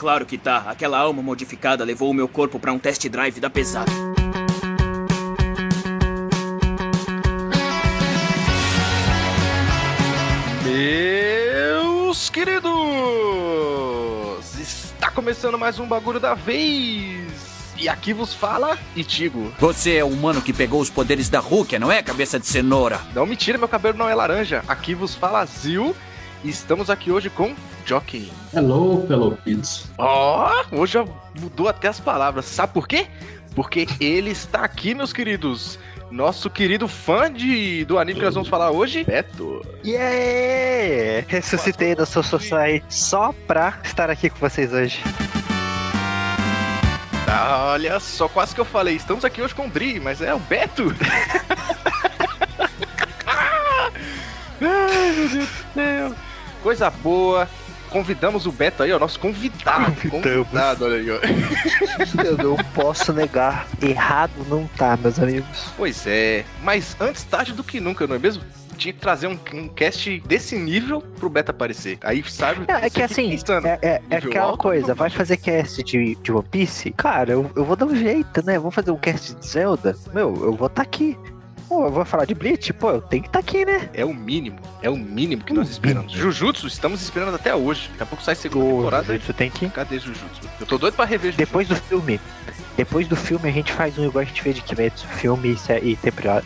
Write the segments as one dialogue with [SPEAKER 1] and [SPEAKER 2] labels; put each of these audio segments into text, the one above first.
[SPEAKER 1] Claro que tá. Aquela alma modificada levou o meu corpo pra um test drive da pesada.
[SPEAKER 2] Meus queridos! Está começando mais um bagulho da vez! E aqui vos fala Itigo.
[SPEAKER 3] Você é o humano que pegou os poderes da Rukia, não é, cabeça de cenoura?
[SPEAKER 2] Não mentira, meu cabelo não é laranja. Aqui vos fala Zil. E estamos aqui hoje com Jockey.
[SPEAKER 4] Hello, fellow kids.
[SPEAKER 2] Ó, hoje já mudou até as palavras. Sabe por quê? Porque ele está aqui, meus queridos. Nosso querido fã de, do anime que nós vamos falar hoje, Beto.
[SPEAKER 5] Yeah! Ressuscitei da Soul Society só pra estar aqui com vocês hoje.
[SPEAKER 2] Olha só, quase que eu falei. Estamos aqui hoje com o Dri, mas é o Beto. Ai, meu Deus do céu. Coisa boa. Convidamos o Beto aí, ó, nosso convidado.
[SPEAKER 5] Convidamos.
[SPEAKER 2] Convidado, olha aí, ó.
[SPEAKER 5] Eu não posso negar. Errado não tá, meus amigos.
[SPEAKER 2] Pois é, mas antes tarde do que nunca, não é mesmo? Tinha que trazer um, um cast desse nível pro Beto aparecer. Aí, sabe?
[SPEAKER 5] É, é que assim,
[SPEAKER 2] pensando,
[SPEAKER 5] é, é- é aquela
[SPEAKER 2] alto,
[SPEAKER 5] coisa, vai fazer cast de, de One Piece? Cara, eu, eu vou dar um jeito, né? Vou fazer um cast de Zelda? Meu, eu vou estar aqui. Pô, eu vou falar de Bleach? Pô, eu tenho que estar aqui, né?
[SPEAKER 2] É o mínimo, é o mínimo que nós esperamos. Jujutsu, estamos esperando até hoje. Daqui a pouco sai a segunda temporada.
[SPEAKER 5] Isso tem que.
[SPEAKER 2] Cadê Jujutsu? Eu tô doido pra rever Jujutsu.
[SPEAKER 5] Depois do filme. Depois do filme a gente faz um igual a gente fez de Kimetsu, filme e e temporada.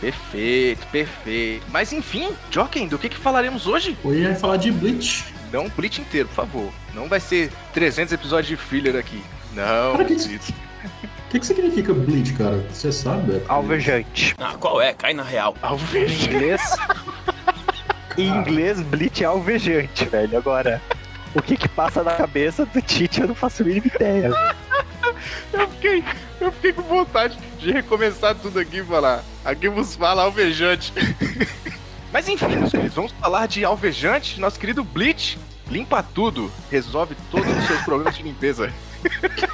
[SPEAKER 2] Perfeito, perfeito. Mas enfim, Joken, do que, que falaremos hoje?
[SPEAKER 4] Hoje vai falar de Bleach.
[SPEAKER 2] Não um Bleach inteiro, por favor. Não vai ser 300 episódios de filler aqui. Não,
[SPEAKER 4] Cara, que-. O que, que significa Bleach, cara? Você sabe, Beto?
[SPEAKER 5] Alvejante.
[SPEAKER 1] Ah, qual é? Cai na real.
[SPEAKER 5] Em
[SPEAKER 2] Alvejante.
[SPEAKER 5] inglês. em inglês, Bleach é alvejante, velho. Agora, o que que passa na cabeça do Tite eu não faço a mínima ideia.
[SPEAKER 2] Eu fiquei, eu fiquei com vontade de recomeçar tudo aqui e falar. Aqui vos fala alvejante. Mas enfim, meus queridos, vamos falar de alvejante. Nosso querido Bleach limpa tudo, resolve todos os seus problemas de limpeza.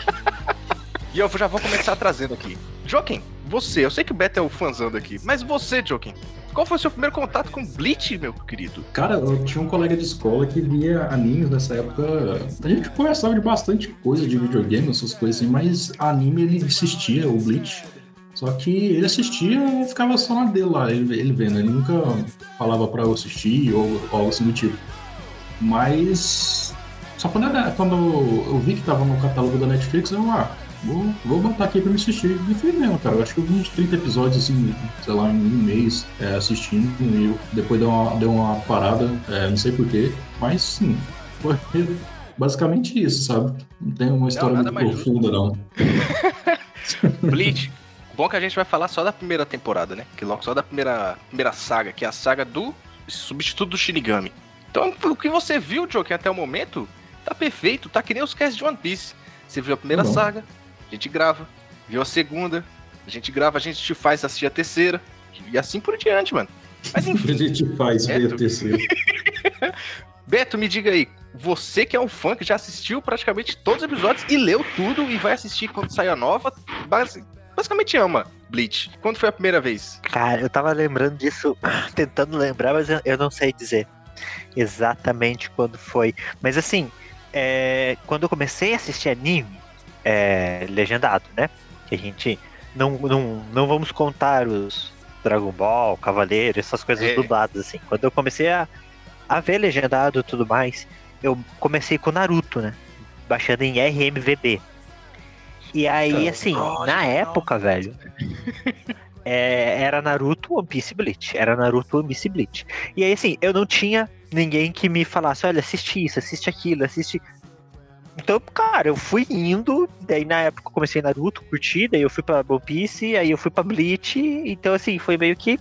[SPEAKER 2] e eu já vou começar trazendo aqui. Joaquim, você, eu sei que o Beto é o fãzão daqui, mas você, Joaquim, qual foi o seu primeiro contato com Bleach, meu querido?
[SPEAKER 4] Cara, eu tinha um colega de escola que via animes nessa época. A gente conversava de bastante coisa de videogame, essas coisas assim, mas anime ele assistia, o Bleach. Só que ele assistia e ficava só na dele lá, ele, ele vendo. Ele nunca falava pra eu assistir ou, ou algo assim do tipo. Mas. Só quando, era- quando eu vi que tava no catálogo da Netflix, eu, ah, vou, vou botar aqui pra me assistir. E fui mesmo, cara. Eu acho que uns 30 episódios, assim, sei lá, em um mês é, assistindo. E eu, depois deu uma, deu uma parada, é, não sei porquê. Mas sim, foi basicamente isso, sabe? Não tem uma história
[SPEAKER 2] nada
[SPEAKER 4] muito
[SPEAKER 2] mais justo.
[SPEAKER 4] profunda, não.
[SPEAKER 2] Bleach. Bom que a gente vai falar só da primeira temporada, né? Que logo só da primeira, primeira saga, que é a saga do substituto do Shinigami. Então, o que você viu, Joker, até o momento, tá perfeito, tá que nem os casts de One Piece. Você viu a primeira
[SPEAKER 4] Tá bom.
[SPEAKER 2] saga, a gente grava. Viu a segunda, a gente grava, a gente te faz assistir a terceira. E assim por diante, mano. Mas
[SPEAKER 4] A
[SPEAKER 2] enfim,
[SPEAKER 4] gente faz ver a terceira.
[SPEAKER 2] Beto, me diga aí, você que é um fã que já assistiu praticamente todos os episódios e leu tudo e vai assistir quando sair a nova, basi- basicamente ama Bleach. Quando foi a primeira vez?
[SPEAKER 5] Cara, eu tava lembrando disso, tentando lembrar, mas eu, eu não sei dizer exatamente quando foi. Mas assim, é, quando eu comecei a assistir anime, é, legendado, né? Que a gente não, não, não vamos contar os Dragon Ball, Cavaleiro, essas coisas
[SPEAKER 2] É.
[SPEAKER 5] dubladas, assim. Quando eu comecei a, a ver legendado e tudo mais, eu comecei com Naruto, né? Baixando em RMVB. E aí, assim,
[SPEAKER 2] Nossa,
[SPEAKER 5] na
[SPEAKER 2] nossa.
[SPEAKER 5] época, velho, é, era Naruto, One Piece Bleach. Era Naruto, One Piece e Bleach. E aí, assim, eu não tinha ninguém que me falasse, olha, assiste isso, assiste aquilo, assiste. Então, cara, eu fui indo, daí na época eu comecei Naruto, curti, daí eu fui pra One Piece, aí eu fui pra Bleach, então assim, foi meio que,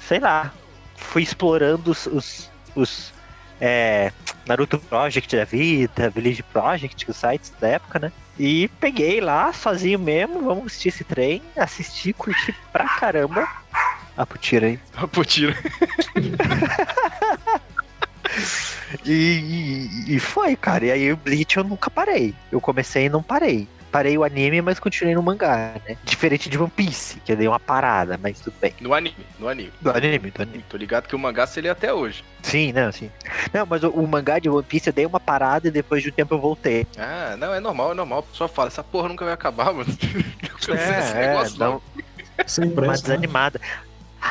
[SPEAKER 5] sei lá, fui explorando os, os, os, é, Naruto Project da vida, Village Project, os sites da época, né? E peguei lá, sozinho mesmo, vamos assistir esse trem, assisti, curti pra caramba. Ah, pro tiro aí.
[SPEAKER 2] Pô, tira.
[SPEAKER 5] E, e, e foi, cara. E aí o Bleach eu nunca parei. Eu comecei e não parei. parei o anime, mas continuei no mangá, né? Diferente de One Piece, que eu dei uma parada, mas tudo bem.
[SPEAKER 2] No anime, no anime.
[SPEAKER 5] Do anime, do anime.
[SPEAKER 2] Tô ligado que o mangá se lê até hoje.
[SPEAKER 5] Sim, não, sim. Não, mas o, o mangá de One Piece eu dei uma parada e depois de um tempo eu voltei.
[SPEAKER 2] Ah, não, é normal, é normal. O pessoal fala, essa porra nunca vai acabar, mano.
[SPEAKER 5] É, é,
[SPEAKER 2] não.
[SPEAKER 5] um-
[SPEAKER 4] Sem
[SPEAKER 5] uma
[SPEAKER 4] pressa. né?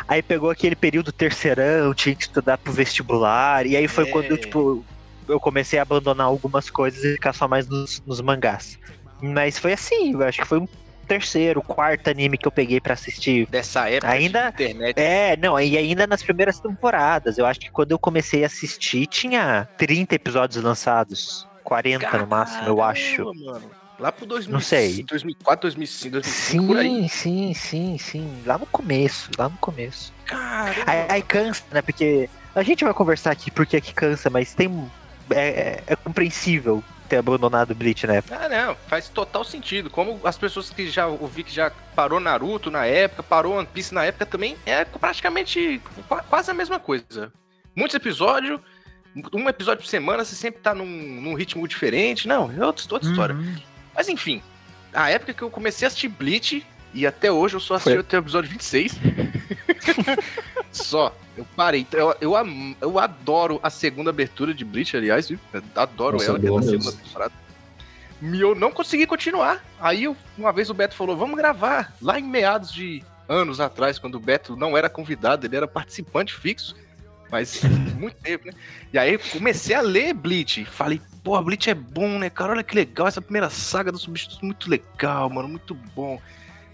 [SPEAKER 5] Aí pegou aquele período terceirão, tinha que estudar pro vestibular, e aí foi
[SPEAKER 2] É.
[SPEAKER 5] quando eu, tipo, eu comecei a abandonar algumas coisas e ficar só mais nos, nos mangás. Mas foi assim, eu acho que foi um terceiro, quarto anime que eu peguei pra assistir.
[SPEAKER 2] Dessa época
[SPEAKER 5] Ainda-
[SPEAKER 2] de internet.
[SPEAKER 5] É, não, e ainda nas primeiras temporadas. Eu acho que quando eu comecei a assistir, tinha 30 episódios lançados. 40 no máximo, eu acho.
[SPEAKER 2] Caramba, Mano. Lá pro 2000,
[SPEAKER 5] Não sei.
[SPEAKER 2] 2004, 2005, 2005, por aí.
[SPEAKER 5] Sim, sim, sim, sim. Lá no começo, lá no começo.
[SPEAKER 2] Caramba.
[SPEAKER 5] Aí, aí cansa, né? Porque a gente vai conversar aqui porque que cansa, mas tem. É, é- é compreensível ter abandonado o Bleach na época.
[SPEAKER 2] Ah, não, faz total sentido. Como as pessoas que já ouvi que já parou Naruto na época, parou One Piece na época também, é praticamente qua- quase a mesma coisa. Muitos episódios, um episódio por semana, você sempre tá num, num ritmo diferente. Não, é outra, outra história. Mas enfim, a época que eu comecei a assistir Bleach, e até hoje eu só assisti
[SPEAKER 5] Foi.
[SPEAKER 2] até o episódio 26. só. Eu parei. Eu, eu, eu adoro a segunda abertura de Bleach, aliás, adoro
[SPEAKER 4] Nossa,
[SPEAKER 2] ela, que é da segunda temporada. E eu não consegui continuar. Aí eu- uma vez o Beto falou: vamos gravar. Lá em meados de anos atrás, quando o Beto não era convidado, ele era participante fixo. Mas muito tempo, né? E aí eu comecei a ler Bleach. Falei, pô, Bleach é bom, né, cara? Olha que legal. Essa primeira saga do substituto muito legal, mano. Muito bom.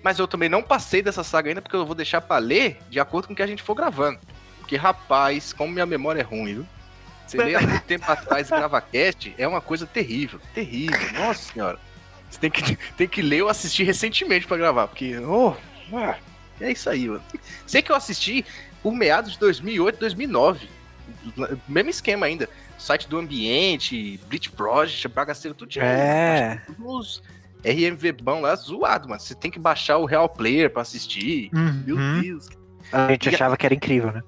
[SPEAKER 2] Mas eu também não passei dessa saga ainda, porque eu vou deixar pra ler de acordo com o que a gente for gravando. Porque, rapaz, como minha memória é ruim, viu? Você lê há muito tempo atrás grava cast, é uma coisa terrível. Terrível. Nossa senhora. Você tem que, tem que ler ou assistir recentemente pra gravar, porque. Oh, é isso aí, mano. Sei que eu assisti por meados de 2008, 2009. Mesmo esquema ainda. Site do Ambiente, Bleach Project, bagaceiro, tudo de
[SPEAKER 5] É.
[SPEAKER 2] Uns RMV bom lá zoado, mano. Você tem que baixar o Real Player pra assistir. Meu
[SPEAKER 5] Uhum.
[SPEAKER 2] Deus.
[SPEAKER 5] A gente
[SPEAKER 2] E a-
[SPEAKER 5] achava que era incrível, né?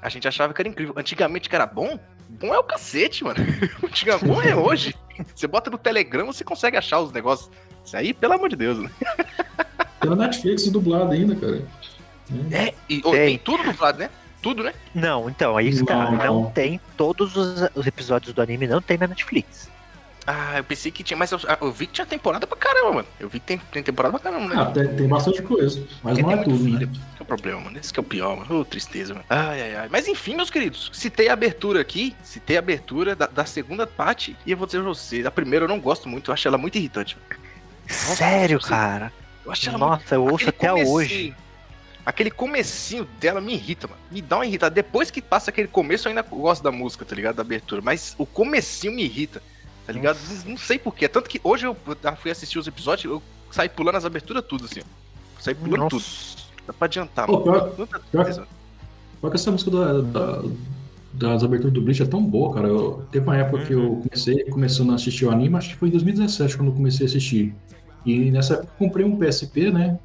[SPEAKER 2] A gente achava que era incrível. Antigamente que era bom, bom é o cacete, mano. Antigamente bom é hoje. Você bota no Telegram, você consegue achar os negócios. Isso aí, pelo amor de Deus, né?
[SPEAKER 4] Pela Netflix dublado ainda, cara.
[SPEAKER 2] É, e ô,
[SPEAKER 5] Tem.
[SPEAKER 2] tem tudo dublado, né? Tudo, né?
[SPEAKER 5] Não, então, aí que tá.
[SPEAKER 4] Não,
[SPEAKER 5] tem todos os, os episódios do anime, não tem na Netflix.
[SPEAKER 2] Ah, eu pensei que tinha, mas eu, eu vi que tinha temporada pra caramba, mano. Eu vi que tem, tem temporada pra caramba, né?
[SPEAKER 4] Ah, tem, tem bastante coisa. Mas
[SPEAKER 2] Porque
[SPEAKER 4] não é
[SPEAKER 2] tem muito
[SPEAKER 4] tudo,
[SPEAKER 2] filho.
[SPEAKER 4] né?
[SPEAKER 2] Esse que é o problema, mano. Esse que é o pior, mano. Ô, tristeza, mano. Ai, ai, ai. Mas enfim, meus queridos, citei a abertura aqui, citei a abertura da, da segunda parte, e eu vou dizer pra você, a primeira eu não gosto muito, eu acho ela muito irritante. mano.
[SPEAKER 5] Sério,
[SPEAKER 2] você-
[SPEAKER 5] cara?
[SPEAKER 2] Eu acho ela muito
[SPEAKER 5] Nossa, eu ouço
[SPEAKER 2] Aquele
[SPEAKER 5] até
[SPEAKER 2] comecinho-
[SPEAKER 5] hoje.
[SPEAKER 2] Aquele comecinho dela me irrita, mano. Me dá uma irritada. Depois que passa aquele começo, eu ainda gosto da música, tá ligado? Da abertura. Mas o comecinho me irrita, tá ligado? Não, não sei porquê. Tanto que hoje eu fui assistir os episódios, eu saí pulando as aberturas tudo, assim. Saí pulando tudo.
[SPEAKER 5] Nossa.
[SPEAKER 2] Dá pra adiantar,
[SPEAKER 4] Pô,
[SPEAKER 2] mano.
[SPEAKER 4] pior- pior-. Só que essa música da- da- das aberturas do Bleach é tão boa, cara. Eu, teve uma época que eu comecei começando a assistir o anime, acho que foi em 2017 quando eu comecei a assistir. E nessa época eu comprei um PSP, né?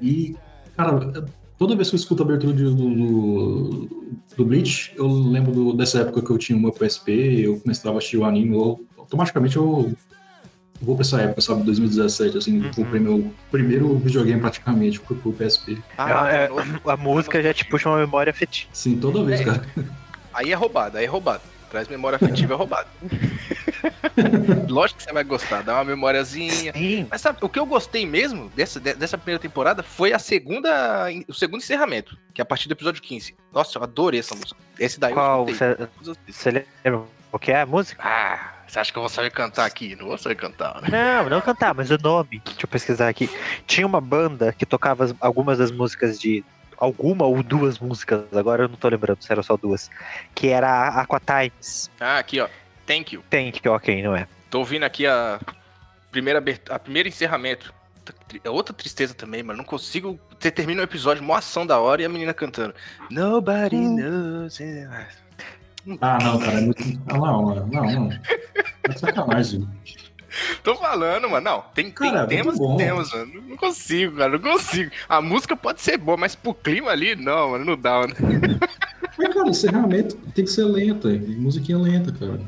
[SPEAKER 4] E, cara, toda vez que eu escuto a abertura de- do, do, do Bleach, eu lembro do- dessa época que eu tinha o meu PSP, eu começava a assistir o anime, eu- automaticamente eu vou pra essa época, sabe? 2017, assim,
[SPEAKER 5] Uhum.
[SPEAKER 4] comprei meu primeiro videogame praticamente, pro PSP.
[SPEAKER 2] Ah,
[SPEAKER 5] É,
[SPEAKER 2] mano,
[SPEAKER 5] A música já te puxa uma memória afetiva.
[SPEAKER 4] Sim, toda vez,
[SPEAKER 2] É.
[SPEAKER 4] cara.
[SPEAKER 2] Aí é roubado, aí é roubado. Traz memória afetiva é roubado. Lógico que você vai gostar, dá uma memóriazinha.
[SPEAKER 5] Sim.
[SPEAKER 2] Mas sabe, o que eu gostei mesmo dessa, de- dessa primeira temporada foi a segunda, o segundo encerramento, que é a partir do episódio 15. Nossa, eu adorei essa música. Esse daí
[SPEAKER 5] Qual?
[SPEAKER 2] eu.
[SPEAKER 5] Você lembra o que é a música?
[SPEAKER 2] Ah, você acha que eu vou saber cantar aqui? Não vou saber cantar, né?
[SPEAKER 5] Não, não cantar, mas o nome. Deixa eu pesquisar aqui. Tinha uma banda que tocava as- algumas das músicas de. Alguma ou duas músicas, agora eu não tô lembrando se eram só duas. Que era a Aqua Times.
[SPEAKER 2] Ah, aqui, ó. Thank you.
[SPEAKER 5] Tem que ok, não é?
[SPEAKER 2] Tô ouvindo aqui a primeira, a primeiro encerramento. É outra tristeza também, mano. Não consigo. Você termina o episódio, mó ação da hora e a menina cantando. Nobody knows.
[SPEAKER 4] Ah, não, cara, é muito. Ah, não, não, não. não. É sacanagem.
[SPEAKER 2] Tô falando, mano. Não, tem,
[SPEAKER 4] Cara,
[SPEAKER 2] tem
[SPEAKER 4] é
[SPEAKER 2] temas
[SPEAKER 4] muito
[SPEAKER 2] e temas, mano. Não consigo, cara. Não consigo. A música pode ser boa, mas pro clima ali, não, mano. Não dá, mano.
[SPEAKER 4] Mas, cara, encerramento tem que ser lenta. e Musiquinha lenta, cara.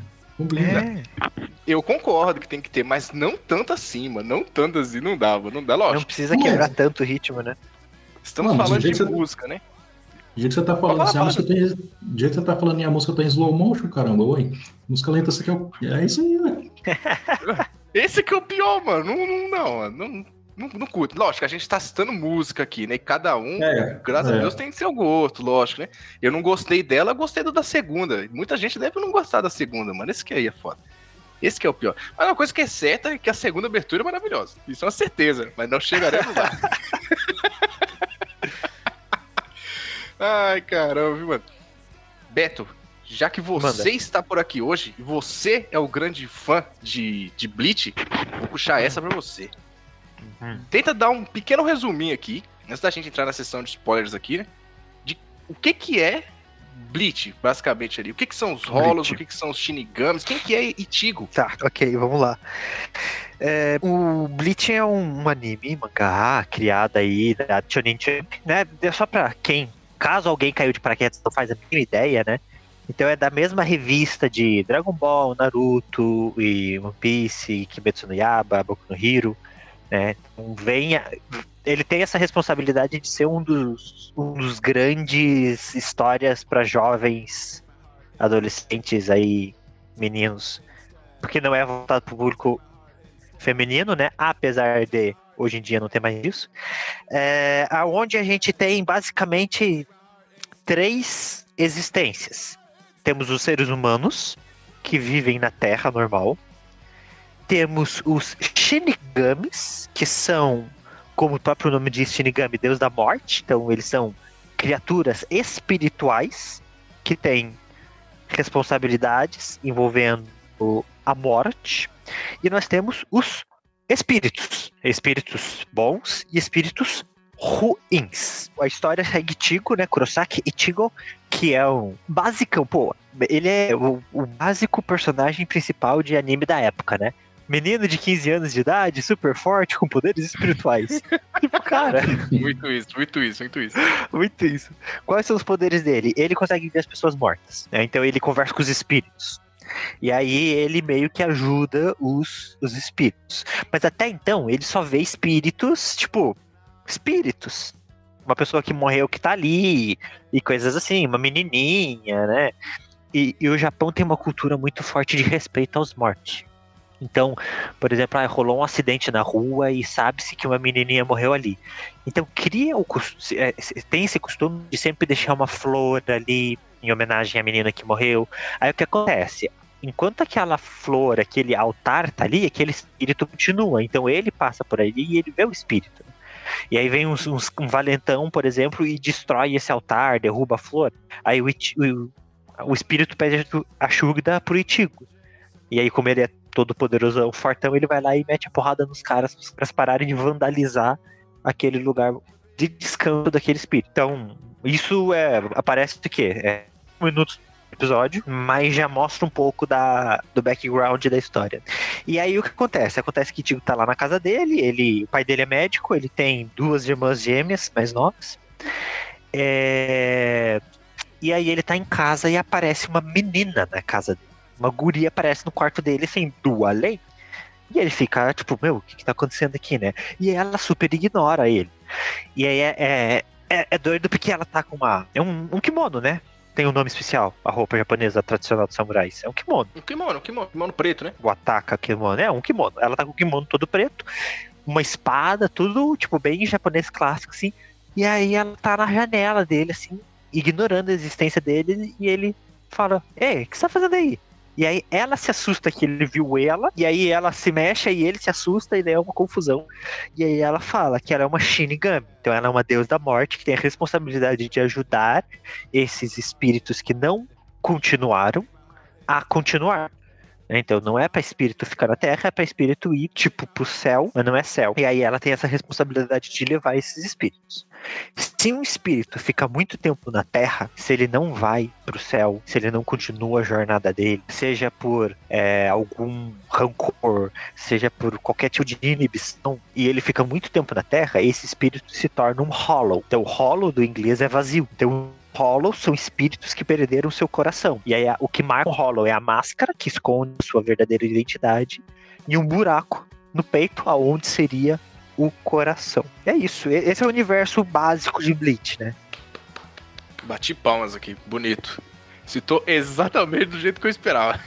[SPEAKER 5] É.
[SPEAKER 2] Eu concordo que tem que ter, mas não tanto assim, mano. Não tanto assim, não dava. Não dá, lógico.
[SPEAKER 5] Não precisa quebrar
[SPEAKER 4] mas-
[SPEAKER 5] tanto o ritmo, né?
[SPEAKER 2] Estamos falando de
[SPEAKER 4] você-
[SPEAKER 2] música, né?
[SPEAKER 4] Do jeito que você tá falando,
[SPEAKER 2] Fala,
[SPEAKER 4] assim, a música tem, do jeito que você tá falando e a música tá em slow motion, caramba, oi. Música lenta, você quer. o- É isso aí, velho.
[SPEAKER 2] Esse que é o pior, mano. Não, não, não, mano. não, não, não curto. Lógico, a gente tá citando música aqui, né? E cada um,
[SPEAKER 4] É,
[SPEAKER 2] graças
[SPEAKER 4] é.
[SPEAKER 2] a Deus, tem seu gosto, lógico, né? Eu não gostei dela, eu gostei do da segunda. Muita gente deve não gostar da segunda, mano. Esse que aí é foda. Esse que é o pior. Mas uma coisa que é certa é que a segunda abertura é maravilhosa. Isso é uma certeza, mas não chegaremos lá. Ai, caramba, viu, mano? Beto, já que você
[SPEAKER 5] Manda.
[SPEAKER 2] está por aqui hoje e você é o grande fã de, de Bleach, vou puxar essa pra você.
[SPEAKER 5] Uhum.
[SPEAKER 2] Tenta dar um pequeno resuminho aqui, antes da gente entrar na sessão de spoilers aqui, né? De o que que é Bleach, basicamente ali. O que que são os rolos,
[SPEAKER 5] Bleach.
[SPEAKER 2] o que que são os Shinigamis, quem que é Ichigo?
[SPEAKER 5] Tá, ok, vamos lá. É, o Bleach é um anime, mangá, criado aí da Shonen Jump, né? Só pra quem, caso alguém caiu de paraquedas não faz a mínima ideia, né? Então é da mesma revista de Dragon Ball, Naruto e One Piece, Kimetsu no Yaba, Boku no Hero, né? Então vem a- ele tem essa responsabilidade de ser um dos, um dos grandes histórias para jovens adolescentes aí, meninos porque não é voltado para o público feminino, né? Apesar de hoje em dia não ter mais isso. É, aonde a gente tem basicamente três existências. Temos os seres humanos que vivem na Terra normal. Temos os Shinigamis, que são, como o próprio nome diz, Shinigami, Deus da Morte. Então eles são criaturas espirituais que têm responsabilidades envolvendo a morte. E nós temos os espíritos. Espíritos bons e espíritos ruins. A história segue Tigo, né? Kurosaki Ichigo, que é um basicão, pô. Ele é o, o básico personagem principal de anime da época, né? Menino de 15 anos de idade, super forte, com poderes espirituais. tipo, cara,
[SPEAKER 2] Muito isso, muito isso, muito isso.
[SPEAKER 5] muito isso. Quais são os poderes dele? Ele consegue ver as pessoas mortas. né? Então ele conversa com os espíritos. E aí ele meio que ajuda os, os espíritos. Mas até então ele só vê espíritos, tipo, espíritos. Uma pessoa que morreu que tá ali, e coisas assim, uma menininha, né? E, e o Japão tem uma cultura muito forte de respeito aos mortos. Então, por exemplo, ah, rolou um acidente na rua e sabe-se que uma menininha morreu ali. Então cria o é, tem esse costume de sempre deixar uma flor ali em homenagem à menina que morreu. Aí o que acontece? Enquanto aquela flor, aquele altar tá ali, aquele espírito continua. Então ele passa por ali e ele vê o espírito. E aí vem uns, uns- um valentão, por exemplo, e destrói esse altar, derruba a flor. Aí o, o, o espírito pede ajuda pro Itigo. E aí, como ele é todo poderoso, o fortão, ele vai lá e mete a porrada nos caras para pararem de vandalizar aquele lugar de descanso daquele espírito. Então, isso é aparece o quê? É um minuto do episódio, mas já mostra um pouco da, do background da história. E aí o que acontece? Acontece que Tigo tá lá na casa dele, ele, o pai dele é médico, ele tem duas irmãs gêmeas mais novas. É, E aí ele tá em casa e aparece uma menina na casa dele. Uma guria aparece no quarto dele, assim, do além. E ele fica, tipo, meu, o que, que tá acontecendo aqui, né? E ela super ignora ele. E aí é, é, é, é doido porque ela tá com uma. É um, um kimono, né? Tem um nome especial, a roupa japonesa tradicional dos samurais. É um kimono.
[SPEAKER 2] Um kimono, um kimono, kimono preto, né?
[SPEAKER 5] O ataca kimono. É um kimono. Ela tá com o kimono todo preto, uma espada, tudo, tipo, bem japonês clássico, assim. E aí ela tá na janela dele, assim, ignorando a existência dele, e ele fala: Ei, o que você tá fazendo aí? E aí ela se assusta que ele viu ela, e aí ela se mexe e ele se assusta e daí é uma confusão. E aí ela fala que ela é uma Shinigami, então ela é uma deusa da morte que tem a responsabilidade de ajudar esses espíritos que não continuaram a continuar. Então não é para espírito ficar na Terra, é para espírito ir tipo pro céu, mas não é céu. E aí ela tem essa responsabilidade de levar esses espíritos. Se um espírito fica muito tempo na Terra, se ele não vai pro céu, se ele não continua a jornada dele, seja por é, algum rancor, seja por qualquer tipo de inibição, e ele fica muito tempo na Terra, esse espírito se torna um hollow. Então, hollow do inglês é vazio. Então, Hollow são espíritos que perderam seu coração. E aí o que marca o Hollow é a máscara, que esconde sua verdadeira identidade, e um buraco no peito, aonde seria o coração. É isso. Esse é o universo básico de Bleach, né?
[SPEAKER 2] Bati palmas aqui, bonito. Citou exatamente do jeito que eu esperava.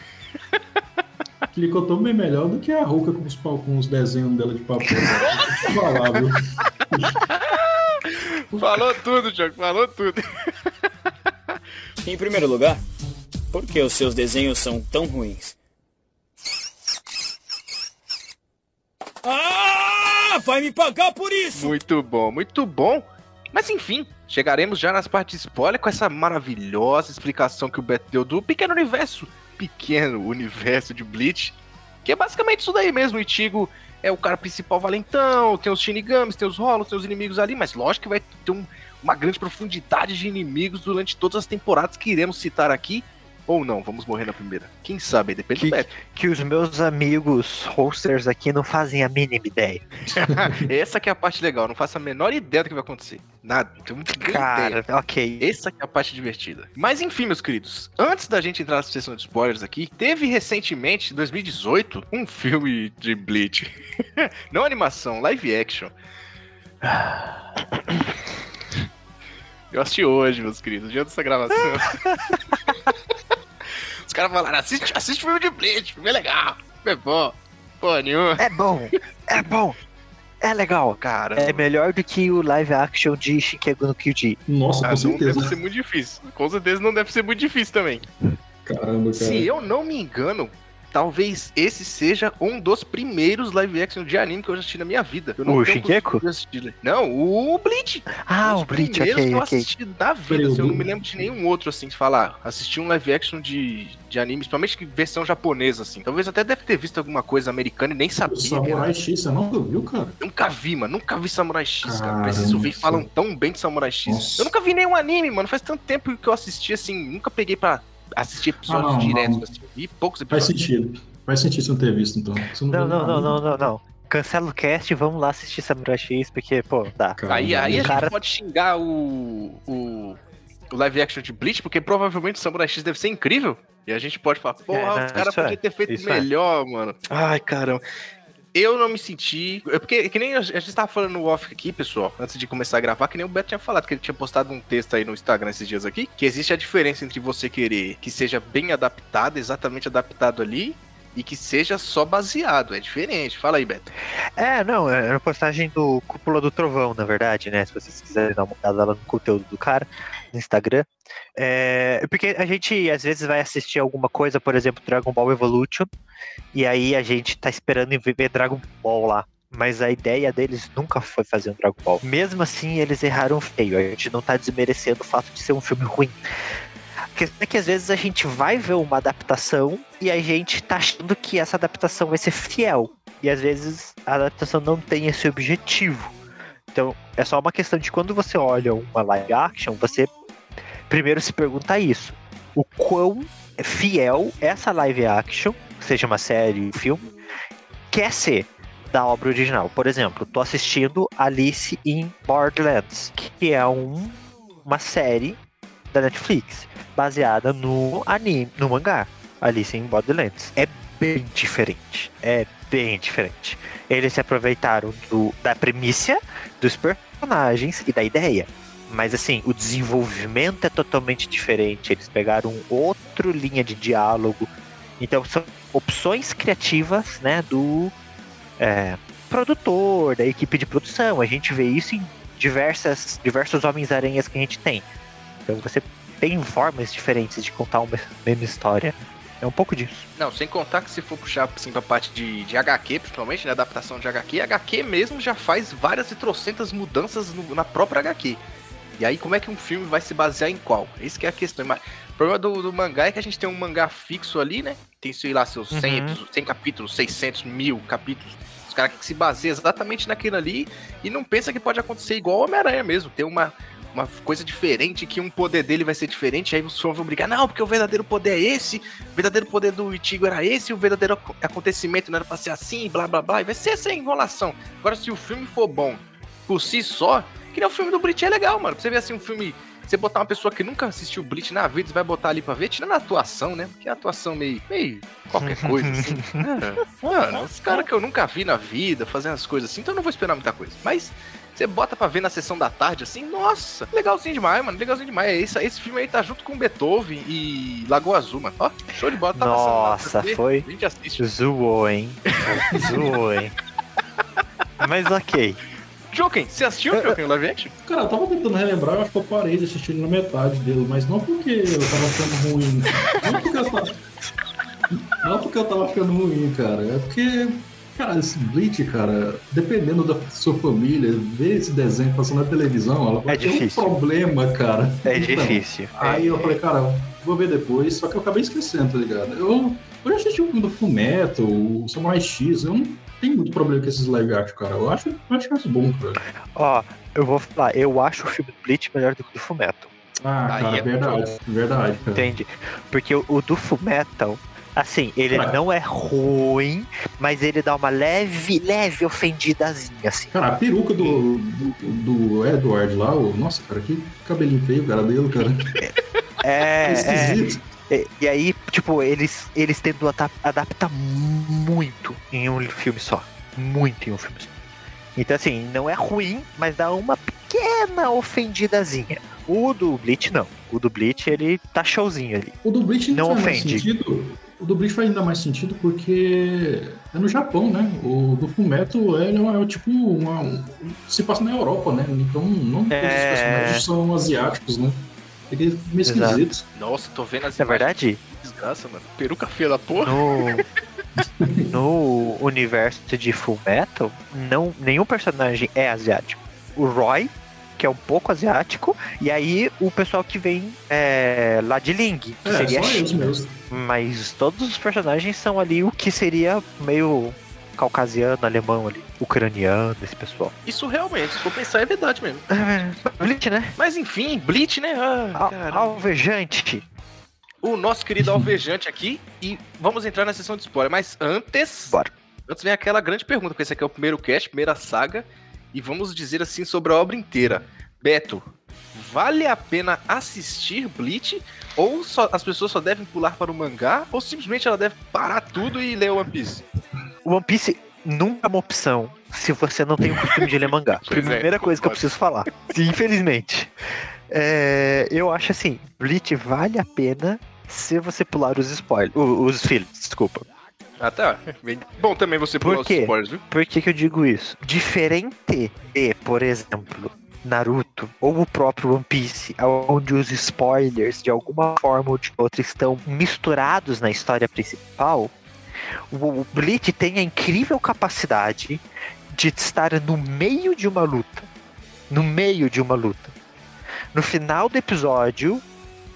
[SPEAKER 4] Clicou tão bem melhor do que a Ruka com os, com os desenhos dela de papel. Vou te falar, viu?
[SPEAKER 2] Falou tudo, Tiago, falou tudo.
[SPEAKER 1] Em primeiro lugar, por que os seus desenhos são tão ruins? Ah! Vai me pagar por isso!
[SPEAKER 2] Muito bom, muito bom. Mas enfim, chegaremos já nas partes spoiler com essa maravilhosa explicação que o Beto deu do pequeno universo, pequeno universo de Bleach, que é basicamente isso daí mesmo. O Ichigo é o cara principal valentão, tem os Shinigamis, tem os Hollows, tem os inimigos ali, mas lógico que vai ter um- uma grande profundidade de inimigos durante todas as temporadas que iremos citar aqui. Ou não, vamos morrer na primeira. Quem sabe, depende
[SPEAKER 5] Que-
[SPEAKER 2] do Beto.
[SPEAKER 5] Que os meus amigos hosters aqui não fazem a mínima ideia.
[SPEAKER 2] Essa que é a parte legal, não faço a menor ideia do que vai acontecer. Nada, não tenho nem ideia.
[SPEAKER 5] Cara, ok.
[SPEAKER 2] Essa que é a parte divertida. Mas enfim, meus queridos, antes da gente entrar na sessão de spoilers aqui, teve recentemente, em 2018, um filme de Bleach. Não animação, live action. Eu assisti hoje, meus queridos, dia dessa gravação. Os caras falaram, assiste, assiste filme de Bleach, filme é legal, filme é bom. Pô, nenhum.
[SPEAKER 5] É bom, é bom, é legal.
[SPEAKER 2] Cara,
[SPEAKER 5] É melhor do que o live action de Shikegu no Kyuji.
[SPEAKER 4] Nossa,
[SPEAKER 2] ah,
[SPEAKER 4] com
[SPEAKER 2] não deve
[SPEAKER 4] certeza.
[SPEAKER 2] ser muito difícil. Com certeza não deve ser muito difícil também.
[SPEAKER 4] Caramba, cara.
[SPEAKER 2] Se eu não me engano, talvez esse seja um dos primeiros live action de anime que eu já assisti na minha vida. Eu não
[SPEAKER 5] O
[SPEAKER 2] assistir. Não, o Bleach.
[SPEAKER 5] Ah,
[SPEAKER 2] Os
[SPEAKER 5] o Bleach,
[SPEAKER 2] primeiros
[SPEAKER 5] ok,
[SPEAKER 2] que eu
[SPEAKER 5] ok.
[SPEAKER 2] assisti da vida.
[SPEAKER 4] Peraí,
[SPEAKER 2] assim, eu não me lembro de nenhum outro, assim, de falar. Assisti um live action de, de anime, principalmente que versão japonesa, assim. Talvez até deve ter visto alguma coisa americana e nem
[SPEAKER 4] O
[SPEAKER 2] sabia. era.
[SPEAKER 4] Samurai X, você nunca viu, cara?
[SPEAKER 2] Nunca vi, mano. Nunca vi Samurai X, cara.
[SPEAKER 4] Caramba,
[SPEAKER 2] Preciso ver.
[SPEAKER 4] isso.
[SPEAKER 2] Falam tão bem de Samurai X.
[SPEAKER 4] Nossa.
[SPEAKER 2] Eu nunca vi nenhum anime, mano. Faz tanto tempo que eu assisti, assim. Nunca peguei pra assistir episódios
[SPEAKER 4] Ah, não,
[SPEAKER 2] diretos,
[SPEAKER 4] não.
[SPEAKER 2] assim. Vi poucos
[SPEAKER 4] Faz
[SPEAKER 2] episódios.
[SPEAKER 4] sentido. Faz sentido você não ter visto, então.
[SPEAKER 5] Não, não, não,
[SPEAKER 4] nada?
[SPEAKER 5] não, não, não. Cancela o cast e vamos lá assistir Samurai X, porque, pô, dá.
[SPEAKER 4] Caramba.
[SPEAKER 2] Aí, aí a gente
[SPEAKER 5] Cara-
[SPEAKER 2] pode xingar o, o, o live action de Bleach, porque provavelmente o Samurai X deve ser incrível. E a gente pode falar, porra,
[SPEAKER 5] É,
[SPEAKER 2] os caras
[SPEAKER 5] isso é,
[SPEAKER 2] podiam ter feito
[SPEAKER 5] é.
[SPEAKER 2] melhor, mano. Ai, caramba. Eu não me senti. Porque, que nem a gente tava falando no off aqui, pessoal, antes de começar a gravar, que nem o Beto tinha falado, que ele tinha postado um texto aí no Instagram esses dias aqui, que existe a diferença entre você querer que seja bem adaptado, exatamente adaptado ali, e que seja só baseado. É diferente. Fala aí, Beto.
[SPEAKER 5] É, não, é uma postagem do Cúpula do Trovão, na verdade, né? Se vocês quiserem dar uma olhada lá no conteúdo do cara, no Instagram. É, porque a gente, às vezes, vai assistir alguma coisa, por exemplo, Dragon Ball Evolution, e aí a gente tá esperando ver Dragon Ball lá. Mas a ideia deles nunca foi fazer um Dragon Ball. Mesmo assim, eles erraram feio. A gente não tá desmerecendo o fato de ser um filme ruim. Questão é que às vezes a gente vai ver uma adaptação e a gente tá achando que essa adaptação vai ser fiel. E às vezes a adaptação não tem esse objetivo. Então é só uma questão de quando você olha uma live action, você primeiro se pergunta isso: o quão fiel essa live action, seja uma série, um filme, quer ser da obra original. Por exemplo, tô assistindo Alice in Borderlands, que é um, uma série da Netflix baseada no anime, no mangá Alice in Borderlands. É bem diferente. É bem diferente. Eles se aproveitaram do, da premissa, dos personagens e da ideia. Mas assim, o desenvolvimento é totalmente diferente. Eles pegaram outro linha de diálogo. Então são opções criativas, né, do é, produtor, da equipe de produção. A gente vê isso em diversas, diversos Homens-Aranhas que a gente tem. Então você tem formas diferentes de contar uma mesma história. É um pouco disso.
[SPEAKER 2] Não, sem contar que se for puxar assim, pra parte de, de HQ, principalmente, né, adaptação de HQ, HQ mesmo já faz várias e trocentas mudanças no- na própria HQ. E aí, como é que um filme vai se basear em qual? Esse que é a questão. O problema do, do mangá é que a gente tem um mangá fixo ali, né? Tem, sei lá, seus 100,
[SPEAKER 5] Uhum.
[SPEAKER 2] episo- 100 capítulos, 600 mil capítulos. Os caras que se baseiam exatamente naquilo ali e não pensa que pode acontecer igual Homem-Aranha mesmo. Tem uma, uma coisa diferente, que um poder dele vai ser diferente, aí os fãs vão brigar, não, porque o verdadeiro poder é esse, o verdadeiro poder do Ichigo era esse, o verdadeiro ac- acontecimento não era pra ser assim, blá blá blá, e vai ser essa enrolação. Agora, se o filme for bom por si só, que nem o filme do Bleach é legal, mano. Pra você ver assim, um filme Você botar uma pessoa que nunca assistiu Bleach na vida, você vai botar ali pra ver, tirando a atuação, né? Porque a atuação meio, meio qualquer coisa, assim. É, mano, os caras que eu nunca vi na vida fazendo as coisas assim, então eu não vou esperar muita coisa. Mas você bota pra ver na sessão da tarde, assim, nossa, legalzinho demais, mano, legalzinho demais. Esse, esse filme aí tá junto com Beethoven e Lagoa Azul, mano. Ó, show de bola. Tá
[SPEAKER 5] Nossa,
[SPEAKER 2] passando
[SPEAKER 5] foi-
[SPEAKER 2] A gente assiste.
[SPEAKER 5] Zoou, hein? Zoou, hein? Mas ok.
[SPEAKER 2] Joken, você assistiu Joken Live Action?
[SPEAKER 4] Cara, eu tava tentando relembrar, eu acho que eu parei de assistir na metade dele, mas não porque eu tava achando ruim. Não porque eu tava. Não porque eu tava achando ruim, cara. É porque, cara, esse Bleach, cara, dependendo da sua família, ver esse desenho passando na televisão, ela vai
[SPEAKER 5] É
[SPEAKER 4] ter
[SPEAKER 5] difícil.
[SPEAKER 4] um problema, cara.
[SPEAKER 5] É
[SPEAKER 4] Então,
[SPEAKER 5] difícil.
[SPEAKER 4] Aí eu falei, cara, vou ver depois, só que eu acabei esquecendo, tá ligado? Eu, eu já assisti o filme do Fullmetal, o Samurai X, eu não tenho muito problema com esses live action, cara. Eu acho, eu acho mais bom, cara.
[SPEAKER 5] Ó, eu vou falar, eu acho o filme do Bleach melhor do que o do Fullmetal.
[SPEAKER 4] Ah,
[SPEAKER 2] Aí
[SPEAKER 4] cara,
[SPEAKER 2] é
[SPEAKER 4] verdade, verdade, cara.
[SPEAKER 5] Entende? Porque o, o do Fullmetal, assim, ele
[SPEAKER 4] Cara.
[SPEAKER 5] não é ruim, mas ele dá uma leve, leve ofendidazinha, assim.
[SPEAKER 4] Cara, a peruca do, do, do Edward lá, o, nossa, cara, que cabelinho feio, cara, dele, cara.
[SPEAKER 5] É,
[SPEAKER 4] É
[SPEAKER 5] é.
[SPEAKER 4] esquisito.
[SPEAKER 5] E, e aí, tipo, eles, eles tentam adap- adaptar muito em um filme só. Muito em um filme só. Então, assim, não é ruim, mas dá uma pequena ofendidazinha. O do Bleach, não. O do Bleach, ele tá showzinho ali.
[SPEAKER 4] O do Bleach
[SPEAKER 5] Não
[SPEAKER 4] mais
[SPEAKER 5] ofende.
[SPEAKER 4] sentido. O do Bleach faz ainda mais sentido porque é no Japão, né? O do Fullmetal é, é tipo uma, um- se passa na Europa, né? Então não todos os
[SPEAKER 5] É.
[SPEAKER 4] personagens são asiáticos, né? Fica meio
[SPEAKER 5] Exato.
[SPEAKER 4] esquisito.
[SPEAKER 2] Nossa, tô vendo as
[SPEAKER 5] É verdade?
[SPEAKER 2] Desgraça, mano. Peruca feia da porra.
[SPEAKER 5] No, no universo de Full Metal, não, nenhum personagem é asiático. O Roy, que é um pouco asiático, e aí o pessoal que vem é, lá de Ling, que
[SPEAKER 4] É,
[SPEAKER 5] seria
[SPEAKER 4] só
[SPEAKER 5] a
[SPEAKER 4] eles
[SPEAKER 5] China.
[SPEAKER 4] mesmo.
[SPEAKER 5] Mas todos os personagens são ali o que seria meio caucasiano, alemão ali, ucraniano, esse pessoal.
[SPEAKER 2] Isso realmente, se for pensar, é verdade mesmo.
[SPEAKER 5] Bleach, né?
[SPEAKER 2] Mas enfim, Bleach, né? Ah,
[SPEAKER 5] Al-. Alvejante.
[SPEAKER 2] O nosso querido alvejante aqui. E vamos entrar na sessão de spoiler. Mas antes.
[SPEAKER 5] Bora.
[SPEAKER 2] Antes vem aquela grande pergunta, porque esse aqui é o primeiro cast, primeira saga. E vamos dizer assim sobre a obra inteira. Beto, vale a pena assistir Bleach? Ou só- as pessoas só devem pular para o mangá? Ou simplesmente ela deve parar tudo e ler One Piece?
[SPEAKER 5] One Piece nunca é uma opção se você não tem o costume de ler mangá.
[SPEAKER 2] É,
[SPEAKER 5] Primeira coisa que eu preciso falar. Infelizmente. É, eu acho assim, Bleach vale a pena se você pular os spoilers. o- Os filhos, desculpa.
[SPEAKER 2] Ah, tá. Bem Bom também você
[SPEAKER 5] Por
[SPEAKER 2] pular os spoilers, viu?
[SPEAKER 5] Por que, que eu digo isso? Diferente de, por exemplo, Naruto ou o próprio One Piece, onde os spoilers de alguma forma ou de outra estão misturados na história principal, o o Bleach tem a incrível capacidade de estar no meio de uma luta. No meio de uma luta. No final do episódio,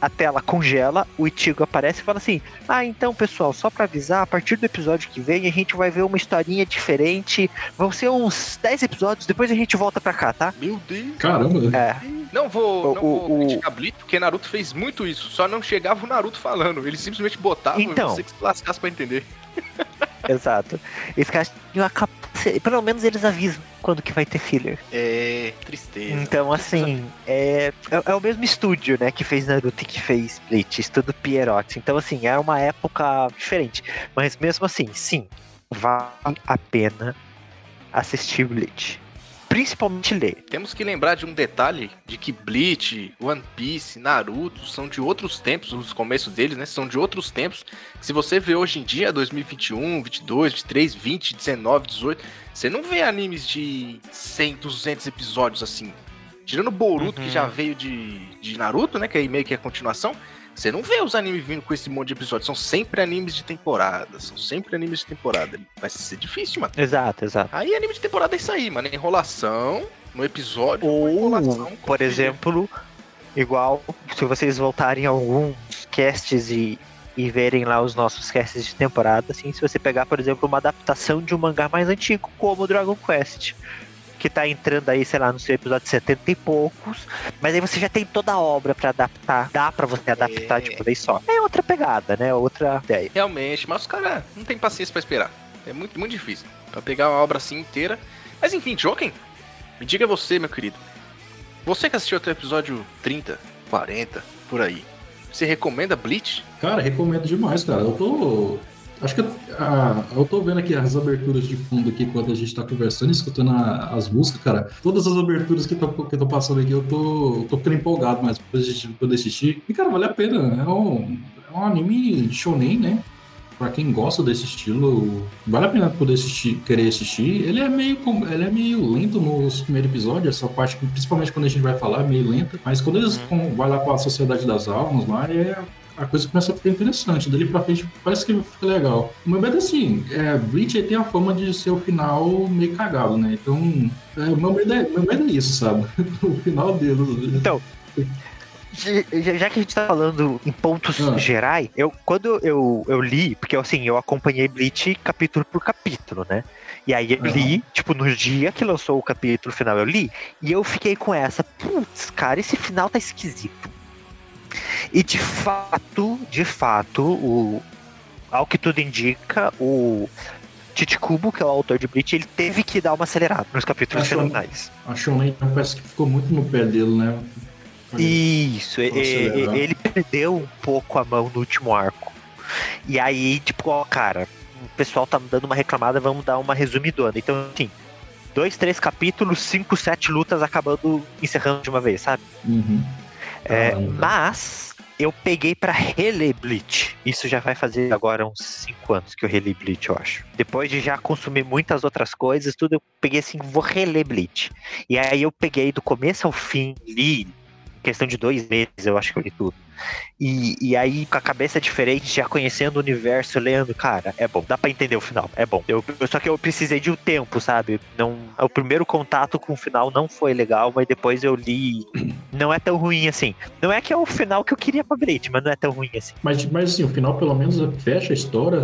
[SPEAKER 5] a tela congela, o Ichigo aparece e fala assim: Ah, então, pessoal, só pra avisar, a partir do episódio que vem a gente vai ver uma historinha diferente. Vão ser uns 10 episódios, depois a gente volta pra cá, tá?
[SPEAKER 2] Meu Deus.
[SPEAKER 4] Caramba.
[SPEAKER 5] É.
[SPEAKER 2] Não vou,
[SPEAKER 5] O-
[SPEAKER 2] não
[SPEAKER 5] o-
[SPEAKER 2] vou
[SPEAKER 5] o-
[SPEAKER 2] criticar Bleach, porque Naruto fez muito isso. Só não chegava o Naruto falando. Ele simplesmente botava
[SPEAKER 5] Então.
[SPEAKER 2] e você que se lascasse pra entender.
[SPEAKER 5] Exato. Esse cara tem uma capacidade. Pelo menos eles avisam quando que vai ter filler.
[SPEAKER 2] É. Tristeza.
[SPEAKER 5] Então, assim, é, é, é o mesmo estúdio, né, que fez Naruto e que fez Bleach, estúdio Pierrot. Então, assim, era uma época diferente. Mas mesmo assim, sim, vale a pena assistir Bleach. Principalmente ler.
[SPEAKER 2] Temos que lembrar de um detalhe de que Bleach, One Piece, Naruto são de outros tempos, os começos deles, né? São de outros tempos. Que se você vê hoje em dia, 2021, 22, 23, 20, 19, 18, você não vê animes de 100, 200 episódios assim. Tirando Boruto, que
[SPEAKER 5] Uhum.
[SPEAKER 2] já veio de, de Naruto, né? Que aí meio que é a continuação. Você não vê os animes vindo com esse monte de episódios. São sempre animes de temporada. São sempre animes de temporada. Vai ser difícil, mano.
[SPEAKER 5] Exato, exato.
[SPEAKER 2] Aí anime de temporada é isso aí, mano. Enrolação no episódio.
[SPEAKER 5] Ou, por exemplo, igual se vocês voltarem a alguns casts e, e verem lá os nossos casts de temporada, assim, se você pegar, por exemplo, uma adaptação de um mangá mais antigo, como o Dragon Quest, que tá entrando aí, sei lá, no seu episódio 70 e poucos, mas aí você já tem toda a obra pra adaptar, dá pra você adaptar
[SPEAKER 2] É.
[SPEAKER 5] de uma vez só. É outra pegada, né? Outra ideia.
[SPEAKER 2] Realmente, mas os caras não tem paciência pra esperar. É muito, muito difícil. Pra pegar uma obra assim inteira. Mas enfim, Joken, me diga você, meu querido. Você que assistiu até o episódio 30, 40, por aí. Você recomenda Bleach?
[SPEAKER 4] Cara, recomendo demais, cara. Eu tô. Acho que ah, eu tô vendo aqui as aberturas de fundo aqui enquanto a gente tá conversando, escutando a- as músicas, cara. Todas as aberturas que estão que tão passando aqui, eu tô, tô ficando empolgado mais pra gente poder assistir. E, cara, vale a pena. É um, é um anime shonen, né? Pra quem gosta desse estilo, vale a pena poder assistir, querer assistir. Ele é meio, com- ele é meio lento nos primeiros episódios, essa parte, principalmente quando a gente vai falar, é meio lenta. Mas quando eles com, vai lá pra Sociedade das Almas, lá, é, a coisa começa a ficar interessante. Dali pra frente parece que fica legal. Mas medo assim, é, Bleach tem a fama de ser o final meio cagado, né? Então, é, o meu medo é, meu medo é isso, sabe? o final dele.
[SPEAKER 5] Então, já, que a gente tá falando em pontos
[SPEAKER 4] Ah.
[SPEAKER 5] gerais, eu quando eu, eu li, porque assim, eu acompanhei Bleach capítulo por capítulo, né? E aí eu li, tipo, no dia que lançou o capítulo final, eu li, e eu fiquei com essa, putz, cara, esse final tá esquisito. E de fato, de fato, o, ao que tudo indica, o Titicubo, que é o autor de Bleach, ele teve que dar uma acelerada nos capítulos
[SPEAKER 4] Achou-
[SPEAKER 5] finais.
[SPEAKER 4] A Shonen parece que ficou muito no pé dele, né?
[SPEAKER 5] Isso, e-
[SPEAKER 4] Pra acelerar.
[SPEAKER 5] e- ele perdeu um pouco a mão no último arco. E aí, tipo, ó, cara, o pessoal tá dando uma reclamada, vamos dar uma resumidona. Então, assim, dois, três capítulos, cinco, sete lutas acabando, encerrando de uma vez, sabe?
[SPEAKER 4] Uhum.
[SPEAKER 5] É, mas eu peguei pra reler Bleach. Isso já vai fazer agora uns cinco anos que eu reli Bleach, eu acho. Depois de já consumir muitas outras coisas, tudo, eu peguei assim, vou reler Bleach. E aí eu peguei do começo ao fim, li, questão de dois meses, eu acho que eu li tudo. E, e aí, com a cabeça diferente, já conhecendo o universo, lendo, cara, é bom. Dá pra entender o final, é bom. Eu, eu- só que eu precisei de um tempo, sabe? Não, o primeiro contato com o final não foi legal, mas depois eu li. Não é tão ruim assim. Não é que é o final que eu queria pra Bleach, mas não é tão ruim assim.
[SPEAKER 4] Mas, mas assim, o final pelo menos fecha a história,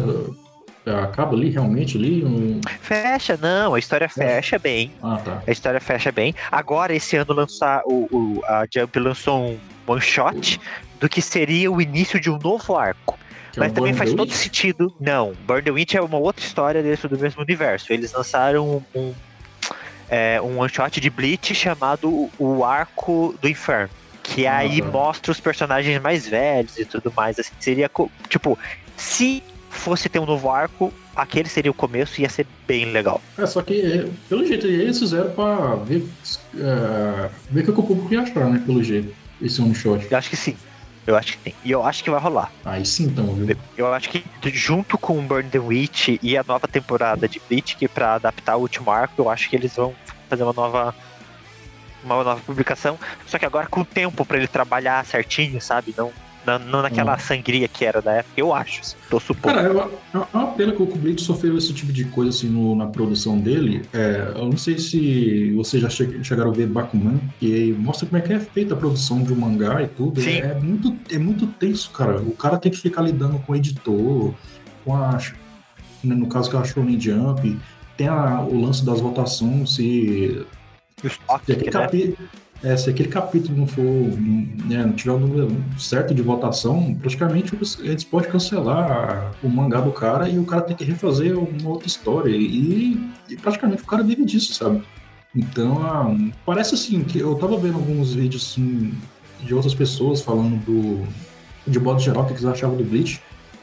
[SPEAKER 4] acaba ali realmente ali. Um...
[SPEAKER 5] Fecha, não, a história fecha bem.
[SPEAKER 4] Ah, tá.
[SPEAKER 5] A história fecha bem. Agora, esse ano, lançar o, o- a Jump lançou um one shot do que seria o início de um novo arco.
[SPEAKER 4] Que é
[SPEAKER 5] Mas
[SPEAKER 4] o
[SPEAKER 5] também
[SPEAKER 4] Burn
[SPEAKER 5] faz todo sentido. Não, Burn the Witch é uma outra história dentro do mesmo universo. Eles lançaram um, é, um one shot de Bleach chamado O Arco do Inferno. Que
[SPEAKER 4] Ah,
[SPEAKER 5] aí
[SPEAKER 4] tá.
[SPEAKER 5] mostra os personagens mais velhos e tudo mais. Assim, seria tipo, se fosse ter um novo arco, aquele seria o começo e ia ser bem legal.
[SPEAKER 4] É, só que, é, pelo jeito, eles fizeram pra ver, é, ver o que o público ia achar, né? Pelo jeito. Esse one shot.
[SPEAKER 5] Eu acho que sim. Eu acho que sim. E eu acho que vai rolar.
[SPEAKER 4] Aí sim, então, viu?
[SPEAKER 5] Eu acho que junto com Burn the Witch e a nova temporada de Bleach, que pra adaptar o último arco, eu acho que eles vão fazer uma nova uma nova publicação, só que agora com tempo pra ele trabalhar certinho, sabe? Não não naquela
[SPEAKER 4] Hum.
[SPEAKER 5] sangria que era da época, eu acho. assim, Tô supondo.
[SPEAKER 4] Cara, é uma, é uma pena que o Kublitz sofreu esse tipo de coisa assim no- na produção dele. É, eu não sei se vocês já che- chegaram a ver Bakuman, que mostra como é que é feita a produção de um mangá e tudo.
[SPEAKER 5] Sim.
[SPEAKER 4] É, muito, é muito tenso, cara. O cara tem que ficar lidando com o editor, com a. né, No caso que é a Shonen Jump, tem a- o lance das votações, se
[SPEAKER 5] E os
[SPEAKER 4] se aquele,
[SPEAKER 5] né?
[SPEAKER 4] É, se aquele capítulo não for, né, não tiver o número certo de votação, praticamente eles- eles podem cancelar o mangá do cara e o cara tem que refazer uma outra história. E, e praticamente o cara vive disso, sabe? Então, ah, parece assim, que eu tava vendo alguns vídeos assim, de outras pessoas falando do de modo geral o que eles achavam do Bleach.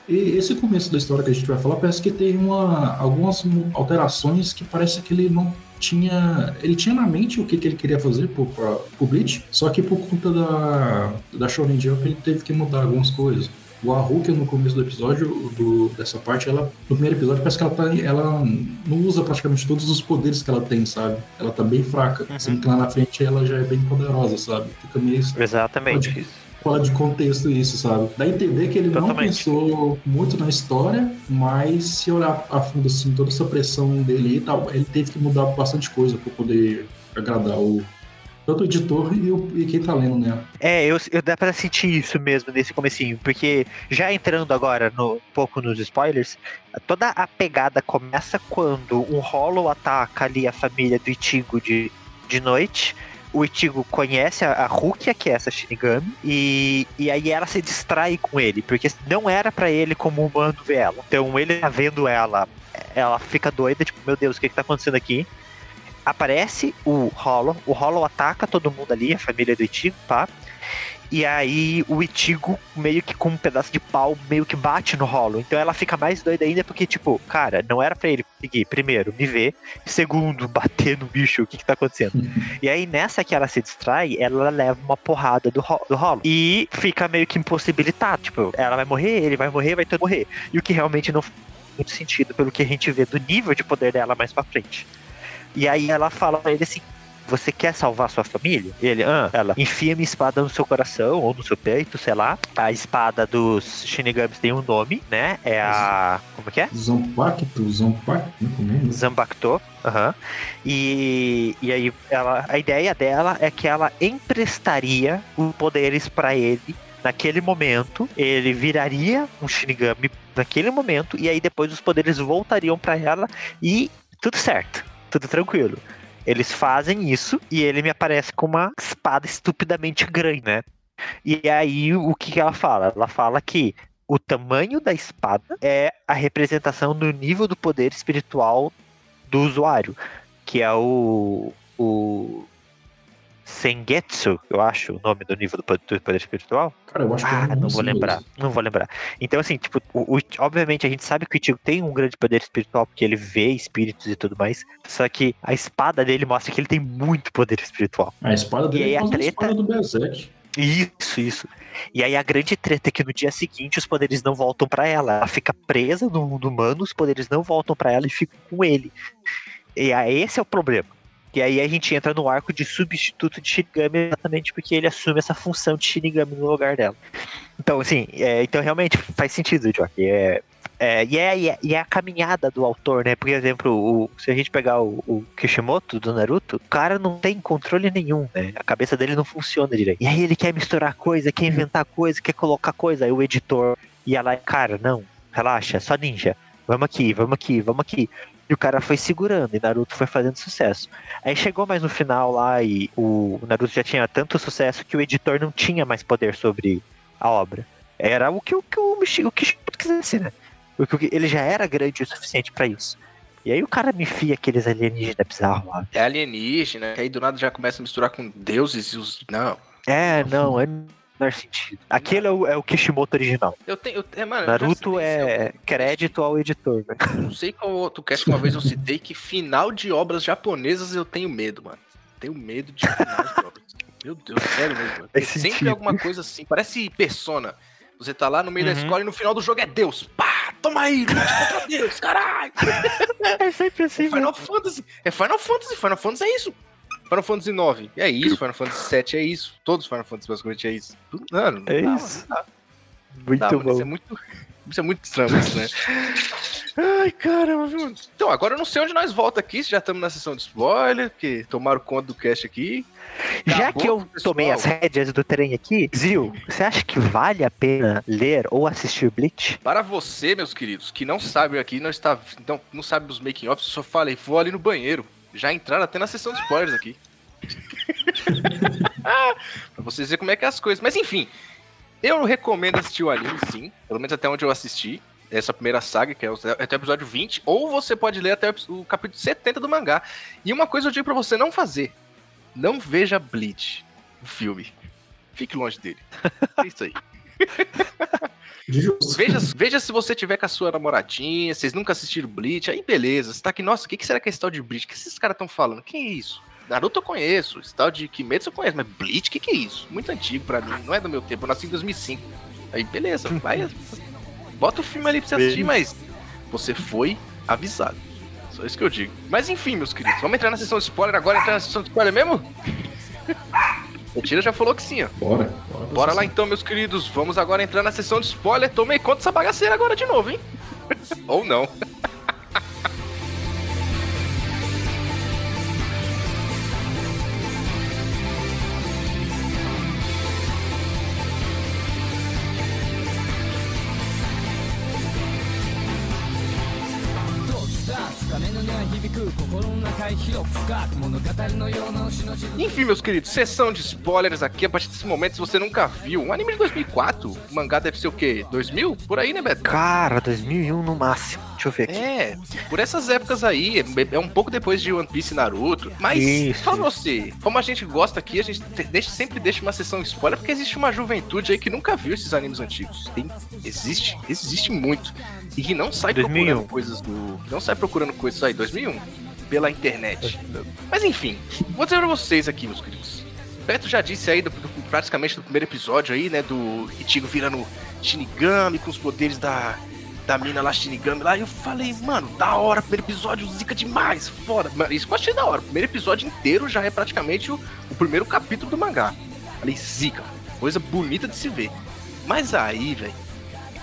[SPEAKER 4] E esse começo da história que a gente vai falar parece que tem uma, algumas alterações que parece que ele não tinha. Ele tinha na mente o que, que ele queria fazer pro, pra, pro Bleach, só que por conta da, da Shonen Jump ele teve que mudar algumas coisas. O Haruka, no começo do episódio, do, dessa parte, ela, no primeiro episódio, parece que ela, tá, ela não usa praticamente todos os poderes que ela tem, sabe? Ela tá bem fraca.
[SPEAKER 5] Uhum.
[SPEAKER 4] Sendo que lá na frente ela já é bem poderosa, sabe? Fica meio
[SPEAKER 5] Exatamente.
[SPEAKER 4] Pode- fora de contexto isso, sabe? Dá a entender que ele não
[SPEAKER 5] Totalmente.
[SPEAKER 4] pensou muito na história, mas se olhar a fundo assim, toda essa pressão dele e tal, ele teve que mudar bastante coisa para poder agradar o tanto o editor e, o, e quem tá lendo, né?
[SPEAKER 5] É, eu, eu dá pra sentir isso mesmo nesse comecinho, porque já entrando agora no, um pouco nos spoilers, toda a pegada começa quando um Hollow ataca ali a família do Ichigo de, de noite. O Ichigo conhece a, a Rukia, que é essa Shinigami, e, e aí ela se distrai com ele, porque não era pra ele como humano ver ela. Então ele tá vendo ela, ela fica doida, tipo, meu Deus, o que que tá acontecendo aqui? aparece o Hollow, o Hollow ataca todo mundo ali, a família do Ichigo, pá. E aí o Itigo meio que com um pedaço de pau meio que bate no rolo. Então ela fica mais doida ainda porque, tipo, cara, não era para ele conseguir, primeiro, me ver, segundo, bater no bicho, o que que tá acontecendo? e aí nessa que ela se distrai, ela leva uma porrada do, ro do rolo. E fica meio que impossibilitado. Tipo, ela vai morrer, ele vai morrer, vai todo morrer. E o que realmente não faz muito sentido pelo que a gente vê do nível de poder dela mais pra frente. E aí ela fala pra ele assim: você quer salvar sua família? Ele, ah, ela, enfia minha espada no seu coração ou no seu peito, sei lá. A espada dos Shinigamis tem um nome, né? É a. Como que é?
[SPEAKER 4] Zompacto, Zompacto, não
[SPEAKER 5] Zambacto. Uhum. E, e aí ela, a ideia dela é que ela emprestaria os poderes para ele naquele momento, ele viraria um Shinigami naquele momento, e aí depois os poderes voltariam para ela e tudo certo, tudo tranquilo. Eles fazem isso e ele me aparece com uma espada estupidamente grande, né? E aí o que, ela fala? Ela fala que o tamanho da espada é a representação do nível do poder espiritual do usuário, que é o, o Sengetsu, eu acho, o nome do nível do poder, do poder espiritual.
[SPEAKER 4] Cara, eu acho que
[SPEAKER 5] ah,
[SPEAKER 4] eu
[SPEAKER 5] não vou lembrar,
[SPEAKER 4] mesmo.
[SPEAKER 5] não vou lembrar. Então, assim, tipo, o, o- obviamente a gente sabe que o Ichigo tem um grande poder espiritual, porque ele vê espíritos e tudo mais, só que a espada dele mostra que ele tem muito poder espiritual.
[SPEAKER 4] A espada dele
[SPEAKER 5] E
[SPEAKER 4] é
[SPEAKER 5] a treta-
[SPEAKER 4] espada do Berserk.
[SPEAKER 5] Isso, isso. E aí a grande treta é que no dia seguinte os poderes não voltam pra ela. Ela fica presa no mundo humano, os poderes não voltam pra ela e ficam com ele. E aí esse é o problema. E aí a gente entra no arco de substituto de Shinigami exatamente porque ele assume essa função de Shinigami no lugar dela. Então, assim, é, então realmente faz sentido, Jock. É, é, e, é, e, é, e é a caminhada do autor, né? Por exemplo, o- se a gente pegar o, o Kishimoto do Naruto, o cara não tem controle nenhum, né? A cabeça dele não funciona direito. E aí ele quer misturar coisa, quer inventar coisa, quer colocar coisa. Aí o editor ia lá cara, não, relaxa, só ninja. Vamos aqui, vamos aqui, vamos aqui. E o cara foi segurando, e Naruto foi fazendo sucesso. Aí chegou mais no final lá e o Naruto já tinha tanto sucesso que o editor não tinha mais poder sobre a obra. Era o que o, que o, Michi- o Kishimoto quisesse, né? Porque ele já era grande o suficiente pra isso. E aí o cara me enfia aqueles alienígenas bizarros lá.
[SPEAKER 2] É alienígena, que aí do nada já começa a misturar com deuses e os. Não.
[SPEAKER 5] É, não, é menor sentido. Aquele é o, é o Kishimoto original.
[SPEAKER 2] Eu tenho. Eu, é, mano,
[SPEAKER 5] Naruto
[SPEAKER 2] em
[SPEAKER 5] é crédito ao editor, né?
[SPEAKER 2] Não sei qual outro cast que uma vez eu citei que final de obras japonesas eu tenho medo, mano. Tenho medo de finais de obras. Meu Deus, sério mesmo, mano.
[SPEAKER 5] Faz
[SPEAKER 2] Sempre
[SPEAKER 5] sentido.
[SPEAKER 2] alguma coisa assim. Parece persona. Você tá lá no meio da
[SPEAKER 5] Uhum.
[SPEAKER 2] escola e no final do jogo é Deus. Pá! Toma aí, lute contra Deus, caralho!
[SPEAKER 5] É sempre assim,
[SPEAKER 2] Final Fantasy. É Final Fantasy. Final Fantasy é isso. Final Fantasy 9 é isso. Final Fantasy 7 é isso. Todos os Final Fantasy basicamente é isso. Tudo- Mano, não
[SPEAKER 5] É isso. Muito
[SPEAKER 2] não mano.
[SPEAKER 5] bom.
[SPEAKER 2] Isso é muito. Isso é muito estranho, muito estranho. Ai, caramba, viu? Então, agora eu não sei onde nós volta aqui, se já estamos na sessão de spoiler, que tomaram conta do cast aqui.
[SPEAKER 5] Já
[SPEAKER 2] Acabou,
[SPEAKER 5] que eu
[SPEAKER 2] pessoal.
[SPEAKER 5] tomei as rédeas do trem aqui, Zil, você acha que vale a pena ler ou assistir Bleach?
[SPEAKER 2] Para você, meus queridos, que não sabem aqui, não está, não, não sabe dos making offs, eu só falei, vou ali no banheiro. Já entraram até na sessão de spoilers aqui. pra vocês verem como é que é as coisas. Mas enfim, eu recomendo assistir o anime, sim. Pelo menos até onde eu assisti. Essa primeira saga, que é até o episódio 20. Ou você pode ler até o capítulo 70 do mangá. E uma coisa eu digo pra você não fazer. Não veja Bleach, o filme. Fique longe dele. É isso aí.
[SPEAKER 4] Justo.
[SPEAKER 2] Veja, veja se você tiver com a sua namoradinha, vocês nunca assistiram Bleach, aí beleza. Você tá aqui, nossa, o que, que será que é esse tal de Bleach? O que esses caras estão falando? Que é isso? Naruto eu conheço, esse tal de Kimetsu eu conheço, mas Bleach, o que, que é isso? Muito antigo pra mim, não é do meu tempo, eu nasci em 2005. Aí beleza, vai, bota o filme ali pra você assistir, mas você foi avisado. Só isso que eu digo. Mas enfim, meus queridos, vamos entrar na sessão de spoiler agora, entrar na sessão de spoiler mesmo? O Tira já falou que sim, ó.
[SPEAKER 4] Bora. Bora,
[SPEAKER 2] Bora lá então, meus queridos. Vamos agora entrar na sessão de spoiler. Tomei conta dessa bagaceira agora de novo, hein? Ou não. Enfim, meus queridos, sessão de spoilers aqui a partir desse momento. Se você nunca viu, um anime de 2004, o mangá deve ser o quê? 2000? Por aí, né, Beto?
[SPEAKER 5] Cara, 2001 no máximo. Deixa eu ver aqui.
[SPEAKER 2] É, por essas épocas aí, é- é um pouco depois de One Piece e Naruto. Mas,
[SPEAKER 5] Isso.
[SPEAKER 2] fala você, como a gente gosta aqui, a gente te- deixa- sempre deixa uma sessão spoiler, porque existe uma juventude aí que nunca viu esses animes antigos. Tem, existe, existe muito. E que não sai
[SPEAKER 5] 2001.
[SPEAKER 2] procurando coisas do. Não sai procurando coisas aí, 2001, pela internet. Mas enfim, vou dizer pra vocês aqui, meus queridos. Beto já disse aí, do, do- praticamente do primeiro episódio aí, né, do Ichigo virando Shinigami com os poderes da, da mina lá, Shinigami lá, e eu falei, mano, da hora, primeiro episódio, zica demais, foda. Mano, isso que eu achei da hora. O primeiro episódio inteiro já é praticamente o, o primeiro capítulo do mangá. Falei, zica, coisa bonita de se ver. Mas aí, velho,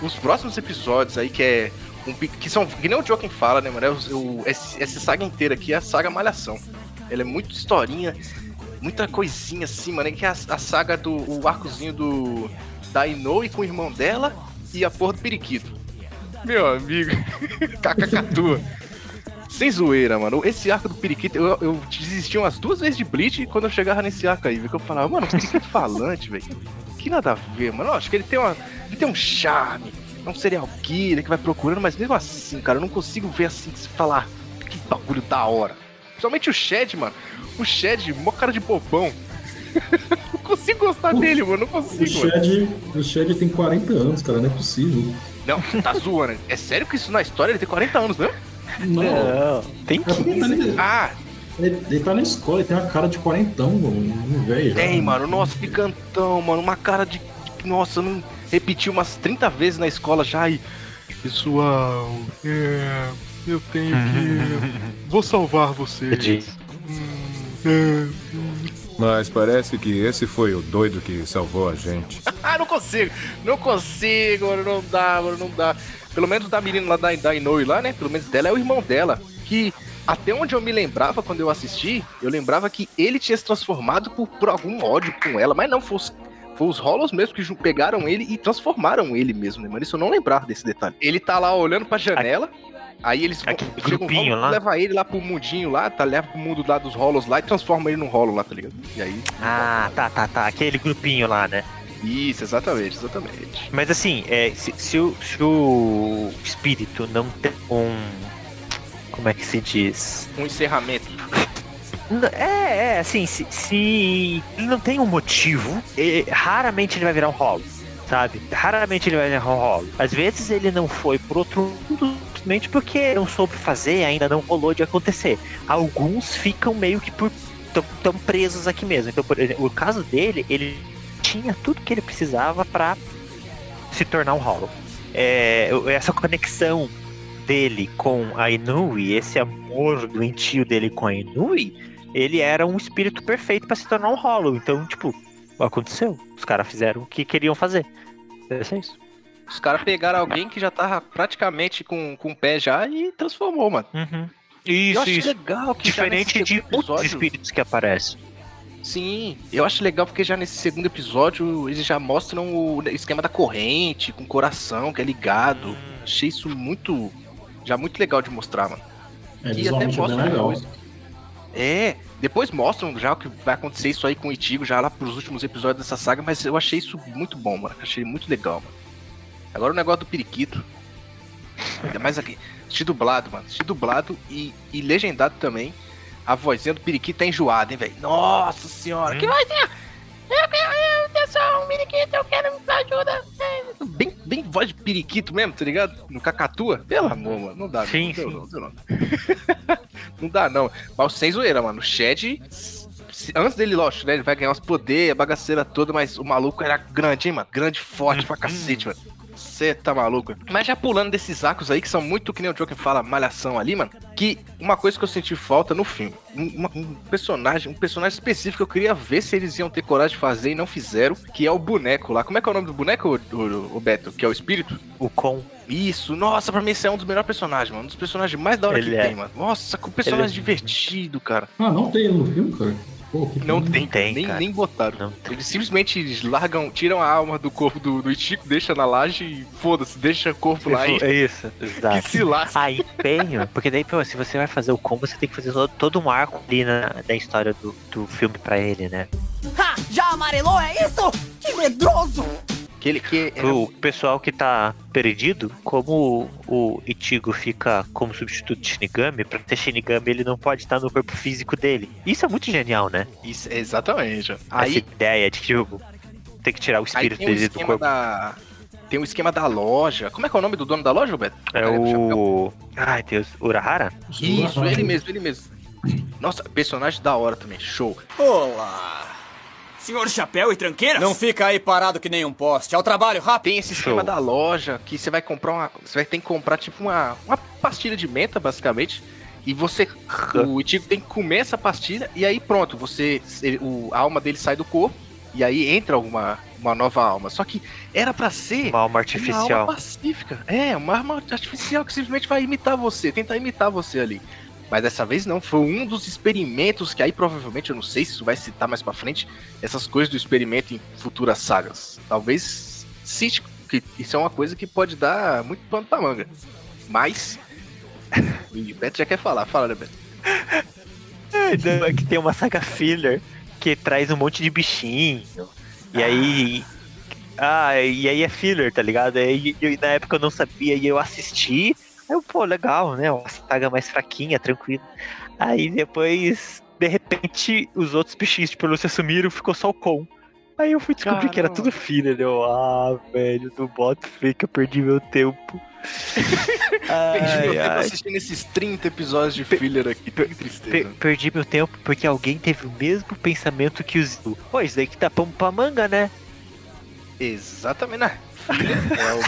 [SPEAKER 2] os próximos episódios aí, que é. Um, que são. Que nem o Joaquim fala, né, mano? É o, esse- essa saga inteira aqui é a saga Malhação. Ela é muito historinha, muita coisinha assim, mano. é Que é a, a saga do. O arcozinho do. Da Inoue com o irmão dela e a porra do periquito. Meu amigo. Cacacatua. Sem zoeira, mano. Esse arco do periquito, eu, eu desisti umas duas vezes de Bleach quando eu chegava nesse arco aí, viu? Que eu falava, mano, periquito falante, velho. Que nada a ver, mano. Eu acho que ele tem uma. Ele tem um charme. É um serial killer que vai procurando, mas mesmo assim, cara, eu não consigo ver assim se falar que bagulho da hora. Principalmente o Shed, mano. O Shed, mó cara de bobão. não consigo gostar dele, mano. Não
[SPEAKER 4] O
[SPEAKER 2] consigo, mano.
[SPEAKER 4] Shed, o Shed tem 40 anos, cara, não é possível.
[SPEAKER 2] Não, você tá zoando. É sério que isso na história ele tem 40 anos, mesmo?
[SPEAKER 4] Não,
[SPEAKER 5] Não, tem
[SPEAKER 4] é tá,
[SPEAKER 5] 15.
[SPEAKER 4] na-
[SPEAKER 2] Ah,
[SPEAKER 4] ele, ele tá na escola, ele tem uma cara de quarentão, mano, um velho já.
[SPEAKER 2] Tem, mano. Nossa, que cantão, mano. Uma cara de. de- Nossa, eu não repeti umas 30 vezes na escola já e. Pessoal, é. Eu tenho que. Vou salvar vocês. Hum,
[SPEAKER 6] Mas parece que esse foi o doido que salvou a gente.
[SPEAKER 2] Ah, não consigo. Não consigo, mano. Não dá, mano. Não dá. Pelo menos da menina lá da, da Inoue lá, né? Pelo menos dela é o irmão dela. Que. Até onde eu me lembrava quando eu assisti, eu lembrava que ele tinha se transformado por, por algum ódio com ela, mas não, foi os, foi os Hollows mesmo que pegaram ele e transformaram ele mesmo, né, mano? Isso eu não lembrava desse detalhe. Ele tá lá olhando pra janela, aí eles vão-
[SPEAKER 5] Aquele
[SPEAKER 2] chega um
[SPEAKER 5] grupinho
[SPEAKER 2] Hollow,
[SPEAKER 5] lá.
[SPEAKER 2] leva ele lá pro mundinho lá, tá? Leva pro mundo lá dos Hollows lá e transforma ele num Hollow lá, tá ligado? E aí.
[SPEAKER 5] Ah, tá, tá, tá. Aquele grupinho lá, né?
[SPEAKER 2] Isso, exatamente, exatamente.
[SPEAKER 5] Mas assim, é, se, se o, se o espírito não tem um. Como é que se diz?
[SPEAKER 2] Um encerramento.
[SPEAKER 5] É, é, assim, se, se ele não tem um motivo, raramente ele vai virar um rolo, sabe? Raramente ele vai virar um rolo. Às vezes ele não foi por outro mundo, simplesmente porque não soube fazer, ainda não rolou de acontecer. Alguns ficam meio que por. tão presos aqui mesmo. Então, por exemplo, o caso dele, ele tinha tudo que ele precisava pra se tornar um Hollow. É, essa conexão dele com a Inui, esse amor doentio dele com a Inui, ele era um espírito perfeito pra se tornar um Hollow. Então, tipo, aconteceu. Os caras fizeram o que queriam fazer. É isso.
[SPEAKER 2] Os caras pegaram alguém que já tava praticamente com, com o pé já e transformou, mano.
[SPEAKER 5] Uhum.
[SPEAKER 2] eu
[SPEAKER 5] Isso,
[SPEAKER 2] acho
[SPEAKER 5] isso.
[SPEAKER 2] legal que
[SPEAKER 5] Diferente de
[SPEAKER 2] segundo
[SPEAKER 5] outros
[SPEAKER 2] episódio-
[SPEAKER 5] espíritos que aparecem.
[SPEAKER 2] Sim, eu acho legal porque já nesse segundo episódio eles já mostram o esquema da corrente com o coração que é ligado. Achei isso muito. Já muito legal de mostrar, mano.
[SPEAKER 4] É,
[SPEAKER 2] que até
[SPEAKER 4] é bem
[SPEAKER 2] mostram
[SPEAKER 4] legal.
[SPEAKER 2] É, depois mostram já o que vai acontecer isso aí com o Itigo, já lá pros últimos episódios dessa saga, mas eu achei isso muito bom, mano. Achei muito legal, mano. Agora o negócio do periquito. Ainda mais aqui. Assisti dublado, mano. Assisti dublado e, e legendado também. A vozinha do periquito tá enjoada, hein, velho? Nossa senhora, que vozinha! Eu quero, eu, eu sou um periquito, eu quero ajuda. Bem, bem voz de periquito mesmo, tá ligado? No cacatua. Pelo amor, mano. Não dá,
[SPEAKER 5] Sim,
[SPEAKER 2] não.
[SPEAKER 5] sim.
[SPEAKER 2] Não, não, não, não. Dá, não. Mas sem zoeira, mano. O Shed, antes dele, lógico, né? Ele vai ganhar os poderes, a bagaceira toda, mas o maluco era grande, hein, mano? Grande, forte pra cacete, mano. Você tá maluco? Mas já pulando desses arcos aí, que são muito, que nem o Joker fala, malhação ali, mano. Que uma coisa que eu senti falta no filme. Um, um personagem, um personagem específico, eu queria ver se eles iam ter coragem de fazer e não fizeram, que é o boneco lá. Como é que é o nome do boneco, o, o, o Beto? Que é o espírito?
[SPEAKER 5] O com.
[SPEAKER 2] Isso, nossa, pra mim esse é um dos melhores personagens, mano. Um dos personagens mais da hora
[SPEAKER 5] Ele
[SPEAKER 2] que
[SPEAKER 5] é.
[SPEAKER 2] tem, mano. Nossa, que personagem
[SPEAKER 5] Ele é-
[SPEAKER 2] divertido, cara.
[SPEAKER 4] Ah, não tem no filme, cara.
[SPEAKER 2] Não tem,
[SPEAKER 5] tem,
[SPEAKER 2] nem,
[SPEAKER 5] cara.
[SPEAKER 2] nem botaram.
[SPEAKER 5] Não tem.
[SPEAKER 2] Eles simplesmente largam, tiram a alma do corpo do, do Ichigo, deixa na laje e foda-se, deixa o corpo lá e
[SPEAKER 5] É isso,
[SPEAKER 2] que
[SPEAKER 5] exato.
[SPEAKER 2] se lasca.
[SPEAKER 5] Ah, empenho, porque daí, pô, se você vai fazer o combo, você tem que fazer todo, todo um arco ali na, da história do, do filme pra ele, né?
[SPEAKER 7] Ha! Já amarelou, é isso? Que medroso!
[SPEAKER 2] Que ele que é,
[SPEAKER 5] O pessoal que tá perdido, como o Ichigo fica como substituto de Shinigami, pra ter Shinigami ele não pode estar no corpo físico dele. Isso é muito genial, né?
[SPEAKER 2] isso, exatamente. ó.
[SPEAKER 5] Essa
[SPEAKER 2] Aí,
[SPEAKER 5] ideia de que tipo, tem que tirar o
[SPEAKER 2] aí
[SPEAKER 5] espírito dele do
[SPEAKER 2] esquema
[SPEAKER 5] corpo.
[SPEAKER 2] da tem o esquema da loja. Como é que é o nome do dono da loja, Roberto?
[SPEAKER 5] É
[SPEAKER 2] do
[SPEAKER 5] o. Ai, Deus, Urahara?
[SPEAKER 2] Isso, ele mesmo, ele mesmo. Nossa, personagem da hora também, show.
[SPEAKER 1] Olá. Senhor Chapéu e Tranqueira?
[SPEAKER 8] Não fica aí parado que nem um poste. Ao trabalho, rápido.
[SPEAKER 2] Tem esse esquema da loja que você vai comprar uma. Você vai ter que comprar tipo uma, uma pastilha de menta, basicamente. E você. O Ichigo tem que comer essa pastilha e aí pronto, você. o, a alma dele sai do corpo e aí entra uma, uma nova alma. Só que era pra ser.
[SPEAKER 5] Uma alma
[SPEAKER 2] Uma alma
[SPEAKER 5] artificial.
[SPEAKER 2] pacífica. É, uma arma artificial que simplesmente vai imitar você, tentar imitar você ali. Mas dessa vez não, foi um dos experimentos que aí provavelmente, eu não sei se isso vai citar mais pra frente, essas coisas do experimento em futuras sagas. Talvez cite, que isso é uma coisa que pode dar muito pano pra manga. Mas. O Beto já quer falar, fala, né, Beto?
[SPEAKER 5] Não, é que tem uma saga filler que traz um monte de bichinho. E aí. Ah, e aí é filler, tá ligado? E, e na época eu não sabia e eu assisti. Aí eu, pô, legal, né? Uma saga mais fraquinha, tranquila. Aí depois, de repente, os outros bichinhos de pelúcia sumiram, ficou só o Con. Aí eu fui descobrir que era
[SPEAKER 2] Caramba.
[SPEAKER 5] tudo filler. Eu, ah, velho, não boto fé que eu perdi meu tempo.
[SPEAKER 2] Perdi meu
[SPEAKER 5] Ai,
[SPEAKER 2] tempo
[SPEAKER 5] ai.
[SPEAKER 2] assistindo esses 30 episódios de filler aqui. Que tristeza.
[SPEAKER 5] Per- perdi meu tempo porque alguém teve o mesmo pensamento que o Zil. Pô, isso daí que tá pão pra manga, né?
[SPEAKER 2] Exatamente, né? É o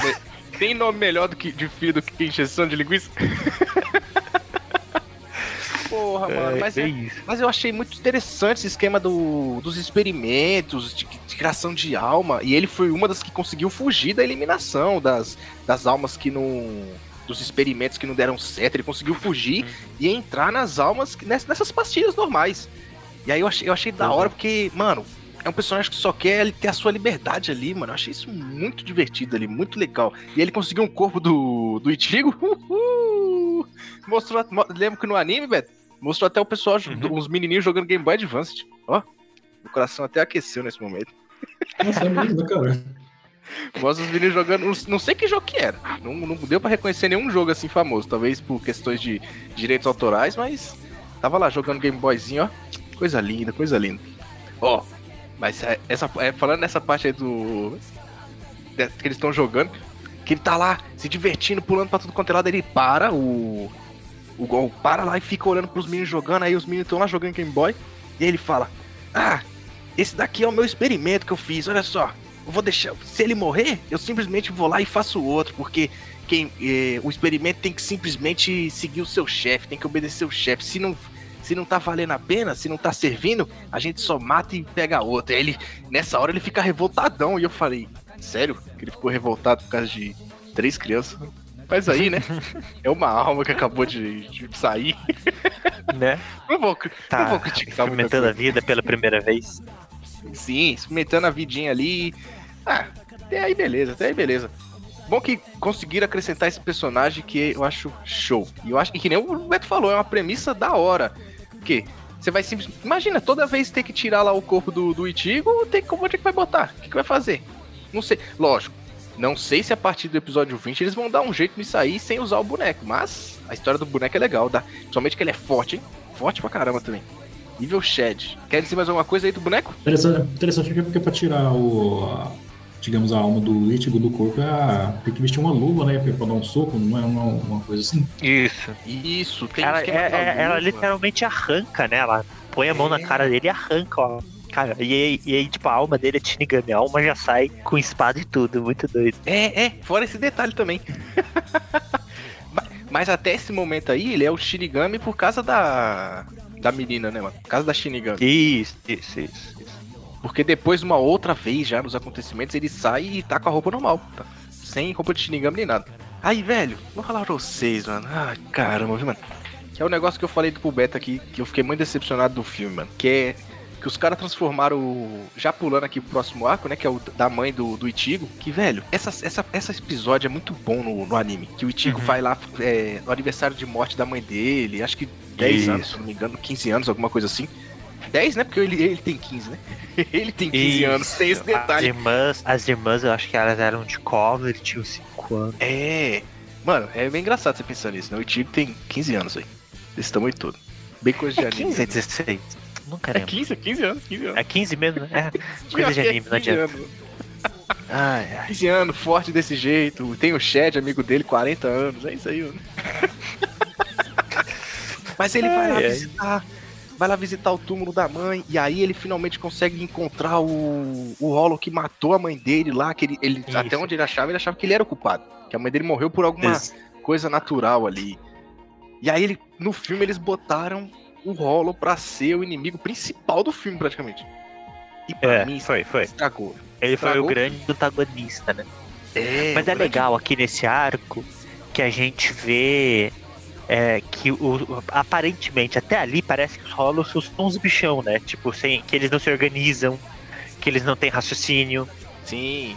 [SPEAKER 2] Tem nome melhor do que, de filho do que injeção de linguiça? Porra, mano, mas,
[SPEAKER 5] é
[SPEAKER 2] é- mas eu achei muito interessante esse esquema do, dos experimentos, de, de criação de alma. E ele foi uma das que conseguiu fugir da eliminação das, das almas que não. dos experimentos que não deram certo. Ele conseguiu fugir e entrar nas almas nessas pastilhas normais. E aí eu achei, eu achei da hora porque, mano, é um personagem que só quer ele ter a sua liberdade ali, mano. Eu achei isso muito divertido ali, muito legal. E ele conseguiu um corpo do, do Ichigo. Uhul! Mostrou, mo- lembra que no anime, Beto? Mostrou até o pessoal, uns menininhos jogando Game Boy Advance. Ó, o coração até aqueceu nesse momento.
[SPEAKER 4] Nossa, é mesmo, cara?
[SPEAKER 2] Mostra os meninos jogando. Não, sei que jogo que era. Não, não deu pra reconhecer nenhum jogo assim famoso. Talvez por questões de direitos autorais, mas tava lá jogando Game Boyzinho, ó. Coisa linda, coisa linda. Ó, mas é- essa, é, falando nessa parte aí do. que eles estão jogando, que ele tá lá se divertindo, pulando pra tudo quanto é lado, ele para, o. O Gol para lá e fica olhando pros meninos jogando, aí os meninos estão lá jogando Game Boy, e aí ele fala: Ah, esse daqui é o meu experimento que eu fiz, olha só. Eu vou deixar. Se ele morrer, eu simplesmente vou lá e faço outro, porque quem, eh, o experimento tem que simplesmente seguir o seu chefe, tem que obedecer o chefe. Se não, se não tá valendo a pena, se não tá servindo, a gente só mata e pega outro. Aí ele, nessa hora, ele fica revoltadão. E eu falei, sério? Que ele ficou revoltado por causa de três crianças? Mas aí, né? É uma alma que acabou de, de sair.
[SPEAKER 5] Né?
[SPEAKER 2] Não vou, não
[SPEAKER 5] Tá
[SPEAKER 2] vou criticar
[SPEAKER 5] experimentando a vida pela primeira vez.
[SPEAKER 2] Sim, experimentando a vidinha ali. Ah, até aí beleza, até aí beleza. Bom que conseguiram acrescentar esse personagem que eu acho show. E eu acho que, que nem o Beto falou, é uma premissa da hora. Porque você vai simplesmente. Imagina, toda vez ter que tirar lá o corpo do, do Itigo, tem, como onde é que vai botar? O que, que vai fazer? Não sei. Lógico, não sei se a partir do episódio 20 eles vão dar um jeito nisso aí sem usar o boneco. Mas a história do boneco é legal, dá. Somente que ele é forte, hein? Forte pra caramba também. Nível Shed. Quer dizer mais alguma coisa aí do boneco?
[SPEAKER 4] Interessante, interessante porque pra tirar o. digamos, a alma do Ichigo do corpo, é, tem que vestir uma luva, né? Pra dar um soco, não é uma, uma coisa assim.
[SPEAKER 5] Isso.
[SPEAKER 2] Isso, tem
[SPEAKER 5] Ela,
[SPEAKER 2] esquema
[SPEAKER 5] é- é- ela literalmente arranca, né? Ela põe a mão na
[SPEAKER 2] É.
[SPEAKER 5] cara dele e arranca, ó. Cara, e aí, e aí, tipo, a alma dele é Shinigami. A alma já sai com espada e tudo. Muito doido.
[SPEAKER 2] É, é, fora esse detalhe também. Ma- Mas até esse momento aí, ele é o Shinigami por causa da. Da menina, né, mano? Por causa da Shinigami.
[SPEAKER 5] Isso, isso, isso. isso.
[SPEAKER 2] Porque depois, uma outra vez já nos acontecimentos, ele sai e tá com a roupa normal. Tá? Sem roupa de Shinigami nem nada. Aí, velho, vou falar pra vocês, mano. Ai, caramba, viu, mano? Que é o negócio que eu falei do Pubeta aqui, que eu fiquei muito decepcionado do filme, mano. Que é que os caras transformaram. o- Já pulando aqui pro próximo arco, né? Que é o da mãe do, do Itigo. Que, velho, essa, essa, essa episódio é muito bom no, no anime. Que o Itigo
[SPEAKER 5] Uhum.
[SPEAKER 2] vai lá é, no aniversário de morte da mãe dele. Acho que 10
[SPEAKER 5] Isso.
[SPEAKER 2] anos, se não me engano, 15 anos, alguma coisa assim. 10, né? Porque ele, ele tem 15, né? ele tem 15 anos, tem esse
[SPEAKER 5] As
[SPEAKER 2] detalhe.
[SPEAKER 5] irmãs, as irmãs, eu acho que elas eram de cover, ele tinha 5 anos.
[SPEAKER 2] É. Mano, é bem engraçado você pensar nisso, né? O Itigo tem 15 anos aí. Desse tamanho todo. Bem coisa de
[SPEAKER 5] É
[SPEAKER 2] anime.
[SPEAKER 5] 15 ou 16? Nunca
[SPEAKER 2] É
[SPEAKER 5] lembro.
[SPEAKER 2] 15, 15 anos, 15 anos.
[SPEAKER 5] É 15 mesmo, né? É, coisa de
[SPEAKER 2] é
[SPEAKER 5] anime, não
[SPEAKER 2] 15
[SPEAKER 5] adianta.
[SPEAKER 2] anos.
[SPEAKER 5] Ai, ai.
[SPEAKER 2] 15 anos, forte desse jeito. Tem o Shed, amigo dele, 40 anos. É isso aí, mano. Mas ele vai lá
[SPEAKER 5] Ai, ai.
[SPEAKER 2] Vai lá visitar o túmulo da mãe. E aí ele finalmente consegue encontrar o, o Hollow que matou a mãe dele lá. Que ele, ele-
[SPEAKER 5] Isso.
[SPEAKER 2] até onde ele achava, ele achava que ele era o culpado. Que a mãe dele morreu por alguma
[SPEAKER 5] Ex-
[SPEAKER 2] coisa natural ali. E aí ele, no filme eles botaram o Hollow pra ser o inimigo principal do filme, praticamente. E pra
[SPEAKER 5] É,
[SPEAKER 2] mim,
[SPEAKER 5] foi, foi.
[SPEAKER 2] estragou.
[SPEAKER 5] Ele foi o
[SPEAKER 2] Estragou.
[SPEAKER 5] grande antagonista, né?
[SPEAKER 2] É,
[SPEAKER 5] Mas é
[SPEAKER 2] grande-
[SPEAKER 5] legal aqui nesse arco que a gente vê é, que o, aparentemente até ali parece que os Hollows são uns bichão, né? Tipo, sem, que eles não se organizam, que eles não têm raciocínio.
[SPEAKER 2] Sim.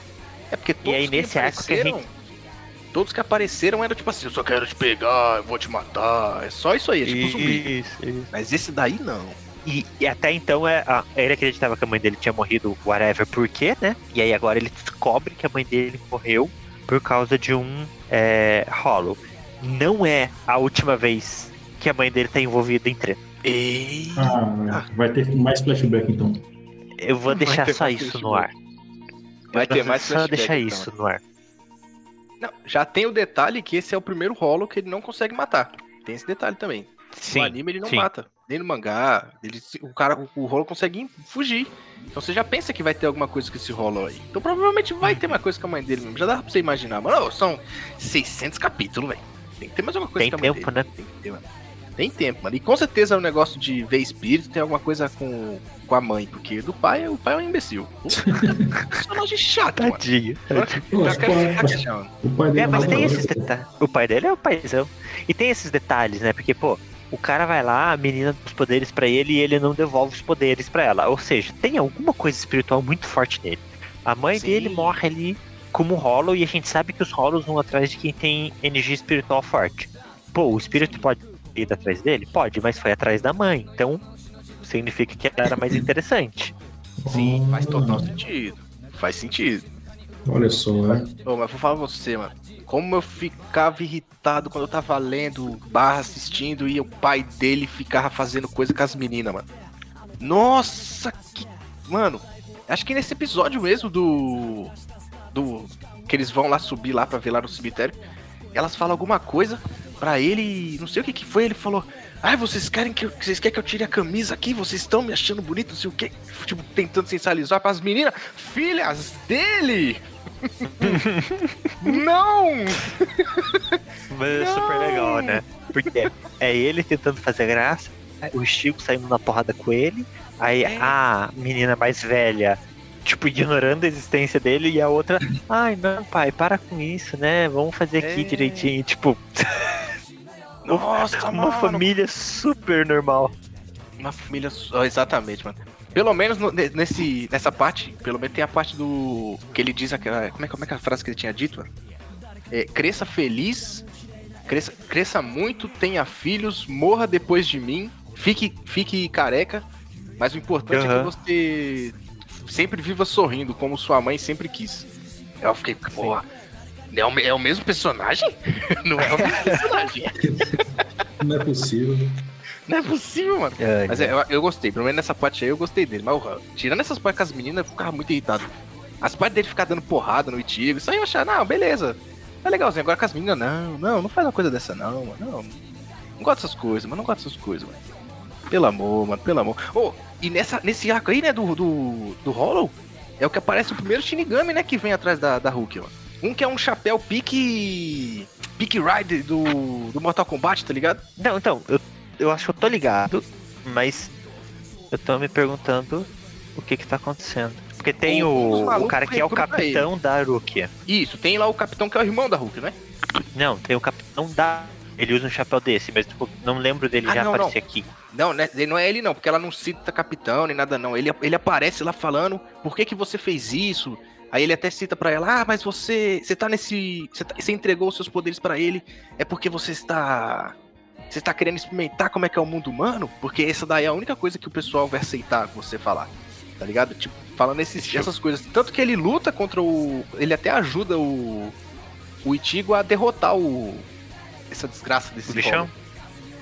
[SPEAKER 2] É porque todos
[SPEAKER 5] aí,
[SPEAKER 2] que
[SPEAKER 5] nesse arco que a
[SPEAKER 2] apareceram. Todos que apareceram eram tipo assim, eu só quero te pegar, eu vou te matar. É só isso aí, é tipo zumbi.
[SPEAKER 5] Isso, isso.
[SPEAKER 2] Mas esse daí não.
[SPEAKER 5] E, e até então é, ah, ele acreditava que a mãe dele tinha morrido, whatever, por quê, né? E aí agora ele descobre que a mãe dele morreu por causa de um é, Hollow. Não é a última vez que a mãe dele tá envolvida em treta.
[SPEAKER 2] Ei.
[SPEAKER 4] Ah, vai ter mais flashback então.
[SPEAKER 5] Eu vou deixar só isso no ar.
[SPEAKER 2] Vai ter mais
[SPEAKER 5] só
[SPEAKER 2] flashback,
[SPEAKER 5] deixar
[SPEAKER 2] então.
[SPEAKER 5] isso no ar.
[SPEAKER 2] Não, já tem o detalhe que esse é o primeiro Hollow que ele não consegue matar. Tem esse detalhe também.
[SPEAKER 5] Sim,
[SPEAKER 2] no anime ele não
[SPEAKER 5] sim.
[SPEAKER 2] mata. Nem no mangá. Ele, o cara, o, o Hollow consegue fugir. Então você já pensa que vai ter alguma coisa com esse Hollow aí. Então provavelmente vai ter uma coisa com a mãe dele mesmo. Já dá pra você imaginar. Mano, são 600 capítulos, velho. Tem que ter mais alguma coisa
[SPEAKER 5] Tem
[SPEAKER 2] mãe
[SPEAKER 5] tempo,
[SPEAKER 2] dele.
[SPEAKER 5] né?
[SPEAKER 2] Tem que ter, mano. Tem tempo, mano. E com certeza o negócio de ver espírito tem alguma coisa com, com a mãe. Porque do pai, o pai é um imbecil. Personagem chato, mano.
[SPEAKER 5] Tadinho.
[SPEAKER 2] Quero ficar
[SPEAKER 4] o- pai dele
[SPEAKER 5] É, mas tem esses detalhes. O pai dele é o paizão. E tem esses detalhes, né? Porque, pô, o cara vai lá, a menina dá os poderes pra ele e ele não devolve os poderes pra ela. Ou seja, tem alguma coisa espiritual muito forte nele. A mãe
[SPEAKER 2] Sim.
[SPEAKER 5] dele morre ali como Hollow e a gente sabe que os Hollows vão atrás de quem tem energia espiritual forte. Pô, o espírito pode ir atrás dele? Pode, mas foi atrás da mãe. Então, significa que era mais interessante.
[SPEAKER 2] Sim, faz total sentido. Faz sentido.
[SPEAKER 4] Olha só, né?
[SPEAKER 2] Ô, mas vou falar pra você, mano. Como eu ficava irritado quando eu tava lendo, barra assistindo, e o pai dele ficava fazendo coisa com as meninas, mano. Nossa, que. Mano, acho que nesse episódio mesmo do. Do. Que eles vão lá subir lá pra ver lá no cemitério. Elas falam alguma coisa pra ele. Não sei o que que foi. Ele falou. Ai, vocês querem que eu, vocês querem que eu tire a camisa aqui? Vocês estão me achando bonito, não sei o que. Tipo, tentando sensualizar pras meninas, filhas dele! não!
[SPEAKER 5] Mas é super legal, né? Porque é ele tentando fazer graça, o Chico saindo na porrada com ele, aí
[SPEAKER 2] É.
[SPEAKER 5] a menina mais velha, tipo, ignorando a existência dele, e a outra, ai não, pai, para com isso, né? Vamos fazer aqui
[SPEAKER 2] É.
[SPEAKER 5] direitinho. Tipo,
[SPEAKER 2] Nossa,
[SPEAKER 5] uma
[SPEAKER 2] mano.
[SPEAKER 5] família super normal.
[SPEAKER 2] Uma família só, exatamente, mano. Pelo menos no- ne- nesse, nessa parte, pelo menos tem a parte do. Que ele diz aquela. Como é, como é que é a frase que ele tinha dito, mano? É, cresça feliz, cresça, cresça muito, tenha filhos, morra depois de mim, fique, fique careca, mas o importante é
[SPEAKER 5] Aham.
[SPEAKER 2] que você sempre viva sorrindo, como sua mãe sempre quis. Eu fiquei, porra, é o, é o mesmo personagem? Não é o mesmo personagem.
[SPEAKER 4] Não é possível.
[SPEAKER 2] Não é possível, mano. Mas é, eu, eu gostei, pelo menos nessa parte aí eu gostei dele. Mas o- tirando essas partes com as meninas, eu ficava muito irritado. As partes dele ficar dando porrada no Itigo, isso aí eu achava, não, beleza. É legalzinho. Agora com as meninas, não, não, não faz uma coisa dessa, não, mano. Não, não gosto dessas coisas, mano. Não gosto dessas coisas, mano. Pelo amor, mano, pelo amor. Ô, e nessa, nesse arco aí, né, do, do, do Hollow, é o que aparece o primeiro Shinigami, né, que vem atrás da, da Hulk, ó. Um que é um chapéu pique. Pique Ride do, do Mortal Kombat, tá ligado?
[SPEAKER 5] Não, então, eu, eu acho que eu tô ligado, mas eu tô me perguntando o que que tá acontecendo. Porque tem
[SPEAKER 2] O-
[SPEAKER 5] o, cara que é o capitão da Rukia.
[SPEAKER 2] Isso, tem lá o capitão que é o irmão da Hulk, né?
[SPEAKER 5] Não, tem o capitão da Ele usa um chapéu desse, mas tipo, não lembro dele
[SPEAKER 2] Ah,
[SPEAKER 5] já
[SPEAKER 2] não, não.
[SPEAKER 5] aparecer aqui.
[SPEAKER 2] Não, né, não é ele não, porque ela não cita capitão nem nada não. Ele, ele aparece lá falando, por que que você fez isso? Aí ele até cita pra ela, ah, mas você, você tá nesse, você, tá- você entregou os seus poderes pra ele, é porque você está, você está querendo experimentar como é que é o mundo humano? Porque essa daí é a única coisa que o pessoal vai aceitar você falar, tá ligado? Tipo, falando esses, essas coisas. Tanto que ele luta contra o, ele até ajuda o, o Itigo a derrotar o, essa desgraça desse
[SPEAKER 5] O bichão?
[SPEAKER 2] rolo.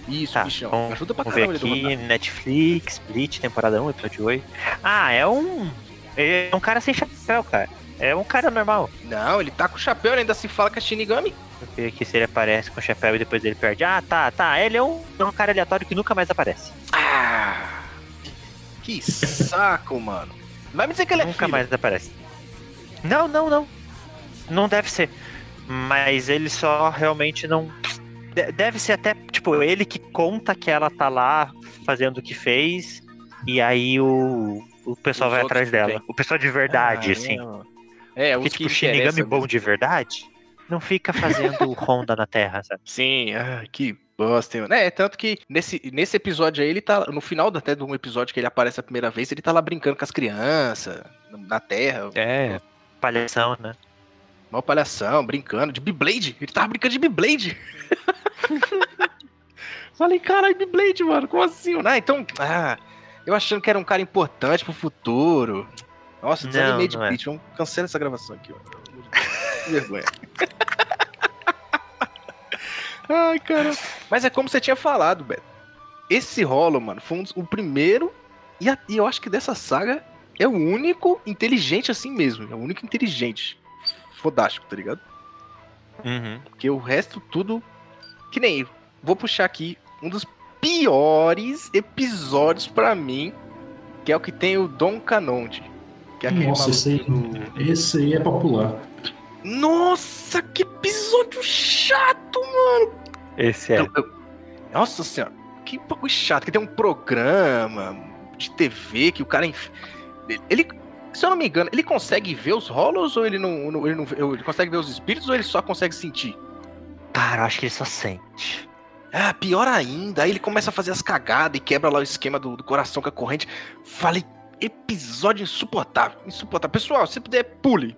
[SPEAKER 2] Isso,
[SPEAKER 5] Tá,
[SPEAKER 2] bichão.
[SPEAKER 5] vamos-
[SPEAKER 2] ajuda pra caramba
[SPEAKER 5] aqui, Netflix, Bleach, temporada 1, episódio 8. Ah, é um. É um cara sem chapéu, cara. É um cara normal.
[SPEAKER 2] Não, ele tá com chapéu, ele ainda se fala que é Shinigami.
[SPEAKER 5] Eu ver aqui se ele aparece com o chapéu e depois ele perde. Ah, tá, tá. Ele é um, é um cara aleatório que nunca mais aparece.
[SPEAKER 2] Ah! Que saco, mano. Vai me dizer que ele é
[SPEAKER 5] nunca mais aparece. Não, não, não. Não deve ser. Mas ele só realmente não. De- Deve ser até, tipo, ele que conta que ela tá lá fazendo o que fez. E aí o, o pessoal
[SPEAKER 2] Os
[SPEAKER 5] vai atrás dela.
[SPEAKER 2] vem.
[SPEAKER 5] O pessoal de verdade,
[SPEAKER 2] Ah,
[SPEAKER 5] assim.
[SPEAKER 2] É,
[SPEAKER 5] Porque,
[SPEAKER 2] os
[SPEAKER 5] tipo,
[SPEAKER 2] que
[SPEAKER 5] Shinigami bom
[SPEAKER 2] mesmo.
[SPEAKER 5] de verdade não fica fazendo ronda na Terra, sabe?
[SPEAKER 2] Sim, ah, que bosta, mano. É, tanto que nesse, nesse episódio aí, ele tá. No final até de um episódio que ele aparece a primeira vez, ele tá lá brincando com as crianças, na terra.
[SPEAKER 5] É. Palhação, né?
[SPEAKER 2] Mó palhação, brincando de Beyblade. Ele tava brincando de Beyblade. Falei, caralho, Beyblade, mano. Como assim? Ah, então. Ah, eu achando que era um cara importante pro futuro. Nossa, desanimei de
[SPEAKER 5] é.
[SPEAKER 2] Bleach. Vamos cancelar essa gravação aqui. Que vergonha. Ai, cara. Mas é como você tinha falado, Beto. Esse rolo, mano, foi um o primeiro. E, a- e eu acho que dessa saga é o único inteligente assim mesmo. É o único inteligente. Fodástico, tá ligado?
[SPEAKER 5] Uhum.
[SPEAKER 2] Porque o resto tudo. Que nem. Vou puxar aqui um dos piores episódios pra mim. Que é o que tem o Dom Canonde. Que é aquele
[SPEAKER 4] Nossa, esse aí,
[SPEAKER 2] do-
[SPEAKER 4] esse aí é popular.
[SPEAKER 2] Nossa, que episódio chato, mano!
[SPEAKER 5] Esse é.
[SPEAKER 2] Eu- eu- Nossa senhora, que bagulho chato. Que tem um programa de TV que o cara. enf- Ele. Se eu não me engano, ele consegue ver os rolos ou ele não, ele não. Ele consegue ver os espíritos ou ele só consegue sentir?
[SPEAKER 5] Cara, eu acho que ele só sente.
[SPEAKER 2] Ah, pior ainda. Aí ele começa a fazer as cagadas e quebra lá o esquema do, do coração com a corrente. Falei, episódio insuportável. Insuportável. Pessoal, se puder, pule.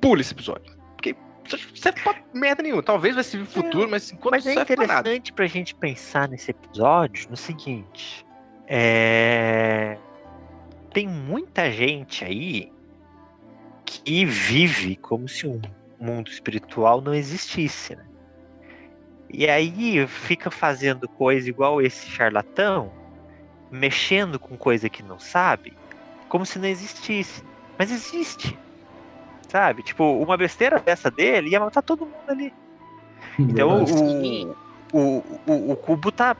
[SPEAKER 2] Pule esse episódio. Porque isso não serve pra merda nenhuma. Talvez vai servir no futuro, mas enquanto
[SPEAKER 5] Mas é
[SPEAKER 2] serve pra nada.
[SPEAKER 5] interessante pra gente pensar nesse episódio no seguinte. É... Tem muita gente aí que vive como se um mundo espiritual não existisse, né? E aí fica fazendo coisa igual esse charlatão, mexendo com coisa que não sabe, como se não existisse. Mas existe. Sabe? Tipo, uma besteira dessa dele ia matar todo mundo ali. Então o, o, o, o Cubo tá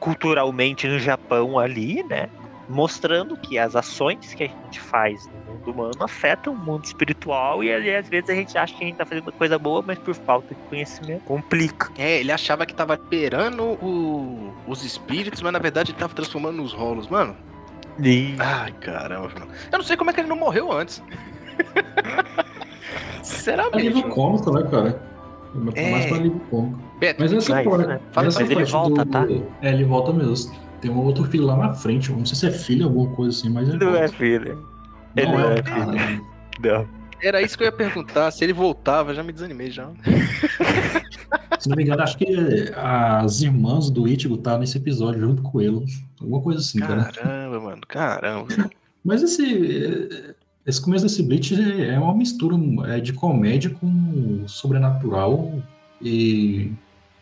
[SPEAKER 5] culturalmente no Japão ali, né? Mostrando que as ações que a gente faz no mundo humano afetam o mundo espiritual e ali às vezes a gente acha que a gente tá fazendo uma coisa boa, mas por falta de conhecimento complica.
[SPEAKER 2] É, ele achava que tava liberando o- os espíritos, mas na verdade ele tava transformando nos rolos, mano.
[SPEAKER 5] E
[SPEAKER 2] Ai, caramba, mano. Eu não sei como é que ele não morreu antes.
[SPEAKER 4] É
[SPEAKER 2] Sinceramente.
[SPEAKER 4] livro
[SPEAKER 2] mano.
[SPEAKER 4] cômico, né, cara? É
[SPEAKER 2] É.
[SPEAKER 4] mais pra livro cômico.
[SPEAKER 2] Beto,
[SPEAKER 4] Mas essa parte,
[SPEAKER 5] né?
[SPEAKER 2] Fala,
[SPEAKER 5] mas ele
[SPEAKER 4] parte
[SPEAKER 5] volta,
[SPEAKER 4] do...
[SPEAKER 5] tá?
[SPEAKER 4] É, ele volta mesmo. Tem um outro filho lá na frente. eu Não sei se é filho, alguma coisa assim, mas ele
[SPEAKER 5] não é
[SPEAKER 4] volta.
[SPEAKER 5] filho. ele
[SPEAKER 4] Não
[SPEAKER 5] não
[SPEAKER 4] é,
[SPEAKER 5] é
[SPEAKER 4] cara.
[SPEAKER 5] Não.
[SPEAKER 2] era isso que eu ia perguntar. Se ele voltava, já me desanimei já.
[SPEAKER 4] Se não me engano, acho que as irmãs do Ichigo tá nesse episódio junto com ele. Alguma coisa assim, cara.
[SPEAKER 2] Caramba, mano, caramba.
[SPEAKER 4] Mas esse, esse começo desse Bleach é uma mistura é, de comédia com sobrenatural e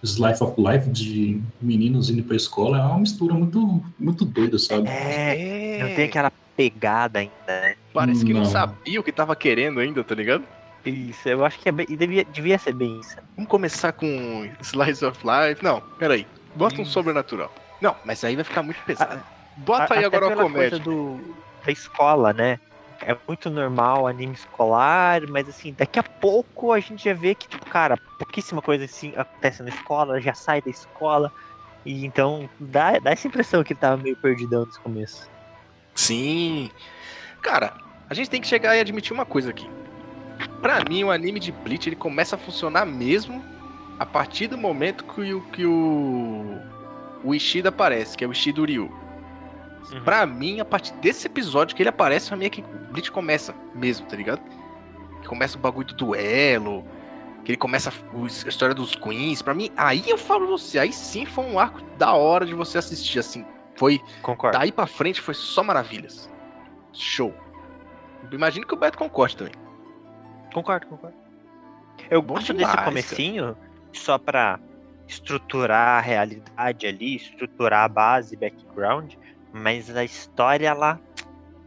[SPEAKER 4] Slice of Life de meninos indo pra escola. É uma mistura muito, muito doida, sabe?
[SPEAKER 5] É,
[SPEAKER 2] É,
[SPEAKER 5] não tem aquela pegada ainda, né?
[SPEAKER 2] Parece que não.
[SPEAKER 4] Não.
[SPEAKER 2] sabia o que tava querendo ainda, tá ligado?
[SPEAKER 5] Isso, eu acho que é bem, devia, devia ser bem isso.
[SPEAKER 2] Vamos começar com Slice of Life. Não, peraí. Bota um sobrenatural. Não, mas aí vai ficar muito pesado. Bota
[SPEAKER 5] A-
[SPEAKER 2] aí agora a
[SPEAKER 5] pela
[SPEAKER 2] comédia.
[SPEAKER 5] coisa do, da escola, né? É muito normal anime escolar, mas assim, daqui a pouco a gente já vê que, tipo, cara, pouquíssima coisa assim acontece na escola, já sai da escola. E então dá, dá essa impressão que ele tava meio perdidão nesse começo.
[SPEAKER 2] Sim. Cara, a gente tem que chegar e admitir uma coisa aqui. Pra mim, o anime de Bleach ele começa a funcionar mesmo a partir do momento que o, que o, o Ishida aparece, que é o Ishida Ryu.
[SPEAKER 5] Uhum.
[SPEAKER 2] Pra mim, a partir desse episódio que ele aparece, pra mim é que o Bleach começa mesmo, tá ligado? Que começa o bagulho do duelo, que ele começa a, história dos Queens. Pra mim, aí eu falo pra você, aí sim foi um arco da hora de você assistir, assim. Foi
[SPEAKER 5] Concordo.
[SPEAKER 2] Daí pra frente foi só maravilhas. Show. Imagino que o Beto concorde também.
[SPEAKER 5] Concordo, concordo. Eu
[SPEAKER 2] Bom
[SPEAKER 5] gosto
[SPEAKER 2] demais,
[SPEAKER 5] desse
[SPEAKER 2] cara.
[SPEAKER 5] comecinho só pra estruturar a realidade ali, estruturar a base, background, mas a história ela,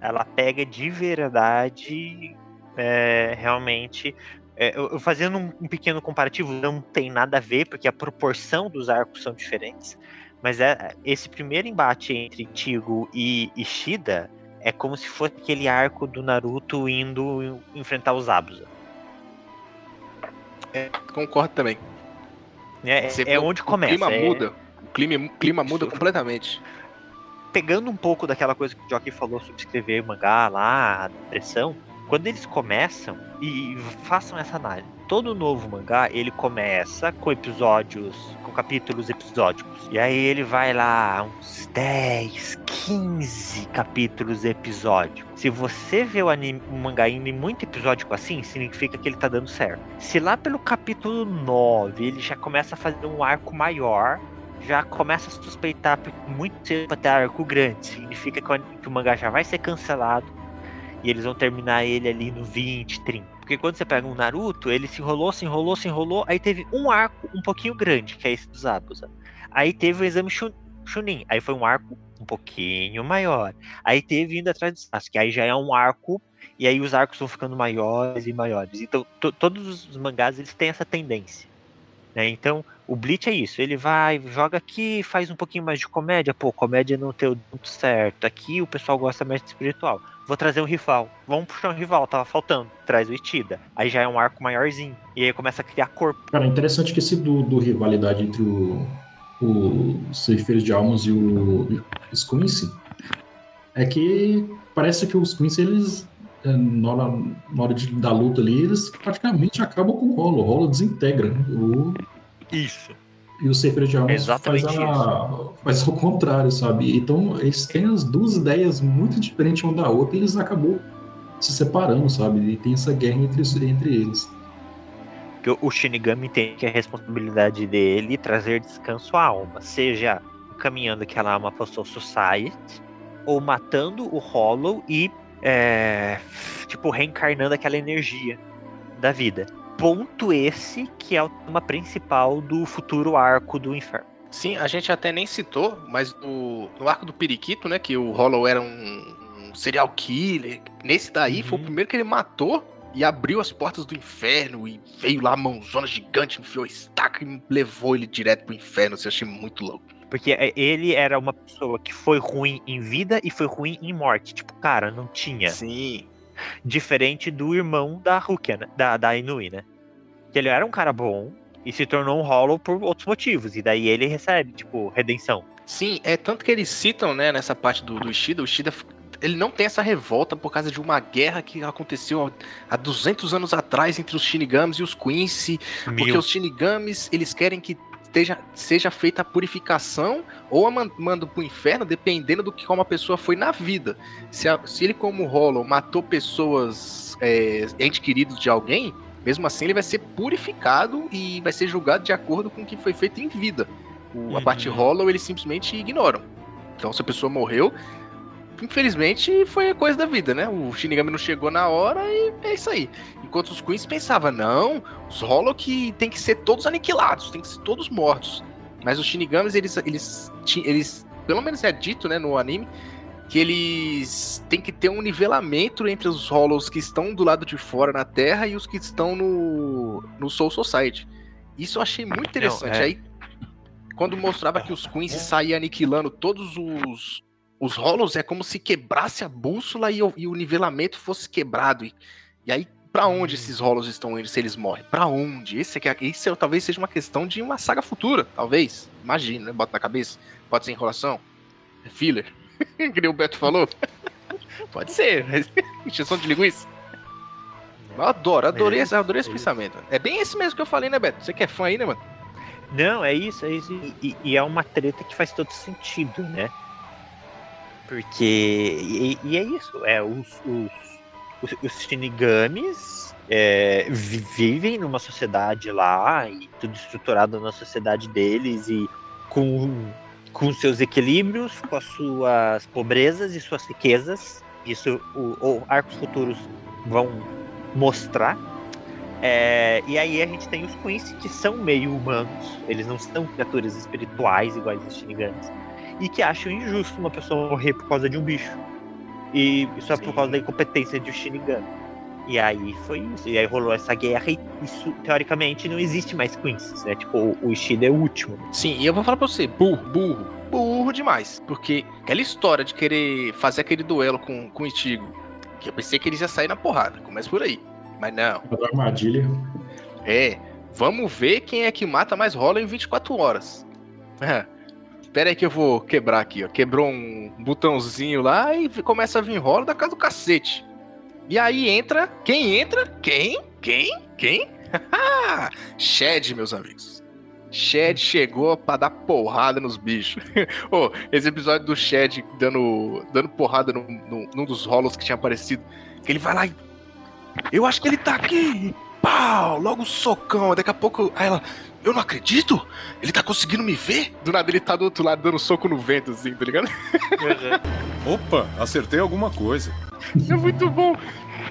[SPEAKER 5] ela pega de verdade é, realmente. é, eu, fazendo um, um pequeno comparativo, não tem nada a ver, porque a proporção dos arcos são diferentes. Mas é, esse primeiro embate entre Tigo e Ishida é como se fosse aquele arco do Naruto indo enfrentar os Abusa.
[SPEAKER 2] Concordo também.
[SPEAKER 5] É, é onde
[SPEAKER 2] o
[SPEAKER 5] começa.
[SPEAKER 2] clima
[SPEAKER 5] é-
[SPEAKER 2] muda. O clima, o clima muda completamente.
[SPEAKER 5] Pegando um pouco daquela coisa que o Jockey falou sobre escrever mangá lá, depressão, quando eles começam, e façam essa análise, todo novo mangá, ele começa com episódios, com capítulos episódicos. E aí ele vai lá, uns 10, 15 capítulos episódicos. Se você vê o anime, mangá em muito episódico assim, significa que ele tá dando certo. Se lá pelo capítulo 9 ele já começa a fazer um arco maior, já começa a suspeitar muito cedo pra ter arco grande. Significa que o, mangá já vai ser cancelado e eles vão terminar ele ali no 20, 30. Porque quando você pega um Naruto, ele se enrolou, se enrolou, se enrolou, aí teve um arco um pouquinho grande, que é esse dos Abusa. Aí teve o exame Chun- Chunin, aí foi um arco um pouquinho maior. Aí teve indo atrás do Sasuke, aí já é um arco, e aí os arcos vão ficando maiores e maiores. Então, to- todos os mangás, eles têm essa tendência. Né? Então, o Bleach é isso, ele vai, joga aqui, faz um pouquinho mais de comédia, pô, comédia não deu muito certo. Aqui o pessoal gosta mais de espiritual. Vou trazer um rival. Vamos puxar um rival, tava faltando. Traz o Itida. Aí já é um arco maiorzinho. E aí começa a criar corpo.
[SPEAKER 4] Cara, é interessante que esse do, do rivalidade entre o, o de Almas e o Squincy é que parece que os Quincy, eles, na hora, na hora de, da luta ali, eles praticamente acabam com o rolo. O rolo desintegra. né? O,
[SPEAKER 5] Isso.
[SPEAKER 4] e o Ceifeiros de Almas faz, a, faz ao contrário, sabe? Então, eles têm as duas ideias muito diferentes uma da outra e eles acabam se separando, sabe? E tem essa guerra entre, entre eles.
[SPEAKER 5] Porque o Shinigami tem que a responsabilidade dele trazer descanso à alma. Seja caminhando aquela alma para o Soul Society, ou matando o Hollow e, é, tipo, reencarnando aquela energia da vida. Ponto esse que é o tema principal do futuro arco do inferno.
[SPEAKER 2] Sim, a gente até nem citou, mas no, no arco do Periquito, né? Que o Hollow era um, um serial killer. Nesse daí foi o
[SPEAKER 5] Uhum.
[SPEAKER 2] primeiro que ele matou e abriu as portas do inferno e veio lá a mãozona gigante, enfiou a estaca e levou ele direto pro inferno. Eu achei muito louco.
[SPEAKER 5] Porque é, ele era uma pessoa que foi ruim em vida e foi ruim em morte. Tipo, cara, não tinha.
[SPEAKER 2] Sim.
[SPEAKER 5] Diferente do irmão da Rukia, né? Da, da Inui, né? Que ele era um cara bom e se tornou um Hollow por outros motivos. E daí ele recebe, tipo, redenção.
[SPEAKER 2] Sim, é tanto que eles citam, né, nessa parte do, do Ishida, o Ishida, ele não tem essa revolta por causa de uma guerra que aconteceu há 200 anos atrás entre os Shinigamis e os Quincy, porque
[SPEAKER 5] Mil.
[SPEAKER 2] os Shinigamis, eles querem que esteja, seja feita a purificação ou a man- mando pro inferno, dependendo do que como a pessoa foi na vida. Se, a- se ele, como Hollow, matou pessoas, é, entes queridos de alguém, mesmo assim ele vai ser purificado e vai ser julgado de acordo com o que foi feito em vida. O- A
[SPEAKER 5] Uhum.
[SPEAKER 2] parte Hollow eles simplesmente ignoram. Então, se a pessoa morreu, infelizmente foi a coisa da vida, né? O Shinigami não chegou na hora e é isso aí. Enquanto os Queens pensavam, não, os Hollow que tem que ser todos aniquilados, tem que ser todos mortos. Mas os Shinigamis, eles, eles, eles pelo menos é dito, né, no anime, que eles têm que ter um nivelamento entre os Hollows que estão do lado de fora na Terra e os que estão no, no Soul Society. Isso eu achei muito interessante.
[SPEAKER 5] é.
[SPEAKER 2] Aí, quando mostrava que os Queens saíam aniquilando todos os, os Hollows, é como se quebrasse a bússola e, o- e o nivelamento fosse quebrado. E, e aí, pra onde esses Hollows estão indo se eles morrem? Pra onde? Esse, é que é- esse é- talvez seja uma questão de uma saga futura, talvez. Imagina, né? Bota na cabeça. Pode ser enrolação. É filler. que nem o Beto falou. Pode ser, mas encheção de linguiça. Eu adoro, adorei, esse, adorei esse
[SPEAKER 5] é
[SPEAKER 2] pensamento. É bem esse mesmo que eu falei, né, Beto? Você que é fã aí, né, mano?
[SPEAKER 5] Não, é isso, é isso. E- e é uma treta que faz todo sentido, né? Porque. E, e é isso. É, os, os, os, os Shinigamis é, vi- vivem numa sociedade lá e tudo estruturado na sociedade deles e com, com seus equilíbrios, com as suas pobrezas e suas riquezas. Isso o, o Arcos Futuros vão mostrar. É, e aí a gente tem os Quincy, que são meio humanos, eles não são criaturas espirituais iguais aos Shinigamis, e que acham injusto uma pessoa morrer por causa de um bicho. E isso é por causa da incompetência de um Shinigami. E aí foi isso. E aí rolou essa guerra e isso, teoricamente, não existe mais Quincy, né? Tipo, o, o Ishida é o último.
[SPEAKER 2] Sim, e eu vou falar pra você, burro, burro, burro demais. Porque aquela história de querer fazer aquele duelo com, com o Ichigo, que eu pensei que eles iam sair na porrada, começa por aí. Mas não,
[SPEAKER 4] A armadilha.
[SPEAKER 2] é, vamos ver quem é que mata mais rola em 24 horas. Espera aí que eu vou quebrar aqui, ó. Quebrou um botãozinho lá e começa a vir rola da casa do cacete. E aí entra, quem entra? Quem? Quem? Quem? Shed, meus amigos. Shed chegou pra dar porrada nos bichos. Ô, esse episódio do Shed dando, dando porrada num, num- num dos rolos que tinha aparecido. Que ele vai lá e. Eu acho que ele tá aqui! Pau! Logo um socão. Daqui a pouco. Aí ela. Eu não acredito! Ele tá conseguindo me ver? Do nada ele tá do outro lado dando soco no vento, assim, tá ligado?
[SPEAKER 6] Opa, acertei alguma coisa.
[SPEAKER 2] É muito bom.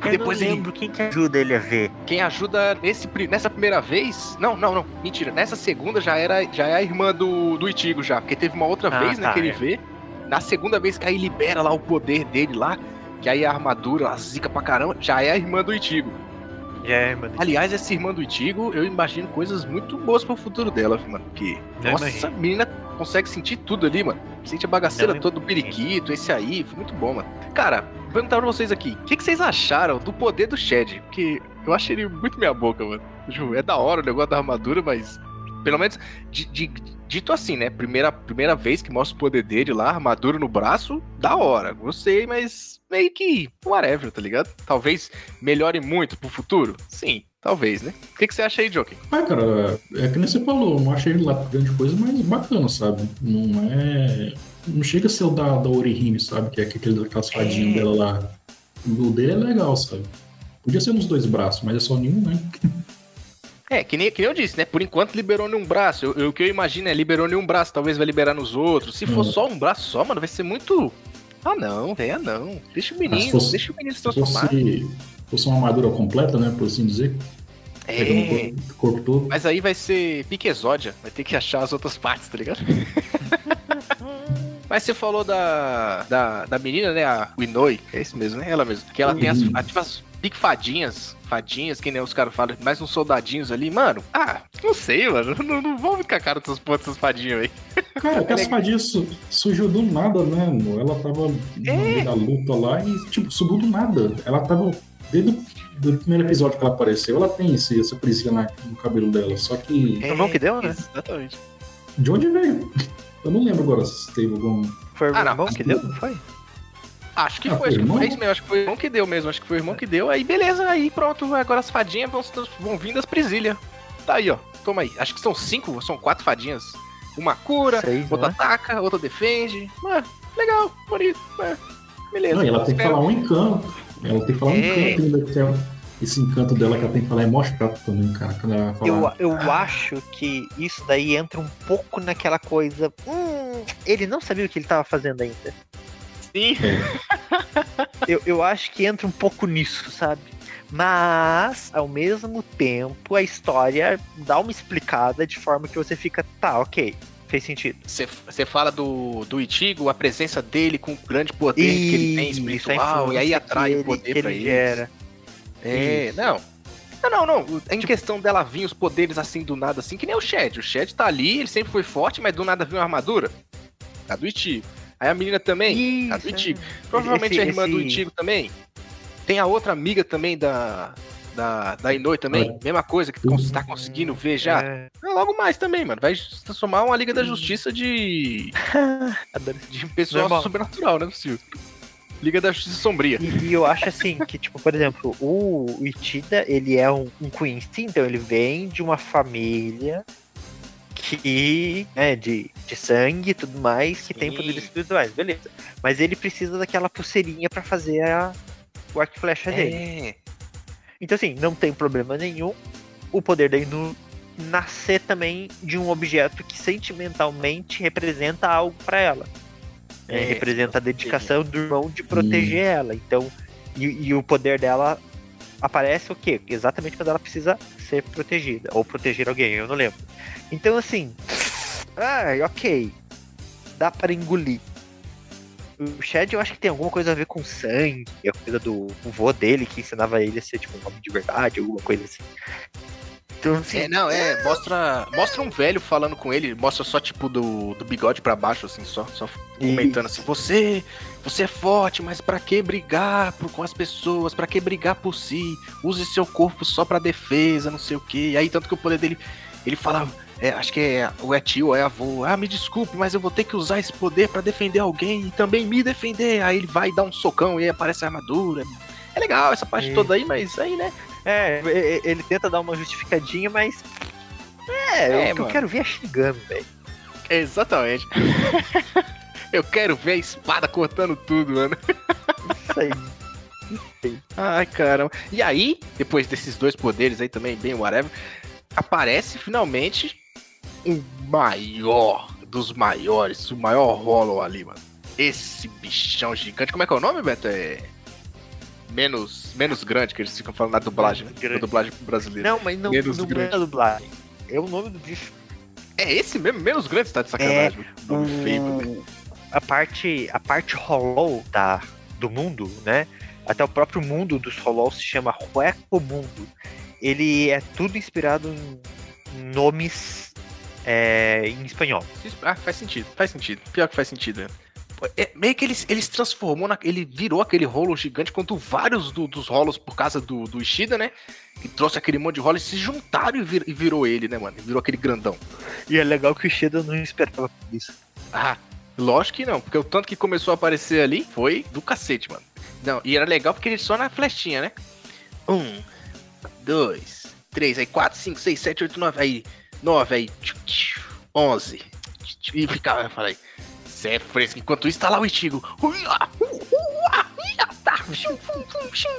[SPEAKER 5] Eu
[SPEAKER 2] Depois
[SPEAKER 5] não
[SPEAKER 2] ele-
[SPEAKER 5] lembro quem que ajuda ele a ver.
[SPEAKER 2] Quem ajuda nesse, nessa primeira vez. Não, não, não. Mentira. Nessa segunda já era já é a irmã do, do Itigo já. Porque teve uma outra
[SPEAKER 5] Ah,
[SPEAKER 2] vez, né,
[SPEAKER 5] tá,
[SPEAKER 2] que ele
[SPEAKER 5] é.
[SPEAKER 2] vê. Na segunda vez que aí libera lá o poder dele lá. Que aí a armadura, a zica pra caramba, já é a irmã do Itigo.
[SPEAKER 5] Já é.
[SPEAKER 2] Aliás, essa irmã do Itigo, eu imagino coisas muito boas pro futuro dela, mano. Porque,
[SPEAKER 5] Eu
[SPEAKER 2] nossa,
[SPEAKER 5] imagino.
[SPEAKER 2] essa menina consegue sentir tudo ali, mano. Sente a bagaceira toda do periquito, esse aí, foi muito bom, mano. Cara, vou perguntar pra vocês aqui, o que, que vocês acharam do poder do Shed? Porque eu achei ele muito meia boca, mano. Ju, É da hora o negócio da armadura, mas. Pelo menos, di- di- dito assim, né? Primeira, primeira vez que mostra o poder dele lá, armadura no braço, da hora. Gostei, mas meio que whatever, tá ligado? Talvez melhore muito pro futuro? Sim, talvez, né? O que, que você acha aí, Joker?
[SPEAKER 4] Ah, cara, é que nem você falou, não achei ele lá grande coisa, mas bacana, sabe? Não é. Não chega a ser o da, da Orihime, sabe? Que é aquele, aquelas fadinhas
[SPEAKER 5] É.
[SPEAKER 4] dela lá. O dele é legal, sabe? Podia ser nos dois braços, mas é só nenhum, né?
[SPEAKER 2] É, que nem, que nem eu disse, né? Por enquanto liberou nenhum braço. Eu- eu- o que eu imagino é liberou nenhum braço, talvez vai liberar nos outros. Se for
[SPEAKER 4] Hum.
[SPEAKER 2] só um braço só, mano, vai ser muito. Ah, não, velho, ah, não. Deixa o menino,
[SPEAKER 4] se fosse-
[SPEAKER 2] deixa o menino se
[SPEAKER 4] Se
[SPEAKER 2] transformar.
[SPEAKER 4] fosse, fosse uma armadura completa, né? Por assim dizer,
[SPEAKER 2] É.
[SPEAKER 4] corpo, corpo todo.
[SPEAKER 2] Mas aí vai ser pique exódia. Vai ter que achar as outras partes, tá ligado? Mas você falou da, da, da menina, né? A Winoi. É isso mesmo, né? Ela mesmo. Que ela tem as, a- tipo, as pique fadinhas. Fadinhas, que nem os caras falam. Mais uns soldadinhos ali. Mano, ah, não sei, mano. Não, não vamos ficar cara dessas porra dessas fadinhas aí.
[SPEAKER 4] Cara, que essa fadinha su- surgiu do nada, né? amor? Ela tava no
[SPEAKER 2] É.
[SPEAKER 4] meio da luta lá e, tipo, subiu do nada. Ela tava. Desde o do primeiro episódio que ela apareceu, ela tem esse, essa prisinha na- no cabelo dela. Só que.
[SPEAKER 5] Foi o que deu, né?
[SPEAKER 2] Exatamente.
[SPEAKER 4] De onde veio? Eu não lembro agora se teve algum.
[SPEAKER 5] Foi o
[SPEAKER 2] Ah, não,
[SPEAKER 5] irmão que deu? Não foi?
[SPEAKER 2] Acho que
[SPEAKER 4] Ah,
[SPEAKER 2] foi, acho que
[SPEAKER 4] irmão?
[SPEAKER 2] foi isso mesmo. Acho que foi o irmão que deu mesmo. Acho que foi o irmão que deu. Aí beleza, aí pronto. Agora as fadinhas vão, vão vir das presilhas. Tá aí, ó. Toma aí. Acho que são cinco, são quatro fadinhas. Uma cura,
[SPEAKER 5] Seis,
[SPEAKER 2] outra
[SPEAKER 5] né?
[SPEAKER 2] ataca, outra defende. Ah, legal, bonito. Ah, beleza.
[SPEAKER 4] Não, e ela tem que falar um encanto. Ela tem que falar um
[SPEAKER 2] É.
[SPEAKER 4] encanto ainda, que é esse encanto dela que ela tem que falar é mó chato também, cara. Quando ela fala.
[SPEAKER 5] Eu, eu acho que isso daí entra um pouco naquela coisa. Hum, ele não sabia o que ele tava fazendo ainda.
[SPEAKER 2] Sim.
[SPEAKER 5] Eu, eu acho que entra um pouco nisso, sabe? Mas, ao mesmo tempo, a história dá uma explicada de forma que você fica, tá, ok, fez sentido.
[SPEAKER 2] Você você fala do, do Itigo, a presença dele com o grande poder que ele tem
[SPEAKER 5] a
[SPEAKER 2] espiritual, e aí atrai
[SPEAKER 5] que
[SPEAKER 2] o
[SPEAKER 5] ele-
[SPEAKER 2] poder
[SPEAKER 5] que
[SPEAKER 2] pra
[SPEAKER 5] ele
[SPEAKER 2] ele.
[SPEAKER 5] gera.
[SPEAKER 2] É,
[SPEAKER 5] Isso.
[SPEAKER 2] não. Não, não, não. Em questão dela vir os poderes assim do nada, assim, que nem o Shed. O Shed tá ali, ele sempre foi forte, mas do nada viu uma armadura. A do Itigo. Aí a menina também, a do
[SPEAKER 5] Isso,
[SPEAKER 2] Itigo.
[SPEAKER 5] é.
[SPEAKER 2] Provavelmente
[SPEAKER 5] Esse-
[SPEAKER 2] a irmã do
[SPEAKER 5] esse-
[SPEAKER 2] Itigo também. Tem a outra amiga também da. Da, da Inoi também,
[SPEAKER 4] É.
[SPEAKER 2] mesma coisa, que tá conseguindo ver já.
[SPEAKER 5] É.
[SPEAKER 2] Logo mais também, mano. Vai se transformar uma Liga da Justiça de. De pessoa
[SPEAKER 5] Normal.
[SPEAKER 2] sobrenatural, né, possível? Liga da Justiça Sombria.
[SPEAKER 5] E, e eu acho assim que, tipo, por exemplo, o Itida, ele é um, um Quincy, então ele vem de uma família que é de, de sangue e tudo mais, que tem
[SPEAKER 2] Sim.
[SPEAKER 5] poderes espirituais, beleza. Mas ele precisa daquela pulseirinha pra fazer a, o arco e flecha dele.
[SPEAKER 2] É.
[SPEAKER 5] Então, assim, não tem problema nenhum o poder da Inu nascer também de um objeto que sentimentalmente representa algo pra ela. É,
[SPEAKER 2] É,
[SPEAKER 5] representa a dedicação do irmão de proteger ela. Então, e, e o poder dela aparece o quê? Exatamente quando ela precisa ser protegida ou proteger alguém, eu não lembro. Então, assim, ai, ok, dá para engolir. O Shed eu acho que tem alguma coisa a ver com sangue, a coisa do vô dele que ensinava ele a ser tipo um homem de verdade, alguma coisa assim. Então, assim,
[SPEAKER 2] É, não, é, mostra, mostra um velho falando com ele, mostra só tipo do, do bigode pra baixo, assim, só, só comentando assim, você, você é forte, mas pra que brigar por- com as pessoas, pra que brigar por si, use seu corpo só pra defesa, não sei o que, aí tanto que o poder dele, ele fala, é, acho que é, ou é tio, ou é avô, ah, me desculpe, mas eu vou ter que usar esse poder pra defender alguém e também me defender, aí ele vai dar um socão e aí aparece a armadura, é legal essa parte
[SPEAKER 5] É.
[SPEAKER 2] toda aí, mas aí, né,
[SPEAKER 5] é, ele tenta dar uma justificadinha, mas. É,
[SPEAKER 2] É,
[SPEAKER 5] o que eu quero ver é Shinigami, velho.
[SPEAKER 2] Exatamente. Eu quero ver a espada cortando tudo, mano.
[SPEAKER 5] Isso aí.
[SPEAKER 2] Ai, caramba. E aí, depois desses dois poderes aí também, bem whatever, aparece finalmente o maior dos maiores, o maior Hollow ali, mano. Esse bichão gigante. Como é que é o nome, Beto? É. Menos, menos grande, que eles ficam falando na dublagem, Na dublagem brasileira.
[SPEAKER 5] Não, mas não,
[SPEAKER 2] Menos
[SPEAKER 5] não
[SPEAKER 2] grande.
[SPEAKER 5] é a dublagem. É o nome do bicho.
[SPEAKER 2] É esse mesmo? Menos grande, você tá de sacanagem. nome feio, né?
[SPEAKER 5] a parte a parte Hollow da, do mundo, né? Até o próprio mundo dos Hollow se chama Hueco Mundo. Ele é tudo inspirado em nomes é, em espanhol.
[SPEAKER 2] Ah, faz sentido, faz sentido. Pior que faz sentido, né? É, meio que ele, ele se transformou, na, ele virou aquele rolo gigante, quanto vários do- dos rolos, por causa do, do Ishida, né? Que trouxe aquele monte de rolos, se juntaram e, vir- e virou ele, né, mano? Virou aquele grandão.
[SPEAKER 5] E é legal que o Ishida não esperava isso.
[SPEAKER 2] Ah, lógico que não, porque o tanto que começou a aparecer ali foi do cacete, mano. Não, e era legal porque ele só na flechinha, né? Um, dois, três, aí quatro, cinco, seis, sete, oito, nove, aí nove, aí tchu, tchu, onze. E ficava, eu falei, é fresco. Enquanto isso, tá lá o Itigo.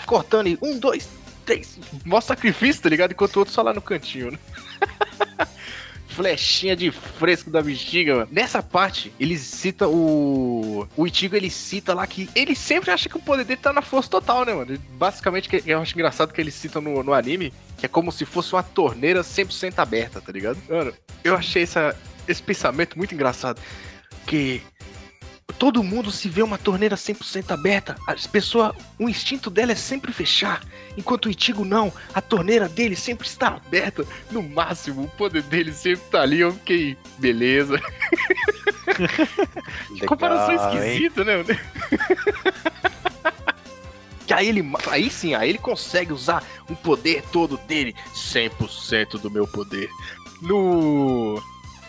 [SPEAKER 2] Cortando e um, dois, três. Mó sacrifício, tá ligado? Enquanto o outro só lá no cantinho, né? Flechinha de fresco da bexiga, mano. Nessa parte, ele cita o. O Itigo, ele cita lá que ele sempre acha que o poder dele tá na força total, né, mano? Basicamente, eu acho engraçado que ele cita no, no anime, que é como se fosse uma torneira 100% aberta, tá ligado? Mano, eu achei essa, esse pensamento muito engraçado. Que todo mundo se vê uma torneira 100% aberta, as pessoas, o instinto dela é sempre fechar, enquanto o Itigo não, a torneira dele sempre está aberta, no máximo, o poder dele sempre tá ali, eu fiquei, beleza. Que comparação
[SPEAKER 5] Legal, hein?
[SPEAKER 2] esquisita, né? Que aí ele, aí sim, aí ele consegue usar o poder todo dele, 100% do meu poder. No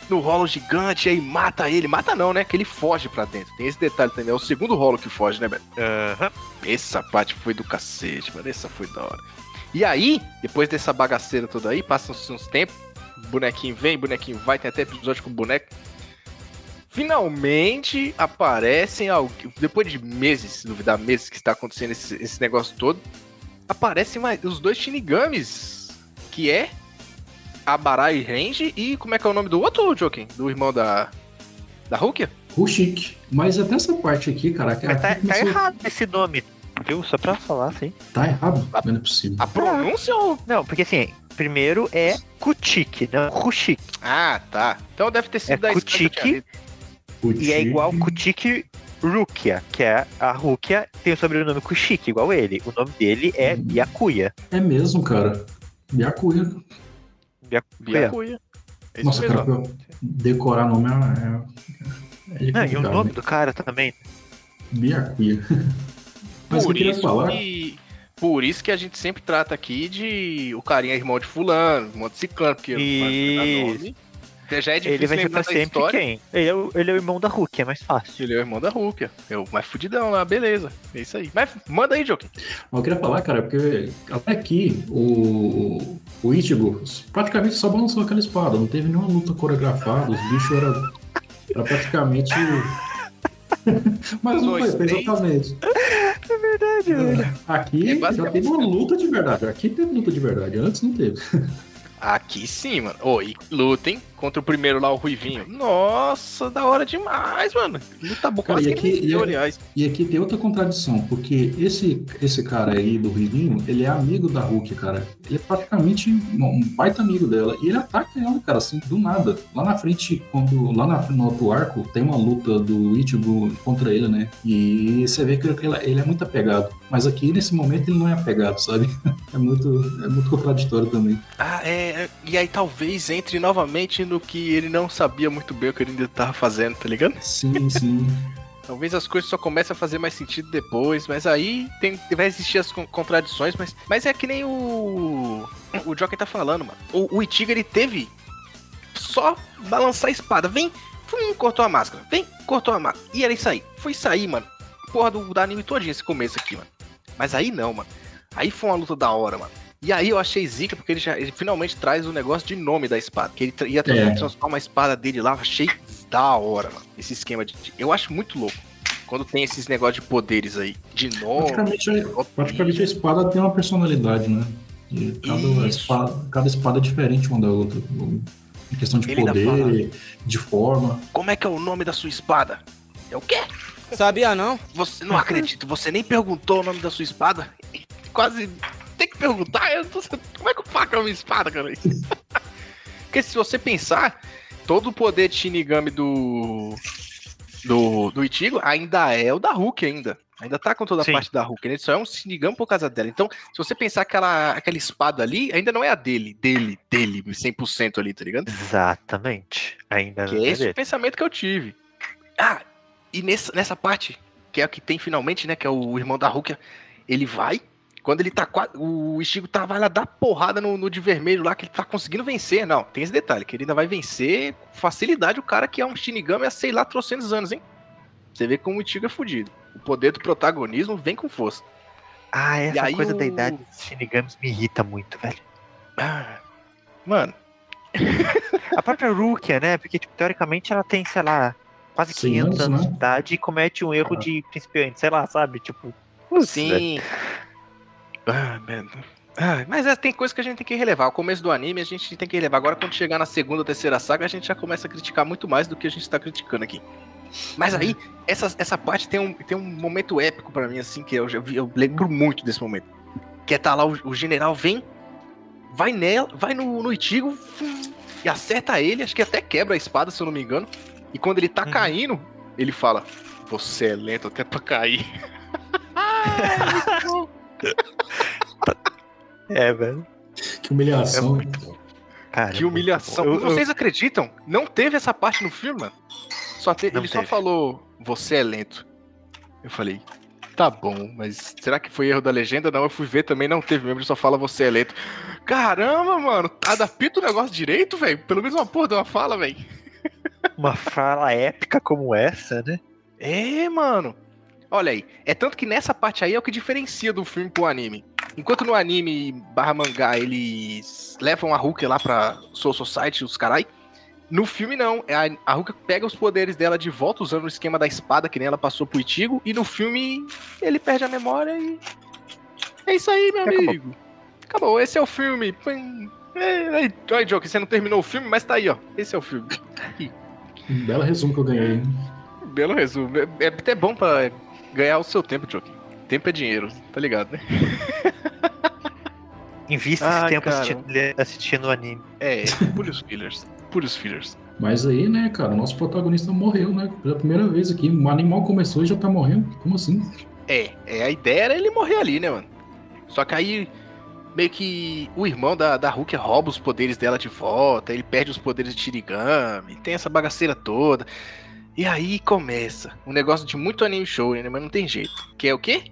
[SPEAKER 2] no rolo gigante, aí mata ele, mata não, né? Que ele foge pra dentro. Tem esse detalhe também, é o segundo rolo que foge, né, Beto?
[SPEAKER 5] Aham.
[SPEAKER 2] Essa parte foi do cacete, mano. Essa foi da hora. E aí, depois dessa bagaceira toda aí, passam-se uns tempos, bonequinho vem, bonequinho vai, tem até episódio com o boneco. Finalmente aparecem, depois de meses, se duvidar, meses que está acontecendo esse, esse negócio todo, aparecem mais, os dois Shinigamis, que é Abarai Range e como é que é o nome do outro, Joken? Do irmão da, da Rukia?
[SPEAKER 4] Rushik. Mas até essa parte aqui, cara, que
[SPEAKER 5] Mas tá,
[SPEAKER 4] aqui
[SPEAKER 5] tá
[SPEAKER 4] começou-
[SPEAKER 5] errado esse nome, viu? Só pra falar, assim.
[SPEAKER 4] Tá errado? Não é possível.
[SPEAKER 2] A pronúncia ou...
[SPEAKER 5] Não, porque assim, primeiro é Kuchik, não Kuchik.
[SPEAKER 2] Ah, tá. Então deve ter sido
[SPEAKER 5] É
[SPEAKER 2] da lido.
[SPEAKER 5] E é igual Kuchik Rukia, que é a Rukia tem o sobrenome Kuchik, igual ele. O nome dele é
[SPEAKER 4] Uhum.
[SPEAKER 5] Byakuya.
[SPEAKER 4] É mesmo, cara. Byakuya.
[SPEAKER 5] Byakuya.
[SPEAKER 2] Biacuia. É
[SPEAKER 4] Nossa,
[SPEAKER 2] mesmo.
[SPEAKER 4] cara, decorar nome é. é, é
[SPEAKER 5] Não, e o nome
[SPEAKER 4] né?
[SPEAKER 5] do cara também.
[SPEAKER 4] Byakuya. Mas que
[SPEAKER 2] Por
[SPEAKER 4] eu queria
[SPEAKER 2] isso,
[SPEAKER 4] falar.
[SPEAKER 2] que, por isso que a gente sempre trata aqui de o carinha é irmão de fulano, irmão de ciclano, porque não faz nome. Já é difícil
[SPEAKER 5] Ele vai
[SPEAKER 2] lembrar
[SPEAKER 5] sempre
[SPEAKER 2] história.
[SPEAKER 5] quem? Ele é, o, ele é o irmão da Hulk, é mais fácil.
[SPEAKER 2] Ele é o irmão da Hulk. É o mais fudidão lá, beleza. É isso aí. Mas manda aí, Joaquim.
[SPEAKER 4] Eu queria falar, cara, porque até aqui o, o Ichigo praticamente só balançou aquela espada, não teve nenhuma luta coreografada, os bichos eram era praticamente. Mas não foi, exatamente.
[SPEAKER 5] É verdade, velho.
[SPEAKER 4] Aqui
[SPEAKER 2] É
[SPEAKER 4] já teve uma luta de verdade. Aqui teve luta de verdade, antes não teve.
[SPEAKER 2] Aqui sim, mano. Ô, e lutem contra o primeiro lá, o Ruivinho. Nossa, da hora demais, mano. Luta boa,
[SPEAKER 4] Cara,
[SPEAKER 2] quase
[SPEAKER 4] e
[SPEAKER 2] que
[SPEAKER 4] aqui- e-
[SPEAKER 2] aliás.
[SPEAKER 4] E aqui tem outra contradição, porque esse, esse cara aí do Rivinho, ele é amigo da Hulk, cara. Ele é praticamente um um baita amigo dela. E ele ataca ela, cara, assim, do nada. Lá na frente, quando lá na, no outro arco, tem uma luta do Ichigo contra ele, né? E você vê que ele, ele é muito apegado. Mas aqui, nesse momento, ele não é apegado, sabe? É muito, é muito contraditório também.
[SPEAKER 2] Ah, é. E aí talvez entre novamente no que ele não sabia muito bem o que ele ainda tava fazendo, tá ligado?
[SPEAKER 4] Sim, sim.
[SPEAKER 2] Talvez as coisas só comecem a fazer mais sentido depois, mas aí tem, vai existir as con- contradições, mas, mas é que nem o. O Joker tá falando, mano. O, o Itiga ele teve só balançar a espada. Vem, fum, cortou a máscara. Vem, cortou a máscara. E era isso aí. Foi sair, mano. Porra do, do anime todinho esse começo aqui, mano. Mas aí não, mano. Aí foi uma luta da hora, mano. E aí eu achei zica, porque ele, já, ele finalmente traz o negócio de nome da espada. Que ele ia
[SPEAKER 4] É.
[SPEAKER 2] transformar a espada dele lá. Achei da hora, mano. Esse esquema de. de- Eu acho muito louco. Quando tem esses negócios de poderes aí. De nome.
[SPEAKER 4] Praticamente, a- praticamente a espada tem uma personalidade, né? E cada, espada, cada espada é diferente uma da outra. Em questão de
[SPEAKER 2] Ele
[SPEAKER 4] poder, de forma.
[SPEAKER 2] Como é que é o nome da sua espada? É o quê?
[SPEAKER 8] Sabia não?
[SPEAKER 2] Você não acredito, você nem perguntou o nome da sua espada? Quase tem que perguntar, eu tô... como é que o faca é uma espada, cara? Porque se você pensar, todo o poder de Shinigami do do, do Ichigo ainda é o da Hulk ainda. Ainda tá com toda a
[SPEAKER 5] Sim.
[SPEAKER 2] parte da Hulk, ele só é um Shinigami por causa dela. Então, se você pensar aquela, aquela espada ali, ainda não é a dele, dele, dele, 100% ali, tá ligado?
[SPEAKER 5] Exatamente. Ainda
[SPEAKER 2] Que
[SPEAKER 5] não
[SPEAKER 2] é
[SPEAKER 5] é
[SPEAKER 2] esse o
[SPEAKER 5] dele.
[SPEAKER 2] pensamento que eu tive. Ah, e nessa, nessa parte, que é o que tem finalmente, né? Que é o irmão da Hulk, ele vai. Quando ele tá quase. O Ichigo tá, vai lá dar porrada no, no de vermelho lá, que ele tá conseguindo vencer. Não, tem esse detalhe, que ele ainda vai vencer com facilidade o cara que é um Shinigami há, sei lá, trocentos anos, hein? Você vê como o Ichigo é fudido. O poder do protagonismo vem com força.
[SPEAKER 5] Ah, essa
[SPEAKER 2] aí
[SPEAKER 5] coisa da
[SPEAKER 2] o-
[SPEAKER 5] idade dos Shinigamis me irrita muito, velho.
[SPEAKER 2] Ah, mano,
[SPEAKER 5] A própria Rukia, né? Porque, tipo, teoricamente ela tem, sei lá, quase
[SPEAKER 4] 100
[SPEAKER 5] 500
[SPEAKER 4] anos,
[SPEAKER 5] anos
[SPEAKER 4] né?
[SPEAKER 5] de idade e comete um erro
[SPEAKER 4] Ah.
[SPEAKER 5] de principiante, sei lá, sabe? Tipo, putz, velho.
[SPEAKER 2] Ah, mano. Ah, mas é, tem coisa que a gente tem que relevar. O começo do anime a gente tem que relevar. Agora, quando chegar na segunda ou terceira saga, a gente já começa a criticar muito mais do que a gente tá criticando aqui. Mas aí, essa, essa parte tem um, tem um momento épico pra mim, assim, que eu, já vi- eu lembro muito desse momento. Que é tá lá, o, o general vem, vai nela, vai no, no fum, e acerta ele, acho que até quebra a espada, se eu não me engano. E quando ele tá
[SPEAKER 5] Uhum.
[SPEAKER 2] caindo, ele fala: Você é lento até pra cair.
[SPEAKER 5] É, velho.
[SPEAKER 4] Que humilhação.
[SPEAKER 5] Cara,
[SPEAKER 2] Que humilhação.
[SPEAKER 5] Eu- eu-
[SPEAKER 2] Vocês acreditam? Não teve essa parte no filme, mano. Só te- ele só
[SPEAKER 5] teve.
[SPEAKER 2] falou, você é lento. Eu falei, tá bom, mas será que foi erro da legenda? Não, eu fui ver também, não teve mesmo, ele só fala você é lento. Caramba, mano, adapta o negócio direito, velho. Pelo menos uma porra de uma fala, velho.
[SPEAKER 5] Uma fala épica como essa, né?
[SPEAKER 2] É, mano. Olha aí, é tanto que nessa parte aí é o que diferencia do filme pro anime. Enquanto no anime barra mangá eles levam a Hulk lá pra Soul Society, os carai, no filme não. É A, a Hulk pega os poderes dela de volta usando o esquema da espada que nem ela passou pro Itigo, e no filme ele perde a memória e. É isso aí, meu
[SPEAKER 5] Acabou.
[SPEAKER 2] amigo. Acabou, esse é o filme. Pum. É, aí, aí, Joker, você não terminou o filme, mas tá aí, ó. Esse é o filme.
[SPEAKER 4] Um belo resumo que eu ganhei.
[SPEAKER 2] Belo resumo. É, é até bom pra ganhar o seu tempo, Joker. Tempo é dinheiro, tá ligado, né?
[SPEAKER 5] Invista
[SPEAKER 2] Ai,
[SPEAKER 5] esse tempo assistindo, assistindo o anime.
[SPEAKER 2] É, puros fillers. Puros fillers.
[SPEAKER 4] Mas aí, né, cara, o nosso protagonista morreu, né? Pela primeira vez aqui. O animal começou e já tá morrendo. Como assim?
[SPEAKER 2] É, é, a ideia era ele morrer ali, né, mano? Só que aí, meio que o irmão da, da Hulk rouba os poderes dela de volta, ele perde os poderes de Shirigami, tem essa bagaceira toda. E aí começa um negócio de muito anime show, né? Mas não tem jeito. Que é o quê?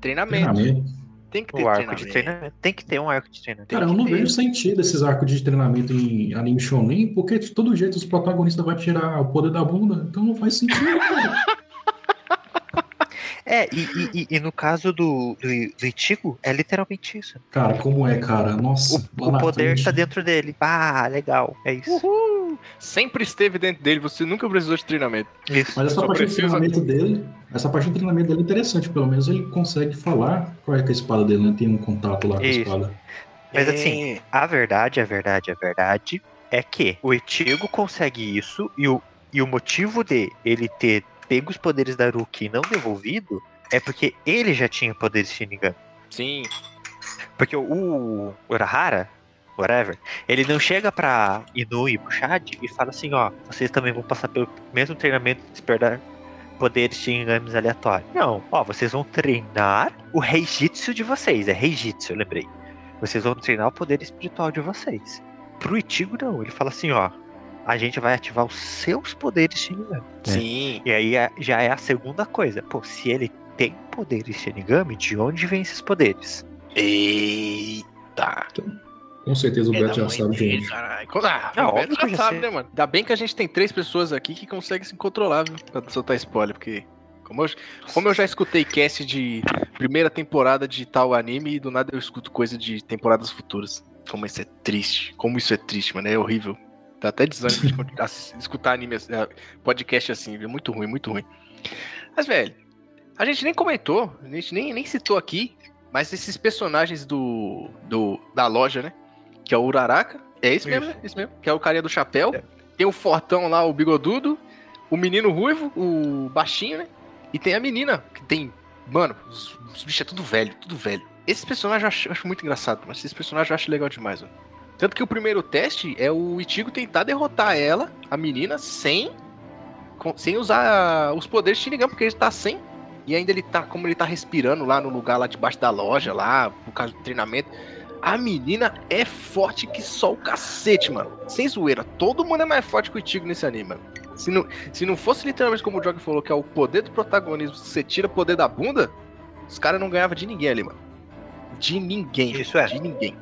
[SPEAKER 2] Treinamento.
[SPEAKER 4] Treinamento.
[SPEAKER 2] Tem que ter
[SPEAKER 5] O arco
[SPEAKER 2] treinamento.
[SPEAKER 5] de treinamento. Tem que ter um arco de treinamento.
[SPEAKER 4] Cara, eu não vejo sentido esses arcos de treinamento em anime shonen, porque de todo jeito os protagonistas vão tirar o poder da bunda, então não faz sentido, cara.
[SPEAKER 5] É, e, e- e- e no caso do, do, do Ichigo, é literalmente isso.
[SPEAKER 4] Cara, como é, cara? Nossa,
[SPEAKER 5] O
[SPEAKER 4] na
[SPEAKER 5] poder
[SPEAKER 4] frente.
[SPEAKER 5] tá dentro dele. Ah, legal. É isso.
[SPEAKER 2] Uhul! Sempre esteve dentro dele, você nunca precisou de treinamento.
[SPEAKER 5] Isso.
[SPEAKER 4] Mas essa
[SPEAKER 2] Só
[SPEAKER 4] parte do treinamento dele, essa parte do treinamento dele é interessante, pelo menos ele consegue falar qual é que é a espada dele, né? Tem um contato lá com a
[SPEAKER 5] Isso.
[SPEAKER 4] espada.
[SPEAKER 5] Mas
[SPEAKER 2] É.
[SPEAKER 5] assim, a verdade, a verdade, a verdade é que o Ichigo consegue isso e o, e o motivo de ele ter pego os poderes da Ruki e não devolvido é porque ele já tinha poderes Shinigami.
[SPEAKER 2] Sim.
[SPEAKER 5] Porque o Urahara, whatever, ele não chega pra Inu e Bushad e fala assim, ó, vocês também vão passar pelo mesmo treinamento de despertar poderes Shinigamis aleatórios. Não, ó, vocês vão treinar o Reijitsu de vocês, é Reijitsu, eu lembrei. Vocês vão treinar o poder espiritual de vocês. Pro Ichigo não, ele fala assim, ó, a gente vai ativar os seus poderes Shinigami.
[SPEAKER 2] Sim.
[SPEAKER 5] E aí é- já é a segunda coisa. Pô, se ele tem poderes Shinigami, de onde vem esses poderes?
[SPEAKER 2] Eita.
[SPEAKER 4] Com certeza o
[SPEAKER 2] É
[SPEAKER 4] Beto já sabe de onde.
[SPEAKER 2] caralho. Ah,
[SPEAKER 5] Não,
[SPEAKER 2] o Beto
[SPEAKER 5] óbvio que
[SPEAKER 2] já
[SPEAKER 5] já
[SPEAKER 2] sabe, né, mano? Ainda bem que a gente tem três pessoas aqui que conseguem se controlar, viu? Pra soltar spoiler, porque. Como eu, como eu já escutei cast de primeira temporada de tal anime e do nada eu escuto coisa de temporadas futuras. Como isso é triste. Como isso é triste, mano. É horrível. Dá até desânimo de escutar anime, eh, podcast assim, viu? Muito ruim, muito ruim. Mas, velho, a gente nem comentou, a gente nem, nem citou aqui, mas esses personagens do, do da loja, né? Que é o Uraraka. É isso mesmo, né? Isso mesmo. Que é o carinha do chapéu. Tem o fortão lá, o bigodudo. O menino ruivo, o baixinho, né? E tem a menina, que tem. Mano, os, os bichos é tudo velho, tudo velho. Esses personagens eu acho, eu acho muito engraçado, mas esses personagens eu acho legal demais, mano. Tanto que o primeiro teste é o Ichigo tentar derrotar ela, a menina, sem. com- sem usar os poderes de Shinigami, porque ele tá sem. E ainda ele tá, como ele tá respirando lá no lugar lá debaixo da loja, lá, por causa do treinamento. A menina é forte que só o cacete, mano. Sem zoeira. Todo mundo é mais forte que o Ichigo nesse anime, mano. Se não, se não fosse literalmente como o Jog falou, que é o poder do protagonismo, você tira o poder da bunda, os caras não ganhavam de ninguém ali, mano. De ninguém.
[SPEAKER 5] Isso é.
[SPEAKER 2] De ninguém.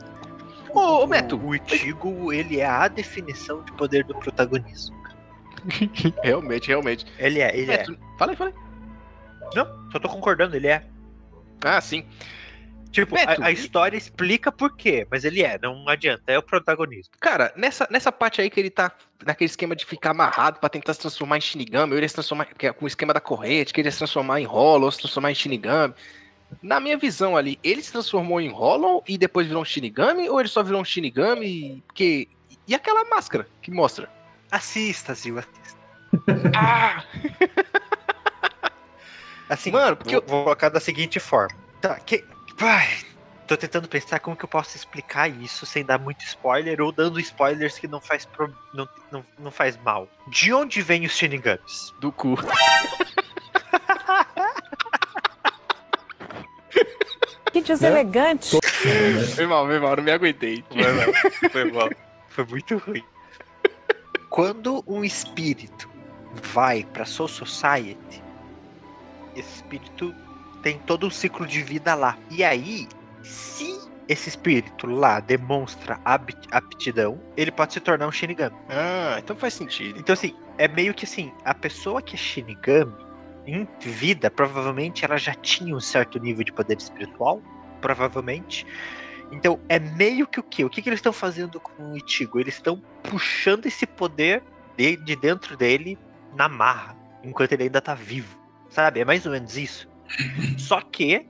[SPEAKER 2] Ô, ô
[SPEAKER 5] O Ichigo, ele é a definição de poder do protagonismo.
[SPEAKER 2] realmente, realmente.
[SPEAKER 5] Ele é, ele é.
[SPEAKER 2] Fala aí, fala aí.
[SPEAKER 5] Não, só tô concordando, ele é.
[SPEAKER 2] Ah, sim.
[SPEAKER 5] Tipo,
[SPEAKER 2] Beto,
[SPEAKER 5] a, a
[SPEAKER 2] e-
[SPEAKER 5] história explica por quê, mas ele é, não adianta, é o protagonismo.
[SPEAKER 2] Cara, nessa, nessa parte aí que ele tá naquele esquema de ficar amarrado pra tentar se transformar em Shinigami, ou ele ia se transformar é com o esquema da corrente, que ele ia se transformar em Hollow, ou se transformar em Shinigami. Na minha visão ali, ele se transformou em Hollow e depois virou um Shinigami, ou ele só virou um Shinigami? Porque. E aquela máscara que mostra?
[SPEAKER 5] Assista, Zil, assista.
[SPEAKER 2] Ah!
[SPEAKER 5] Assim,
[SPEAKER 2] Mano, porque
[SPEAKER 5] vou, vou colocar da seguinte forma. Tá, que. Ai, tô tentando pensar como que eu posso explicar isso sem dar muito spoiler ou dando spoilers que não faz, pro- não, não, não faz mal. De onde vêm os Shinigamis?
[SPEAKER 2] Do cu.
[SPEAKER 7] Que deselegante.
[SPEAKER 2] Foi mal, foi mal, não me aguentei.
[SPEAKER 5] Foi mal. Foi muito ruim. Quando um espírito vai pra Soul Society, esse espírito tem todo um ciclo de vida lá. E aí, se esse espírito lá demonstra apti- aptidão, ele pode se tornar um Shinigami.
[SPEAKER 2] Ah, então faz sentido.
[SPEAKER 5] Então, assim, é meio que assim, a pessoa que é Shinigami, em vida, provavelmente ela já tinha um certo nível de poder espiritual, provavelmente. Então, é meio que o quê? O que, que eles estão fazendo com o Ichigo? Eles estão puxando esse poder de, de dentro dele na marra, enquanto ele ainda tá vivo. Sabe? É mais ou menos isso. Só que,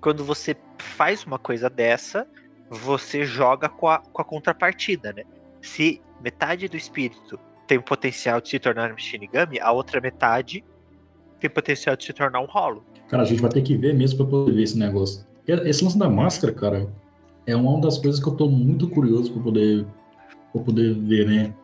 [SPEAKER 5] quando você faz uma coisa dessa, você joga com a, com a contrapartida, né? Se metade do espírito tem o potencial de se tornar um Shinigami, a outra metade tem potencial de se tornar um Hollow.
[SPEAKER 4] Cara, a gente vai ter que ver mesmo pra poder ver esse negócio. Esse lance da máscara, cara, é uma das coisas que eu tô muito curioso pra poder, pra poder ver, né?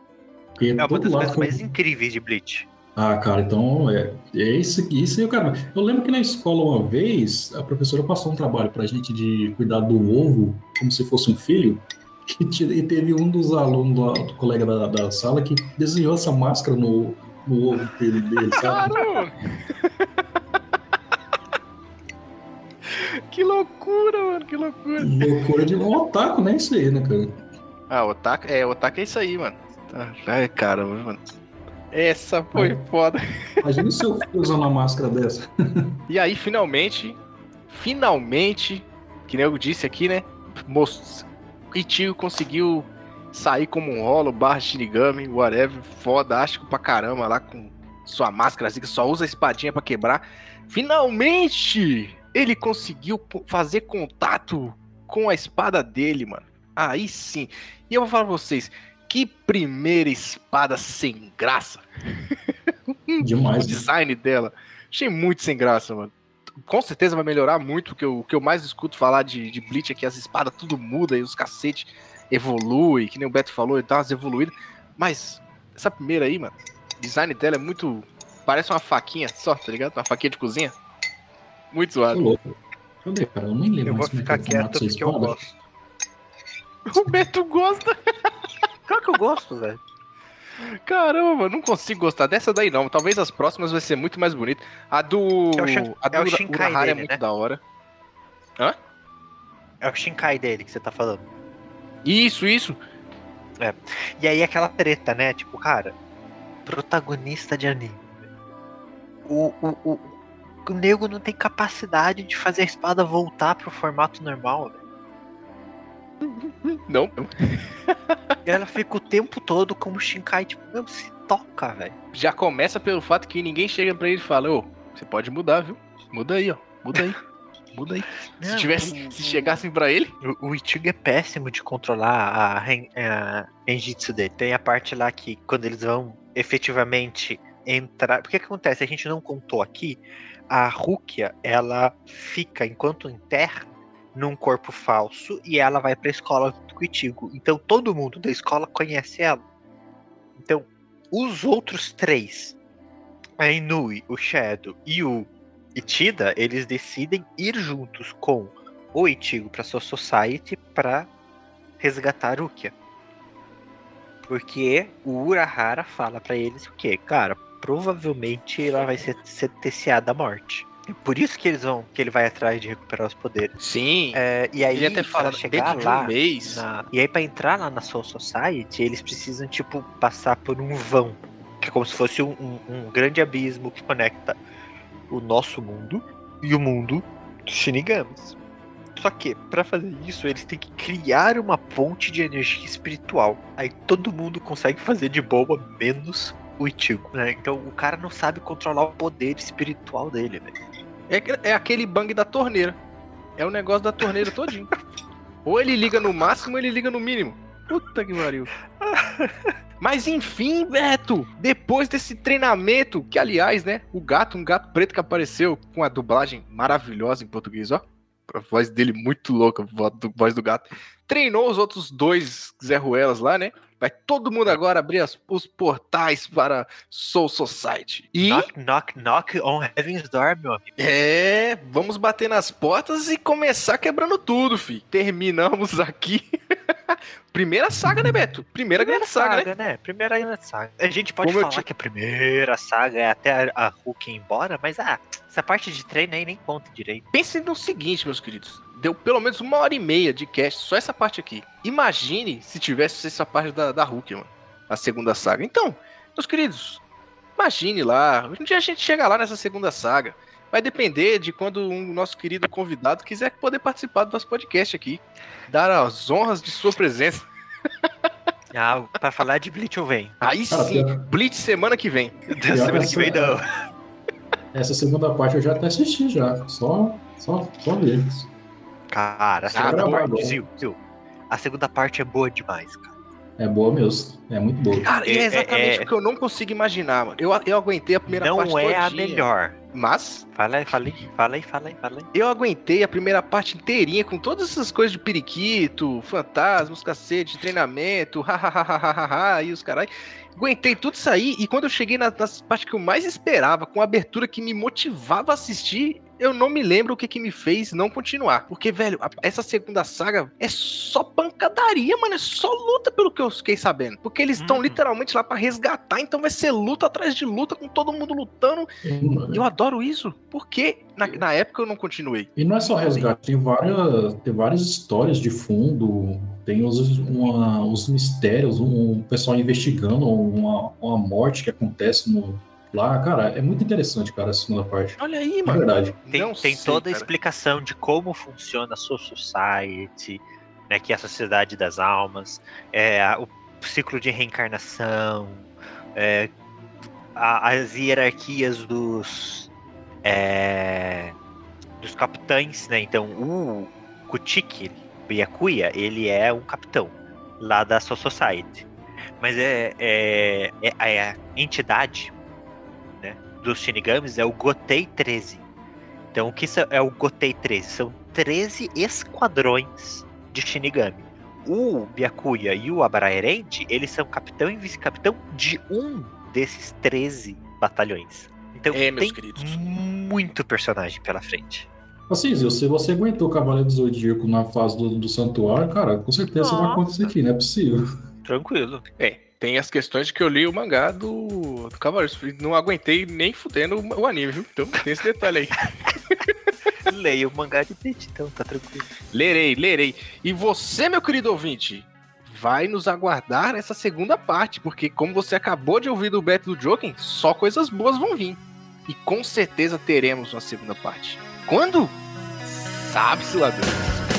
[SPEAKER 4] Porque
[SPEAKER 5] É uma das coisas
[SPEAKER 4] eu-
[SPEAKER 5] mais incríveis de Bleach.
[SPEAKER 4] Ah, cara, então é, é isso isso aí, cara. Eu lembro que na escola uma vez a professora passou um trabalho pra gente de cuidar do ovo como se fosse um filho. E te- teve um dos alunos lá, do colega da, da sala que desenhou essa máscara no, no ovo dele, dele, sabe?
[SPEAKER 2] Claro! Que loucura, mano, que loucura.
[SPEAKER 4] Loucura de um otaku, né? Isso aí, né, cara?
[SPEAKER 2] Ah, otaku, é, otaku é isso aí, mano. Tá, ai, caramba, mano. Essa foi
[SPEAKER 4] É.
[SPEAKER 2] foda.
[SPEAKER 4] Imagina o seu filho usando uma máscara dessa.
[SPEAKER 2] E aí, finalmente, finalmente, que nem eu disse aqui, né? Most... Ichigo conseguiu sair como um rolo, barra Shinigami, whatever, fodástico pra caramba lá com sua máscara assim, que só usa a espadinha pra quebrar. Finalmente, ele conseguiu fazer contato com a espada dele, mano. Aí sim. E eu vou falar pra vocês, que primeira espada sem graça. o
[SPEAKER 4] Demais. né?
[SPEAKER 2] design dela. Achei muito sem graça, mano. Com certeza vai melhorar muito, porque o que eu mais escuto falar de, de Bleach é que as espadas tudo muda e os cacete evolui, que nem o Beto falou, e dá umas evoluídas. Mas essa primeira aí, mano, o design dela é muito. Parece uma faquinha só, tá ligado? Uma faquinha de cozinha. Muito
[SPEAKER 4] Tô
[SPEAKER 2] zoado.
[SPEAKER 4] louco. Cadê, cara? Eu nem lembro
[SPEAKER 5] Eu vou
[SPEAKER 4] é que
[SPEAKER 5] ficar
[SPEAKER 4] é
[SPEAKER 5] quieto porque eu gosto.
[SPEAKER 2] O Beto gosta.
[SPEAKER 5] Claro que eu gosto, velho.
[SPEAKER 2] Caramba, mano, não consigo gostar dessa daí não. Talvez as próximas vai ser muito mais bonita. A do.
[SPEAKER 5] É o Shin-
[SPEAKER 2] a do
[SPEAKER 5] é o Shinkai
[SPEAKER 2] Urahara é muito
[SPEAKER 5] né?
[SPEAKER 2] da hora.
[SPEAKER 5] É o Shinkai dele que você tá falando.
[SPEAKER 2] Isso, isso.
[SPEAKER 5] E aí aquela treta, né? Tipo, cara, protagonista de anime. O, o, o, o nego não tem capacidade de fazer a espada voltar pro formato normal, velho.
[SPEAKER 2] Não.
[SPEAKER 5] E ela fica o tempo todo como Shinkai, tipo, meu, se toca, velho.
[SPEAKER 2] já começa pelo fato que ninguém chega pra ele e fala, ô, você pode mudar, viu? Muda aí, ó. Muda aí. Muda aí. Se tivesse, se chegassem pra ele,
[SPEAKER 5] O, o Ichigo é péssimo de controlar a, a Genjitsu dele. Tem a parte lá que quando eles vão efetivamente entrar. Porque o que acontece? A gente não contou aqui. A Rukia, ela fica, enquanto em terra, num corpo falso e ela vai pra escola junto com o Ichigo. Então todo mundo da escola conhece ela. Então, os outros três, a Inui, o Shadow e o Itida, eles decidem ir juntos com o Ichigo pra sua society pra resgatar Rukia. Porque o Urahara fala pra eles o quê? Cara, provavelmente ela vai ser sentenciada à morte. É por isso que eles vão, que ele vai atrás de recuperar os poderes.
[SPEAKER 2] sim.
[SPEAKER 5] É, e aí,
[SPEAKER 2] ele até fala
[SPEAKER 5] chegar lá,
[SPEAKER 2] um mês.
[SPEAKER 5] na- E aí, pra entrar lá na Soul Society, eles precisam, tipo, passar por um vão. Que é como se fosse um, um- um grande abismo que conecta o nosso mundo e o mundo dos Shinigamis. Só que, pra fazer isso, eles têm que criar uma ponte de energia espiritual. Aí todo mundo consegue fazer de boa, menos o Ichigo. né? Então o cara não sabe controlar o poder espiritual dele, velho.
[SPEAKER 2] É, é aquele bang da torneira. É o negócio da torneira todinho. ou ele liga no máximo ou ele liga no mínimo. Puta que pariu. Mas enfim, Beto, depois desse treinamento, que aliás, né, o gato, um gato preto que apareceu com a dublagem maravilhosa em português, ó. A voz dele muito louca, a voz do gato. Treinou os outros dois Zé Ruelas lá, né? Vai todo mundo agora abrir as- os portais para Soul Society. E
[SPEAKER 5] Knock, knock, knock on Heaven's Door, meu amigo.
[SPEAKER 2] é, vamos bater nas portas e começar quebrando tudo, fi. Terminamos aqui. primeira saga, né, Beto? Primeira, grande saga, né?
[SPEAKER 5] né? Primeira grande saga. A gente pode
[SPEAKER 2] Como
[SPEAKER 5] falar
[SPEAKER 2] ti-
[SPEAKER 5] que a primeira saga é até a, a Hulk ir embora, mas ah, essa parte de treino aí nem conta direito.
[SPEAKER 2] Pensem no seguinte, meus queridos. Deu pelo menos uma hora e meia de cast, só essa parte aqui. Imagine se tivesse essa parte da, da Hulk, mano. A segunda saga. Então, meus queridos, imagine lá. Um dia a gente chega lá nessa segunda saga. Vai depender de quando um nosso querido convidado quiser poder participar do nosso podcast aqui. Dar as honras de sua presença.
[SPEAKER 5] Ah, pra falar de Bleach eu venho.
[SPEAKER 2] Aí sim,
[SPEAKER 4] pior-
[SPEAKER 2] Blitz semana que vem.
[SPEAKER 5] Da semana que
[SPEAKER 4] essa-
[SPEAKER 5] vem não.
[SPEAKER 4] Essa segunda parte eu já até assisti já. Só, só, só ver.
[SPEAKER 5] Cara, a segunda
[SPEAKER 4] bom,
[SPEAKER 5] parte. Zil, Zil, a segunda parte é boa demais, cara.
[SPEAKER 4] É boa mesmo. É muito boa.
[SPEAKER 2] Cara, e é
[SPEAKER 5] É-
[SPEAKER 2] exatamente
[SPEAKER 5] é-
[SPEAKER 2] o que eu não consigo imaginar, mano. Eu, eu aguentei a primeira parte
[SPEAKER 5] Não é a
[SPEAKER 2] todinha,
[SPEAKER 5] melhor.
[SPEAKER 2] Mas
[SPEAKER 5] Fala aí, fala aí, fala aí, fala aí, fala aí.
[SPEAKER 2] eu aguentei a primeira parte inteirinha com todas essas coisas de periquito, fantasmas, cacete, treinamento, hahaha, e os carai. Aguentei tudo isso aí, e quando eu cheguei na- nas partes que eu mais esperava, com a abertura que me motivava a assistir, eu não me lembro o que, que me fez não continuar. Porque, velho, a- essa segunda saga é só pancadaria, mano. É só luta, pelo que eu fiquei sabendo. Porque eles estão
[SPEAKER 5] Uhum.
[SPEAKER 2] literalmente lá pra resgatar, então vai ser luta atrás de luta, com todo mundo lutando. E eu adoro isso. Porque na, na época eu não continuei.
[SPEAKER 4] E não é só resgate, tem várias, tem várias histórias de fundo, tem os, uma- os mistérios, um, pessoal investigando uma, uma morte que acontece no, lá. Cara, é muito interessante, cara, a segunda parte.
[SPEAKER 2] Olha aí, mano.
[SPEAKER 4] verdade.
[SPEAKER 5] Tem,
[SPEAKER 2] Não
[SPEAKER 5] tem
[SPEAKER 2] sei,
[SPEAKER 5] toda a
[SPEAKER 2] cara.
[SPEAKER 5] explicação de como funciona a Soul Society, né, que é a Sociedade das Almas, é, a- o ciclo de reencarnação, é, a- as hierarquias dos, é, dos capitães, né? Então, o Kutiki, o Yakuya, ele é um capitão lá da Soul Society. Mas é, é, é- a entidade dos Shinigamis é o Gotei 13. Então, o que é o Gotei 13? São 13 esquadrões de Shinigami. O Byakuya e o Abraerend, eles são capitão e vice-capitão de um desses 13 batalhões. Então,
[SPEAKER 2] É,
[SPEAKER 5] tem
[SPEAKER 2] queridos.
[SPEAKER 5] muito personagem pela frente.
[SPEAKER 4] Assim, Zil, se você aguentou o Cavaleiro do Zodíaco na fase do, do Santuário, cara, com certeza vai acontecer aqui, não é possível.
[SPEAKER 5] Tranquilo.
[SPEAKER 2] É, tem as questões de que eu li o mangá do, do Cavaleiros. Não aguentei nem fudendo o, o anime, viu? Então tem esse detalhe aí.
[SPEAKER 5] Leia o mangá de Bleach, então tá tranquilo.
[SPEAKER 2] lerei, lerei. E você, meu querido ouvinte, vai nos aguardar nessa segunda parte, porque como você acabou de ouvir do Beto do Joken, só coisas boas vão vir. E com certeza teremos uma segunda parte. Quando? Sabe-se lá Deus.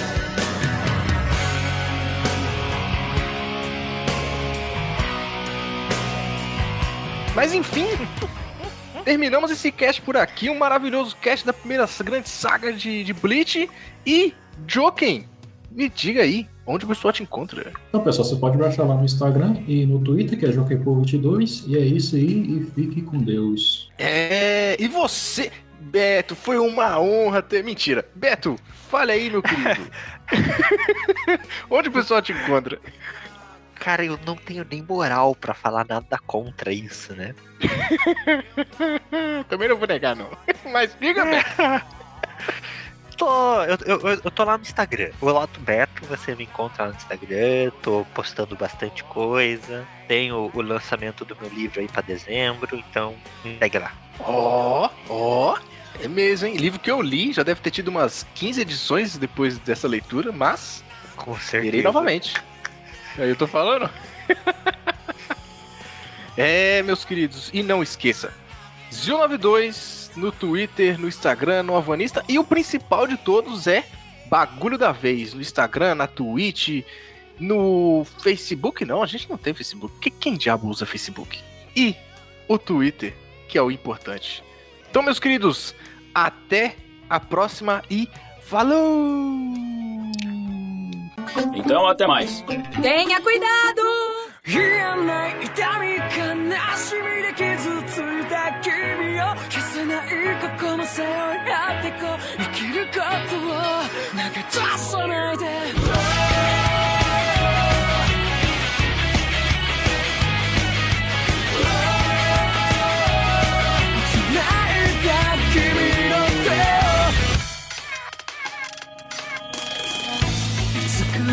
[SPEAKER 2] Mas enfim, terminamos esse cast por aqui, um maravilhoso cast da primeira grande saga de, de Bleach. E, Joken, me diga aí, onde o pessoal te encontra?
[SPEAKER 4] Então, pessoal, você pode me achar lá no Instagram e no Twitter, que é JoquePo22, e é isso aí, e fique com Deus.
[SPEAKER 2] É, e você, Beto, foi uma honra ter. Mentira. Beto, fale aí, meu querido. onde o pessoal te encontra?
[SPEAKER 5] Cara, eu não tenho nem moral pra falar nada contra isso, né?
[SPEAKER 2] Também não vou negar, não. Mas diga, Beto.
[SPEAKER 5] Tô, eu, eu, eu tô lá no Instagram. O Loto Beto, você me encontra lá no Instagram. Tô postando bastante coisa. Tenho o lançamento do meu livro aí pra dezembro, então me segue lá.
[SPEAKER 2] Ó, ó. É mesmo, hein? Livro que eu li, já deve ter tido umas 15 edições depois dessa leitura, mas
[SPEAKER 5] Com
[SPEAKER 2] Irei
[SPEAKER 5] certeza.
[SPEAKER 2] novamente. Aí eu tô falando. é, meus queridos, e não esqueça. Zil92 no Twitter, no Instagram, no Avanista. E o principal de todos é Bagulho da Vez. No Instagram, na Twitch, no Facebook. Não, a gente não tem Facebook. Que, quem diabo usa Facebook? E o Twitter, que é o importante. Então, meus queridos, até a próxima e falou!
[SPEAKER 1] Então, até mais.
[SPEAKER 7] Tenha cuidado!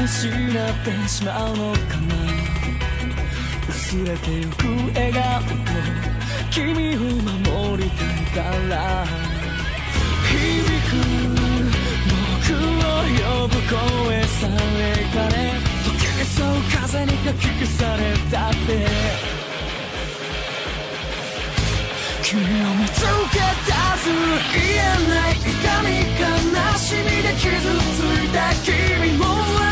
[SPEAKER 9] 失ってしまうのかな薄れてゆく笑顔と君を守りたいから。響く僕を呼ぶ声さえかね溶けそう風にかき消されたって。君を見つけ出す言えない痛み悲しみで傷ついた君も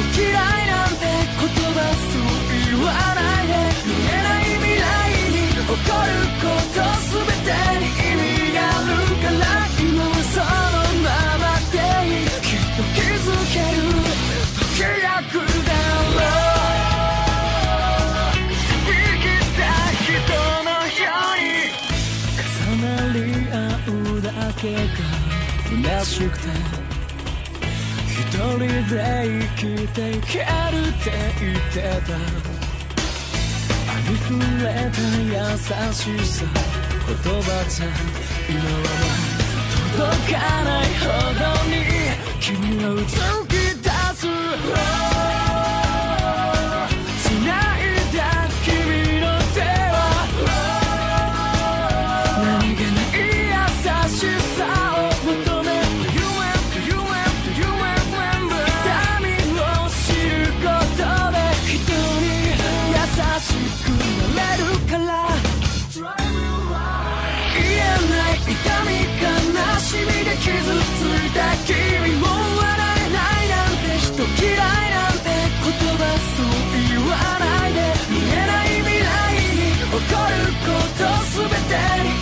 [SPEAKER 9] 嫌いなんて言葉そう言わないで見えない未来に起こること全てに意味があるから今はそのままでいいきっと気づける時が来るだろう生きた人のように重なり合うだけが虚しくて一人で生きていけるって言ってた。ありふれた優しさ。言葉じゃ今は
[SPEAKER 10] 届かないほどに君を突き出
[SPEAKER 9] す、stand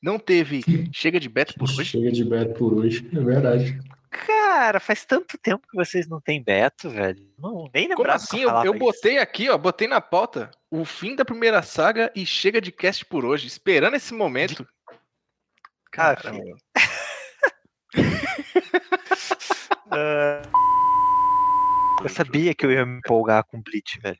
[SPEAKER 9] Não teve Chega de Beto por hoje?
[SPEAKER 4] Chega de Beto por hoje, é verdade.
[SPEAKER 5] Cara, faz tanto tempo que vocês não têm Beto, velho. Não, nem lembrava
[SPEAKER 9] Como
[SPEAKER 5] assim?
[SPEAKER 9] Eu, eu botei aqui, ó, botei na pauta o fim da primeira saga e chega de cast por hoje, esperando esse momento.
[SPEAKER 5] Cara, uh... Eu sabia que eu ia me empolgar com Bleach, velho.